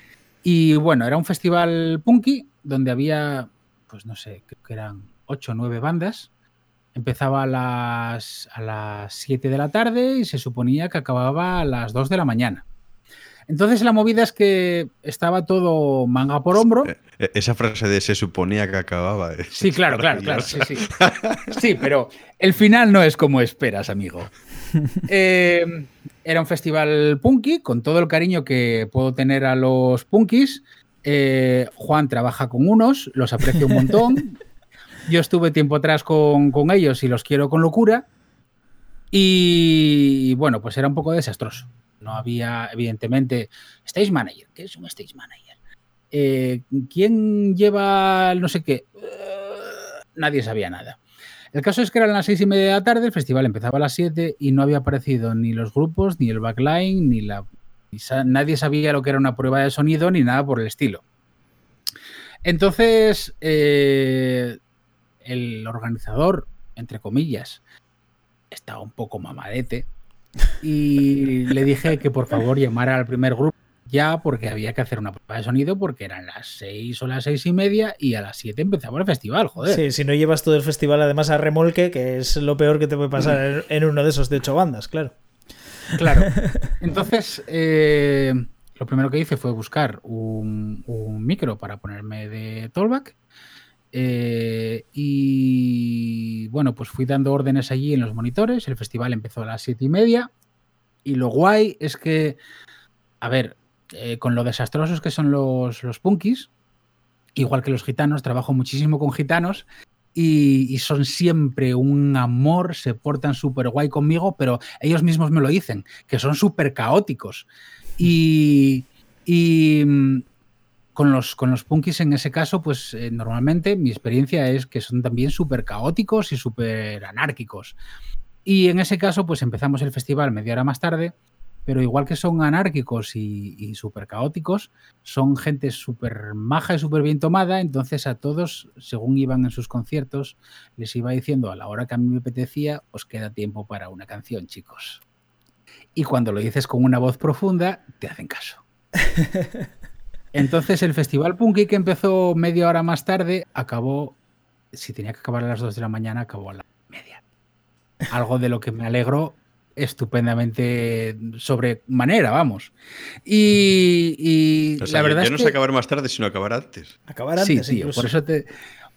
y bueno, era un festival punky donde había, pues no sé, creo que eran 8 o 9 bandas. Empezaba a las, a las 7 de la tarde y se suponía que acababa a las 2 de la mañana. Entonces la movida es que estaba todo manga por hombro. Eh, eh, Esa frase de se suponía que acababa. Sí, claro, claro, claro. Sí, sí. Sí, pero el final no es como esperas, amigo. Eh, era un festival punky, con todo el cariño que puedo tener a los punkis. Eh, Juan trabaja con unos, los aprecio un montón. Yo estuve tiempo atrás con, con ellos y los quiero con locura. Y bueno, pues era un poco desastroso. No había, evidentemente, stage manager. ¿Qué es un stage manager? Eh, ¿Quién lleva no sé qué? Eh, nadie sabía nada. El caso es que eran las seis y media de la tarde, el festival empezaba a las 7 y no había aparecido ni los grupos, ni el backline, ni la. nadie sabía lo que era una prueba de sonido, ni nada por el estilo. Entonces, eh, el organizador, entre comillas, estaba un poco mamadete y le dije que por favor llamara al primer grupo ya porque había que hacer una prueba de sonido porque eran las seis o las seis y media y a las siete empezaba el festival, joder. Sí, si no llevas todo el festival además a remolque, que es lo peor que te puede pasar en, en uno de esos de ocho bandas, claro. Claro. Entonces, eh, lo primero que hice fue buscar un, un micro para ponerme de tollback. Eh, y bueno, pues fui dando órdenes allí en los monitores. El festival empezó a las siete y media. Y lo guay es que, a ver, eh, con lo desastrosos que son los, los punkis, igual que los gitanos, trabajo muchísimo con gitanos y, son siempre un amor, se portan súper guay conmigo, pero ellos mismos me lo dicen, que son súper caóticos. Y, y, mm, con, los, con los punkis en ese caso, pues eh, normalmente mi experiencia es que son también súper caóticos y súper anárquicos. Y en ese caso, pues empezamos el festival media hora más tarde, pero igual que son anárquicos y, y súper caóticos, son gente súper maja y súper bien tomada, entonces a todos, según iban en sus conciertos, les iba diciendo a la hora que a mí me apetecía, os queda tiempo para una canción, chicos. Y cuando lo dices con una voz profunda, te hacen caso. Entonces el festival Punky que empezó media hora más tarde, acabó, si tenía que acabar a las 2 de la mañana, acabó a la media. Algo de lo que me alegro estupendamente sobremanera, vamos. Y, y O sea, la verdad ya es no que... es acabar más tarde, sino acabar antes. Acabar Sí, antes tío, incluso. por eso, te,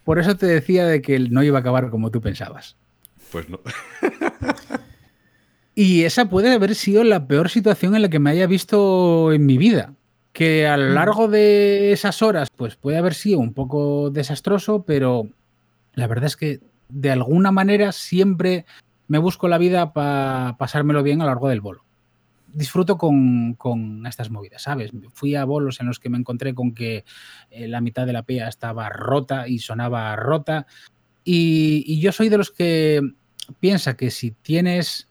por eso te decía de que no iba a acabar como tú pensabas. Pues no. Y esa puede haber sido la peor situación en la que me haya visto en mi vida. Que a lo largo de esas horas, pues puede haber sido un poco desastroso, pero la verdad es que de alguna manera siempre me busco la vida para pasármelo bien a lo largo del bolo. Disfruto con, con estas movidas, ¿sabes? Fui a bolos en los que me encontré con que eh, la mitad de la pea estaba rota y sonaba rota. Y, y yo soy de los que piensa que si tienes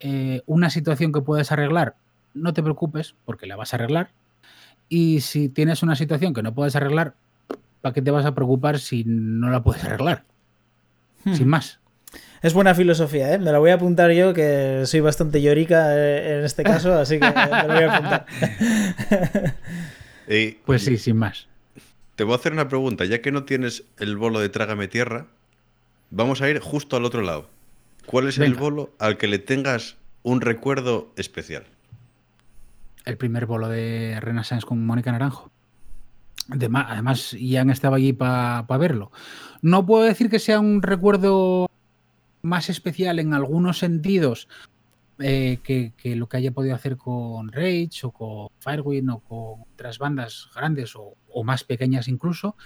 eh, una situación que puedes arreglar, no te preocupes porque la vas a arreglar. Y si tienes una situación que no puedes arreglar, ¿para qué te vas a preocupar si no la puedes arreglar? Hmm. Sin más. Es buena filosofía, ¿eh? Me la voy a apuntar yo, que soy bastante llorica eh, en este caso, así que me la voy a apuntar. Y Pues sí, sin más. te voy a hacer una pregunta. Ya que no tienes el bolo de Trágame Tierra, vamos a ir justo al otro lado. ¿Cuál es el bolo al que le tengas un recuerdo especial? El primer bolo de Renaissance con Mónica Naranjo. Además, Ian estaba allí para verlo. No puedo decir que sea un recuerdo más especial en algunos sentidos eh, que, lo que haya podido hacer con Rage o con Firewind o con otras bandas grandes o, más pequeñas incluso.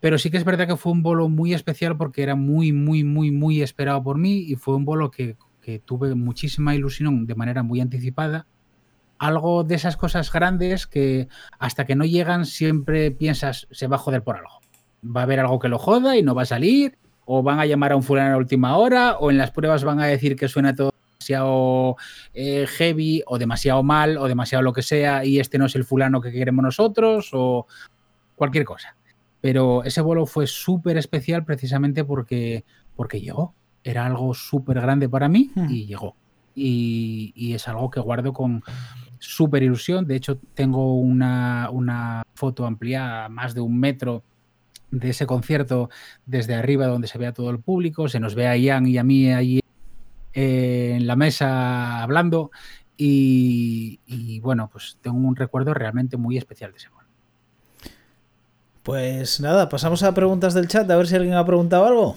Pero sí que es verdad que fue un bolo muy especial porque era muy, muy, muy, muy esperado por mí y fue un bolo que tuve muchísima ilusión de manera muy anticipada. Algo de esas cosas grandes que hasta que no llegan siempre piensas se va a joder por algo. Va a haber algo que lo joda y no va a salir, o van a llamar a un fulano a la última hora, o en las pruebas van a decir que suena todo demasiado eh, heavy, o demasiado mal, o demasiado lo que sea, y este no es el fulano que queremos nosotros, o cualquier cosa. Pero ese vuelo fue súper especial precisamente porque, porque llegó. Era algo súper grande para mí Hmm. y llegó. Y, y es algo que guardo con súper ilusión. De hecho, tengo una, una foto ampliada, más de un metro de ese concierto desde arriba donde se ve a todo el público, se nos ve a Ian y a mí allí eh, en la mesa hablando y, y, bueno, pues tengo un recuerdo realmente muy especial de ese vuelo. Pues nada, pasamos a preguntas del chat, a ver si alguien ha preguntado algo.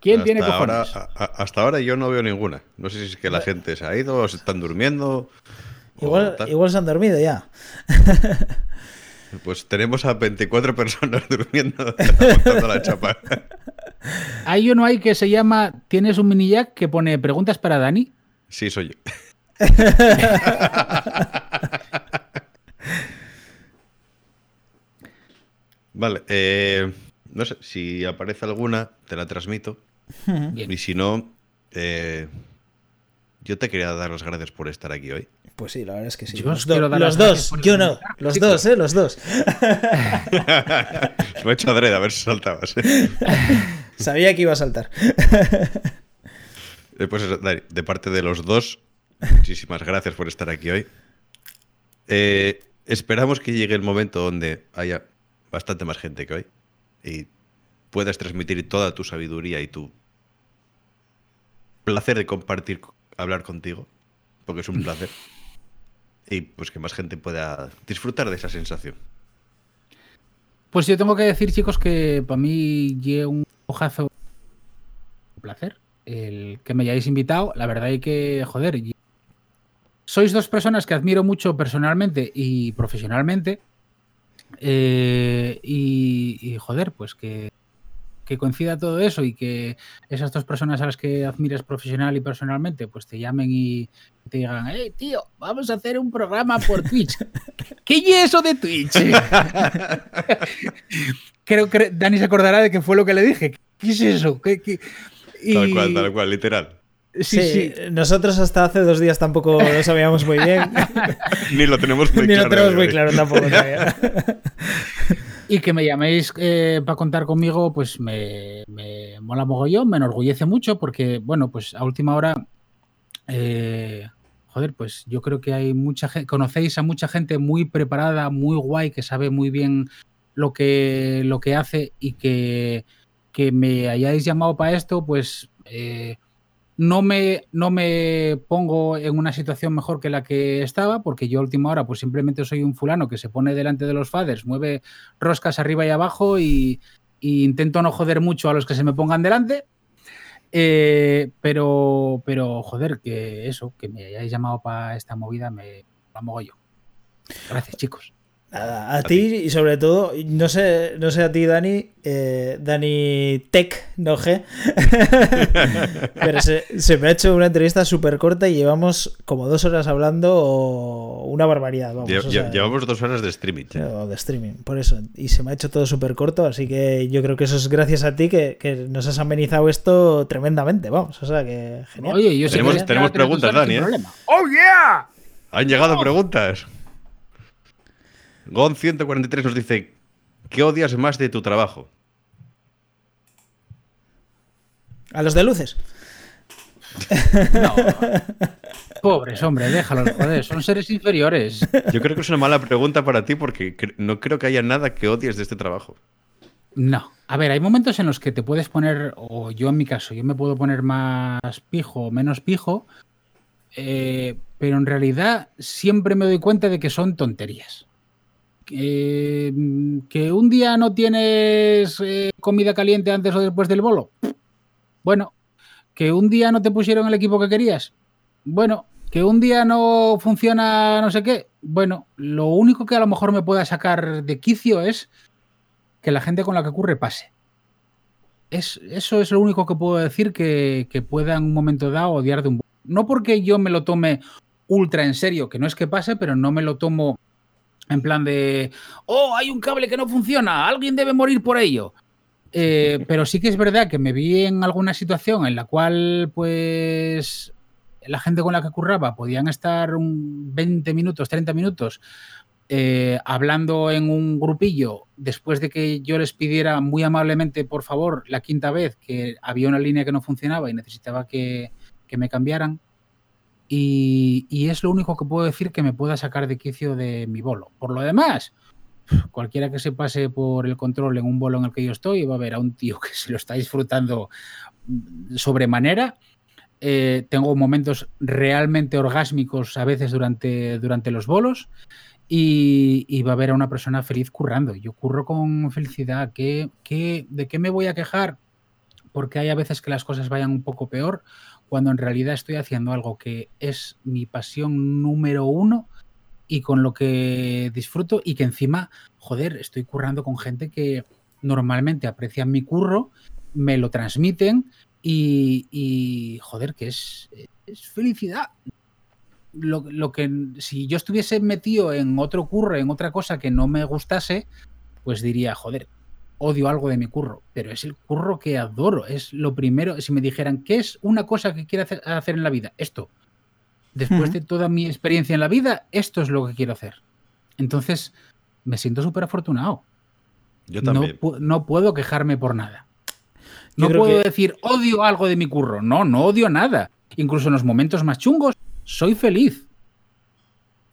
¿Quién hasta tiene cojones? a- hasta ahora yo no veo ninguna. No sé si es que la gente se ha ido o se están durmiendo. Igual, igual se han dormido ya. Pues tenemos a 24 personas durmiendo aguantando la chapa. Hay uno ahí que se llama Tienes un mini jack que pone preguntas para Dani. Sí, soy yo. Vale, eh, no sé, si aparece alguna, te la transmito. Bien. Y si no, eh, yo te quería dar las gracias por estar aquí hoy. Pues sí, la verdad es que sí. Yo los do- dar dos, yo no. Los dos, ¿eh? Los dos. Lo he hecho adrede, a ver si saltabas. ¿eh? Sabía que iba a saltar. Eh, Pues eso, Dani, de parte de los dos, muchísimas gracias por estar aquí hoy. Eh, esperamos que llegue el momento donde haya bastante más gente que hoy y puedas transmitir toda tu sabiduría y tu placer de compartir, hablar contigo, porque es un placer. Y pues que más gente pueda disfrutar de esa sensación. Pues yo tengo que decir, chicos, que para mí lle un hojazo un placer el que me hayáis invitado. La verdad es que, joder, sois dos personas que admiro mucho personalmente y profesionalmente. Eh, y, y, joder, pues que, que coincida todo eso y que esas dos personas a las que admiras profesional y personalmente, pues te llamen y te digan, hey, tío, vamos a hacer un programa por Twitch. ¿Qué es eso de Twitch? Creo que Dani se acordará de que fue lo que le dije. ¿Qué es eso? ¿Qué, qué? Y- Tal cual, tal cual, literal. Sí, sí. Nosotros hasta hace dos días tampoco lo sabíamos muy bien. Ni lo tenemos muy Ni claro. lo tenemos muy claro tampoco todavía. Y que me llaméis para contar conmigo, pues me, me mola mogollón, me enorgullece mucho porque, bueno, pues a última hora, eh, joder, pues yo creo que hay mucha gente, conocéis a mucha gente muy preparada, muy guay, que sabe muy bien lo que, lo que hace y que, que me hayáis llamado para esto, pues eh, no, me, no me pongo en una situación mejor que la que estaba, porque yo a última hora pues simplemente soy un fulano que se pone delante de los faders, mueve roscas arriba y abajo y, intento no joder mucho a los que se me pongan delante. Eh, pero, pero, joder, que eso, que me hayáis llamado para esta movida, me la mogo yo. Gracias, chicos. Nada, a, ti y sobre todo, no sé, no sé a ti, Dani, eh, Dani Tech, no G, pero se, se me ha hecho una entrevista súper corta y llevamos como dos horas hablando o una barbaridad, vamos. Lle- o sea, Llevamos dos horas de streaming. o de streaming, por eso. Y se me ha hecho todo súper corto, así que yo creo que eso es gracias a ti que, que nos has amenizado esto tremendamente, vamos. O sea que genial. Oye, yo sé Tenemos- que tenemos preguntas, Dani, ¿eh? Oh yeah! Han llegado preguntas. Gon143 nos dice: ¿Qué odias más de tu trabajo? A los de luces. No. Pobres, hombre, déjalos, joder, son seres inferiores. Yo creo que es una mala pregunta para ti porque no creo que haya nada que odies de este trabajo. No. A ver, hay momentos en los que te puedes poner, o yo en mi caso, yo me puedo poner más pijo o menos pijo, eh, pero en realidad siempre me doy cuenta de que son tonterías. Que, mm, que un día no tienes eh, comida caliente antes o después del bolo. Bueno, que un día no te pusieron el equipo que querías. Bueno, que un día no funciona no sé qué. Bueno, lo único que a lo mejor me pueda sacar de quicio es que la gente con la que ocurre pase. Es, eso es lo único que puedo decir que, que pueda en un momento dado odiar de un... No porque yo me lo tome ultra en serio, que no es que pase, pero no me lo tomo en plan de, oh, hay un cable que no funciona, alguien debe morir por ello. Eh, pero sí que es verdad que me vi en alguna situación en la cual, pues, la gente con la que curraba podían estar un 20 minutos, 30 minutos eh, hablando en un grupillo después de que yo les pidiera muy amablemente, por favor, la quinta vez que había una línea que no funcionaba y necesitaba que, que me cambiaran. Y, es lo único que puedo decir que me pueda sacar de quicio de mi bolo. Por lo demás, cualquiera que se pase por el control en un bolo en el que yo estoy va a ver a un tío que se lo está disfrutando sobremanera. Eh, tengo momentos realmente orgásmicos a veces durante, durante los bolos y, va a ver a una persona feliz currando. Yo curro con felicidad. ¿Qué, qué, ¿De qué me voy a quejar? Porque hay a veces que las cosas vayan un poco peor cuando en realidad estoy haciendo algo que es mi pasión número uno y con lo que disfruto y que encima, joder, estoy currando con gente que normalmente aprecian mi curro, me lo transmiten y, joder, que es, es felicidad. Lo, lo, que si yo estuviese metido en otro curro, en otra cosa que no me gustase, pues diría, joder, odio algo de mi curro, pero es el curro que adoro, es lo primero, si me dijeran, ¿qué es una cosa que quiero hacer, en la vida? Esto. Después uh -huh. de toda mi experiencia en la vida, esto es lo que quiero hacer. Entonces, me siento súper afortunado. Yo también. No, no, puedo quejarme por nada. No puedo que... decir, odio algo de mi curro. No, no odio nada. Incluso en los momentos más chungos, soy feliz.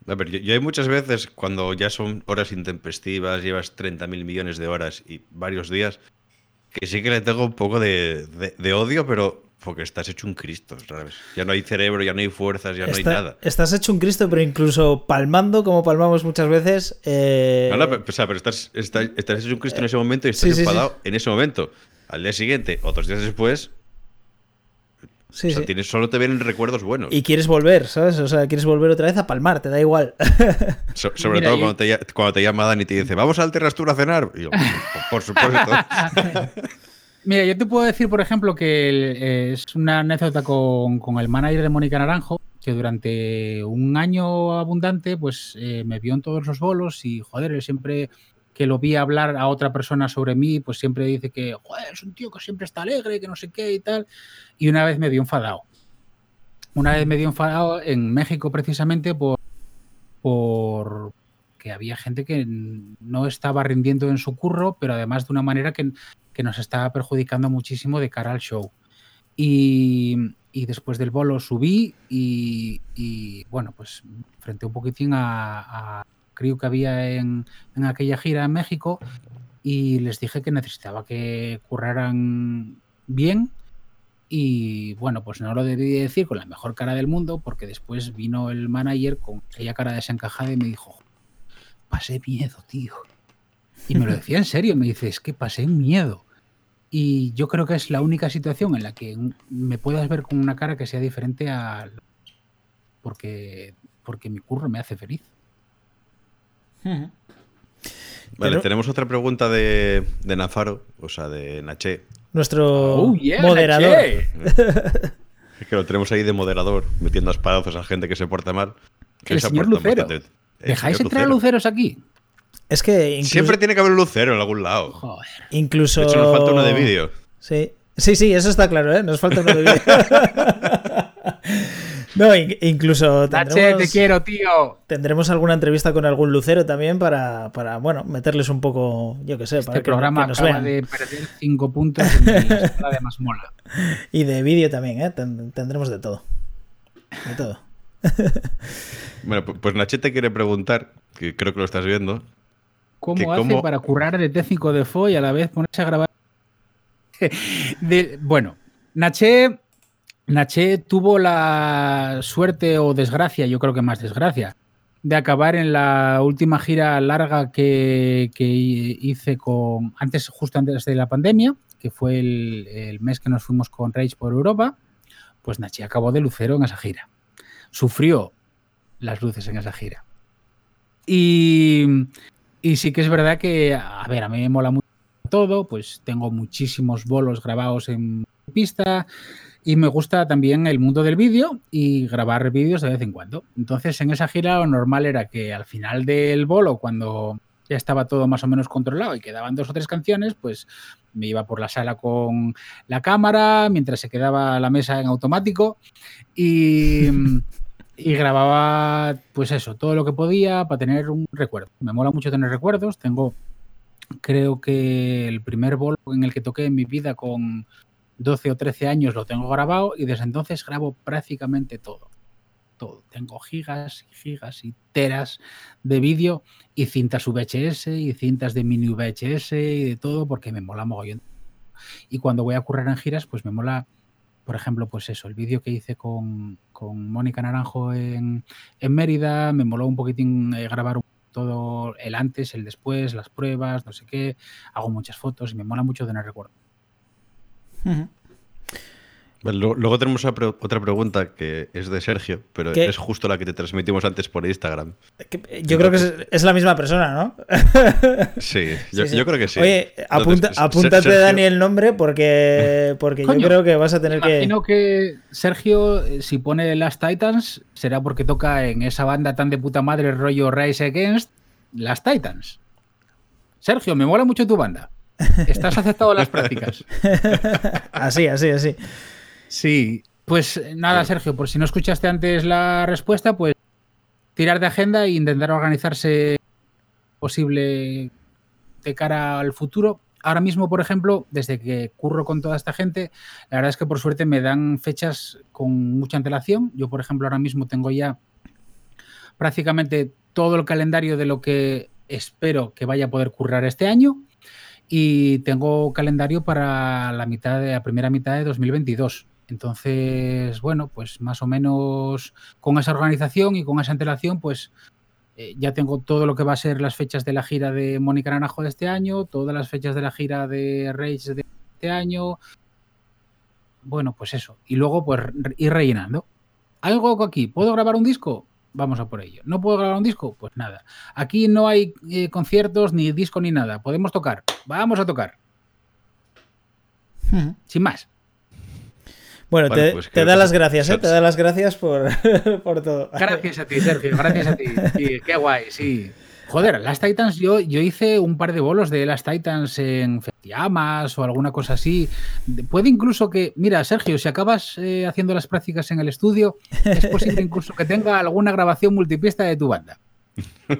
A ver, yo, yo, hay muchas veces cuando ya son horas intempestivas, llevas 30 mil millones de horas y varios días, que sí que le tengo un poco de, de, de odio, pero porque estás hecho un Cristo, ¿sabes? Ya no hay cerebro, ya no hay fuerzas, ya no Está, hay nada. Estás hecho un Cristo, pero incluso palmando, como palmamos muchas veces. Eh... No, no, pero, o sea, pero estás, estás, estás, hecho un Cristo en ese momento y estás sí, enfadado sí, sí. en ese momento. Al día siguiente, otros días después. Sí, o sea, tienes, solo te vienen recuerdos buenos. Y quieres volver, ¿sabes? O sea, quieres volver otra vez a palmar, te da igual. So, sobre Mira, todo cuando, te, cuando, te, llama Dan y te dice, ¿vamos al Terrastur a cenar? Y yo, por supuesto. Mira, yo te puedo decir, por ejemplo, que el, eh, es una anécdota con, con, el manager de Mónica Naranjo, que durante un año abundante, pues eh, me vio en todos los bolos y, joder, él siempre que lo vi hablar a otra persona sobre mí, pues siempre dice que, joder, es un tío que siempre está alegre, que no sé qué y tal. Y una vez me dio enfadado. Una vez me dio enfadado en México precisamente por, por que había gente que no estaba rindiendo en su curro, pero además de una manera que, que nos estaba perjudicando muchísimo de cara al show. Y, y después del bolo subí y, y, bueno, pues frente un poquitín a, a creo que había en, en, aquella gira en México y les dije que necesitaba que curraran bien y bueno, pues no lo debí decir con la mejor cara del mundo porque después vino el manager con aquella cara desencajada y me dijo, pasé miedo, tío. Y me lo decía en serio, me dice, es que pasé miedo. Y yo creo que es la única situación en la que me puedas ver con una cara que sea diferente a... Porque, porque mi curro me hace feliz. Vale, Pero... tenemos otra pregunta de, de, Nafaro, o sea, de Naché. Nuestro oh, yeah, moderador. es que lo tenemos ahí de moderador, metiendo a espadazos a gente que se porta mal. Que el señor Lucero. Bastante... El ¿Dejáis señor entrar Lucero. luceros aquí? Es que incluso... Siempre tiene que haber un lucero en algún lado. Joder. Incluso... De hecho, nos falta uno de vídeo. Sí. Sí, sí, eso está claro, ¿eh? Nos falta uno de vídeo. No, in- incluso Nache, tendremos, te quiero, tío. tendremos alguna entrevista con algún lucero también para, para bueno, meterles un poco, yo que sé, para Este que, programa que nos acaba vean. de perder 5 puntos en mi de más mola. Y de vídeo también, ¿eh? Ten- tendremos de todo. De todo. Bueno, pu- pues Nachete quiere preguntar, que creo que lo estás viendo. ¿Cómo hace cómo- para currar de técnico de FO y a la vez ponerse a grabar? De- bueno, Naché, Naché tuvo la suerte o desgracia, yo creo que más desgracia, de acabar en la última gira larga que, que hice con antes, justo antes de la pandemia, que fue el, mes que nos fuimos con Rage por Europa. Pues Naché acabó de lucero en esa gira. Sufrió las luces en esa gira. Y, y sí que es verdad que, a ver, a mí me mola mucho todo, pues tengo muchísimos bolos grabados en pista y me gusta también el mundo del vídeo y grabar vídeos de vez en cuando. Entonces, en esa gira lo normal era que al final del bolo, cuando ya estaba todo más o menos controlado y quedaban dos o tres canciones, pues me iba por la sala con la cámara mientras se quedaba la mesa en automático y, y grababa, pues eso, todo lo que podía para tener un recuerdo. Me mola mucho tener recuerdos. Tengo, creo que el primer bolo en el que toqué en mi vida con 12 o 13 años lo tengo grabado y desde entonces grabo prácticamente todo. Todo. Tengo gigas y gigas y teras de vídeo y cintas VHS y cintas de mini VHS y de todo porque me mola mogollón. Y cuando voy a currar en giras, pues me mola, por ejemplo, pues eso, el vídeo que hice con, con Mónica Naranjo en, en Mérida, me moló un poquitín eh, grabar todo el antes, el después, las pruebas, no sé qué. Hago muchas fotos y me mola mucho tener recuerdo. Luego tenemos otra pre- otra pregunta que es de Sergio, pero ¿Qué? es justo la que te transmitimos antes por Instagram. Yo creo que es, es la misma persona, ¿no? Sí, yo, Sí, sí. yo creo que sí. Oye, apunta, Entonces, apúntate, Sergio- Dani, el nombre porque, porque yo creo que vas a tener que... Imagino que Sergio, eh, si pone Las Titans, será porque toca en esa banda tan de puta madre rollo Rise Against, Las Titans. Sergio, me mola mucho tu banda. Estás aceptado a las prácticas. Así, así, así. Sí, pues eh, nada, Sergio, por si no escuchaste antes la respuesta, pues tirar de agenda e intentar organizarse posible de cara al futuro. Ahora mismo, por ejemplo, desde que curro con toda esta gente, la verdad es que por suerte me dan fechas con mucha antelación. Yo, por ejemplo, ahora mismo tengo ya prácticamente todo el calendario de lo que espero que vaya a poder currar este año y tengo calendario para la mitad de la primera mitad de 2022. Entonces, bueno, pues más o menos con esa organización y con esa antelación, pues eh, ya tengo todo lo que va a ser las fechas de la gira de Mónica Naranjo de este año, todas las fechas de la gira de Rage de este año. Bueno, pues eso. Y luego, pues ir rellenando. ¿Algo aquí? ¿Puedo grabar un disco? Vamos a por ello. ¿No puedo grabar un disco? Pues nada. Aquí no hay eh, conciertos, ni disco, ni nada. Podemos tocar. Vamos a tocar. Ujú. Sin más. Bueno, te, pues te da que las gracias, ¿eh? Te da las gracias por, por todo. Gracias a ti, Sergio. Gracias a ti. Sí, qué guay, sí. Joder, las Titans, yo, yo hice un par de bolos de las Titans en Festiamas o alguna cosa así. Puede incluso que, mira, Sergio, si acabas eh, haciendo las prácticas en el estudio, es posible incluso que tenga alguna grabación multipista de tu banda.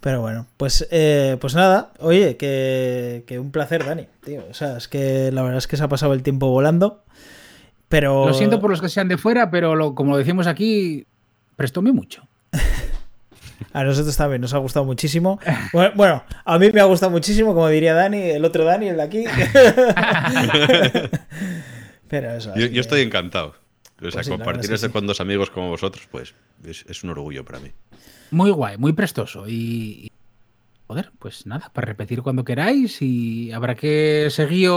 Pero bueno, pues, eh, pues nada, oye, que, que un placer, Dani, tío. O sea, es que la verdad es que se ha pasado el tiempo volando. Pero. Lo siento por los que sean de fuera, pero lo- como decimos aquí, prestóme mucho. A nosotros también nos ha gustado muchísimo. Bueno, bueno, a mí me ha gustado muchísimo, como diría Dani, el otro Dani, el de aquí. Pero eso. Yo, estoy encantado. O sea, Pues compartir esto sí. con dos amigos como vosotros, pues es, es un orgullo para mí. Muy guay, muy prestoso. Y, y- joder, pues nada, para repetir cuando queráis y habrá que seguir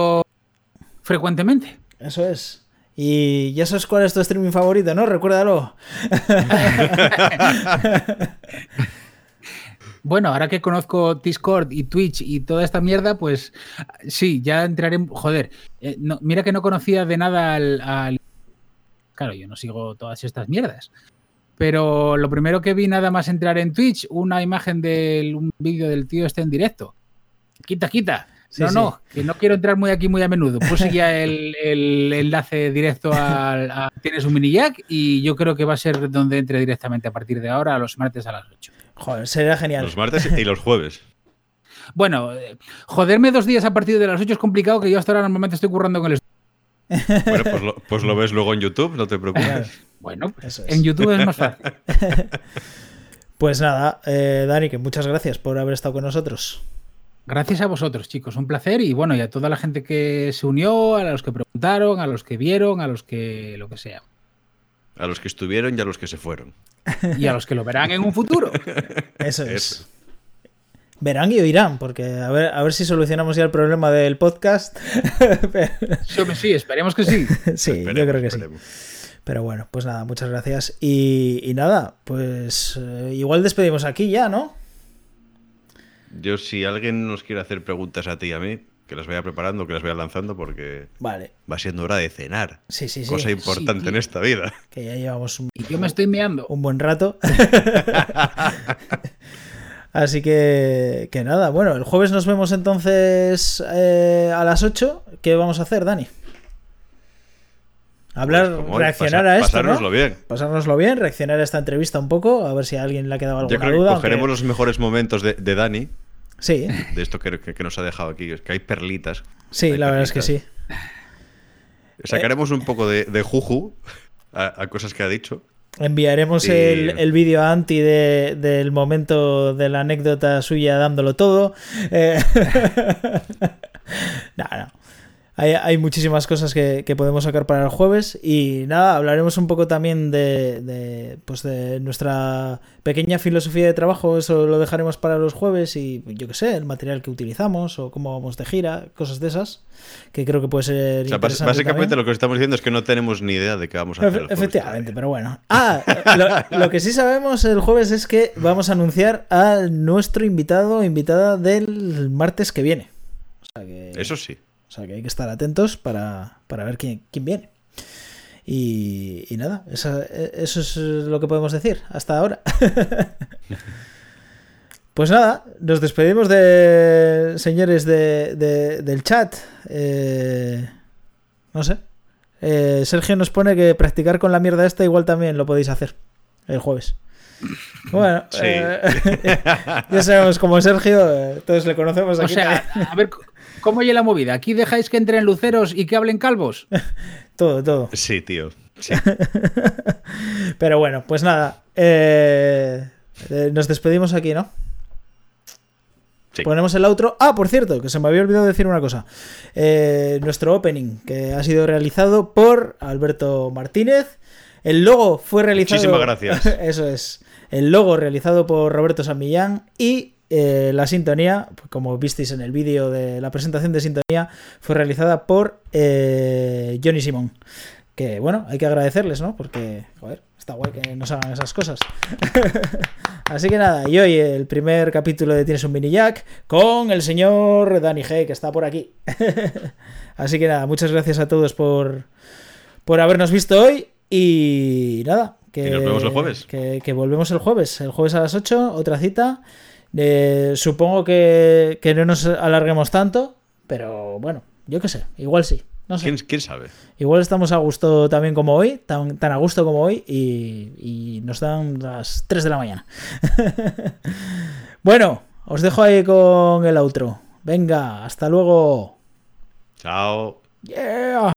frecuentemente. Eso es. Y ya sabes cuál es tu streaming favorito, ¿no? Recuérdalo. Bueno, ahora que conozco Discord y Twitch y toda esta mierda, pues sí, ya entraré. en- Joder, eh, no- mira que no conocía de nada al, al- Claro, yo no sigo todas estas mierdas. Pero lo primero que vi nada más entrar en Twitch, una imagen de un vídeo del tío este en directo. Quita, quita. Sí, no, sí. no, que no quiero entrar muy aquí muy a menudo. Puse ya el, el enlace directo al, a Tienes un mini jack y yo creo que va a ser donde entre directamente a partir de ahora, los martes a las 8. Joder, sería genial. Los martes y los jueves. Bueno, joderme dos días a partir de las 8 es complicado, que yo hasta ahora normalmente estoy currando con el estudio. Bueno, pues lo, pues lo ves luego en YouTube, no te preocupes. Claro. Bueno, pues Eso es. en YouTube es más fácil. Pues nada, eh, Dani, que muchas gracias por haber estado con nosotros. Gracias a vosotros, chicos, un placer y bueno, y a toda la gente que se unió, a los que preguntaron, a los que vieron, a los que lo que sea. A los que estuvieron y a los que se fueron. Y a los que lo verán en un futuro. Eso es. Eso. Verán y oirán, porque a ver, a ver si solucionamos ya el problema del podcast. Sí, sí, esperemos que sí. sí, yo creo que sí. Pero bueno, pues nada, muchas gracias. Y, y nada, pues eh, igual despedimos aquí ya, ¿no? Yo, si alguien nos quiere hacer preguntas a ti y a mí, que las vaya preparando, que las vaya lanzando, porque Vale. va siendo hora de cenar. Sí, sí, sí. Cosa importante Sí, en esta vida. Que ya llevamos un, Y yo me estoy meando. un buen rato. Así que, que nada, bueno, el jueves nos vemos entonces eh, a las 8. ¿Qué vamos a hacer, Dani? Hablar, Pues reaccionar pasa- a esto, pasárnoslo ¿no? bien. Pasárnoslo bien, reaccionar a esta entrevista un poco, a ver si a alguien le ha quedado alguna Yo creo que duda. cogeremos aunque- los mejores momentos de, de Dani, Sí, de esto que, que- que nos ha dejado aquí, es que hay perlitas. sí, Hay la verdad es que sí. Sacaremos un poco de, de juju a, a cosas que ha dicho. Enviaremos el, el vídeo a Anti de- del momento de la anécdota suya dándolo todo. Eh, no, no. Hay, hay muchísimas cosas que, que podemos sacar para el jueves y nada, hablaremos un poco también de, de, pues de nuestra pequeña filosofía de trabajo, eso lo dejaremos para los jueves y yo qué sé, el material que utilizamos o cómo vamos de gira, cosas de esas, que creo que puede ser... O sea, básicamente también. lo que estamos diciendo es que no tenemos ni idea de qué vamos a hacer. Efe- Efectivamente, pero bueno. Ah, lo, lo que sí sabemos el jueves es que vamos a anunciar a nuestro invitado o invitada del martes que viene. O sea que, Eso sí. O sea que hay que estar atentos para, para ver quién, quién viene. Y, y nada, esa- eso es lo que podemos decir hasta ahora. Pues nada, nos despedimos de señores de, de- del chat. Eh, no sé. Eh, Sergio nos pone que practicar con la mierda esta igual también lo podéis hacer el jueves. Bueno, Sí. eh, ya sabemos cómo es Sergio, eh, todos le conocemos O aquí. sea, a ver, ¿cómo oye la movida? ¿Aquí dejáis que entren luceros y que hablen calvos? todo, todo. Sí, tío. Sí. Pero bueno, pues nada. eh, eh, nos despedimos aquí, ¿no? Sí. Ponemos el outro. Ah, por cierto, que se me había olvidado decir una cosa. Eh, nuestro opening, que ha sido realizado por Alberto Martínez. El logo fue realizado. Muchísimas gracias. Eso es. El logo realizado por Roberto San Millán y eh, la sintonía, como visteis en el vídeo de la presentación de sintonía, fue realizada por eh, Johnny Simón. Que bueno, hay que agradecerles, ¿no? Porque, joder, está guay que nos hagan esas cosas. Así que nada, y hoy el primer capítulo de Tienes un mini jack con el señor Dani G, que está por aquí. Así que nada, muchas gracias a todos por, por habernos visto hoy y nada. Que, Y nos vemos el jueves. Que, que volvemos el jueves, el jueves a las 8, otra cita. Eh, supongo que, que no nos alarguemos tanto, pero bueno, yo qué sé, igual sí. No sé. ¿Quién, quién sabe? Igual estamos a gusto también como hoy, tan, tan a gusto como hoy, y, y nos dan las 3 de la mañana. bueno, os dejo ahí con el outro. Venga, hasta luego. Chao. Yeah.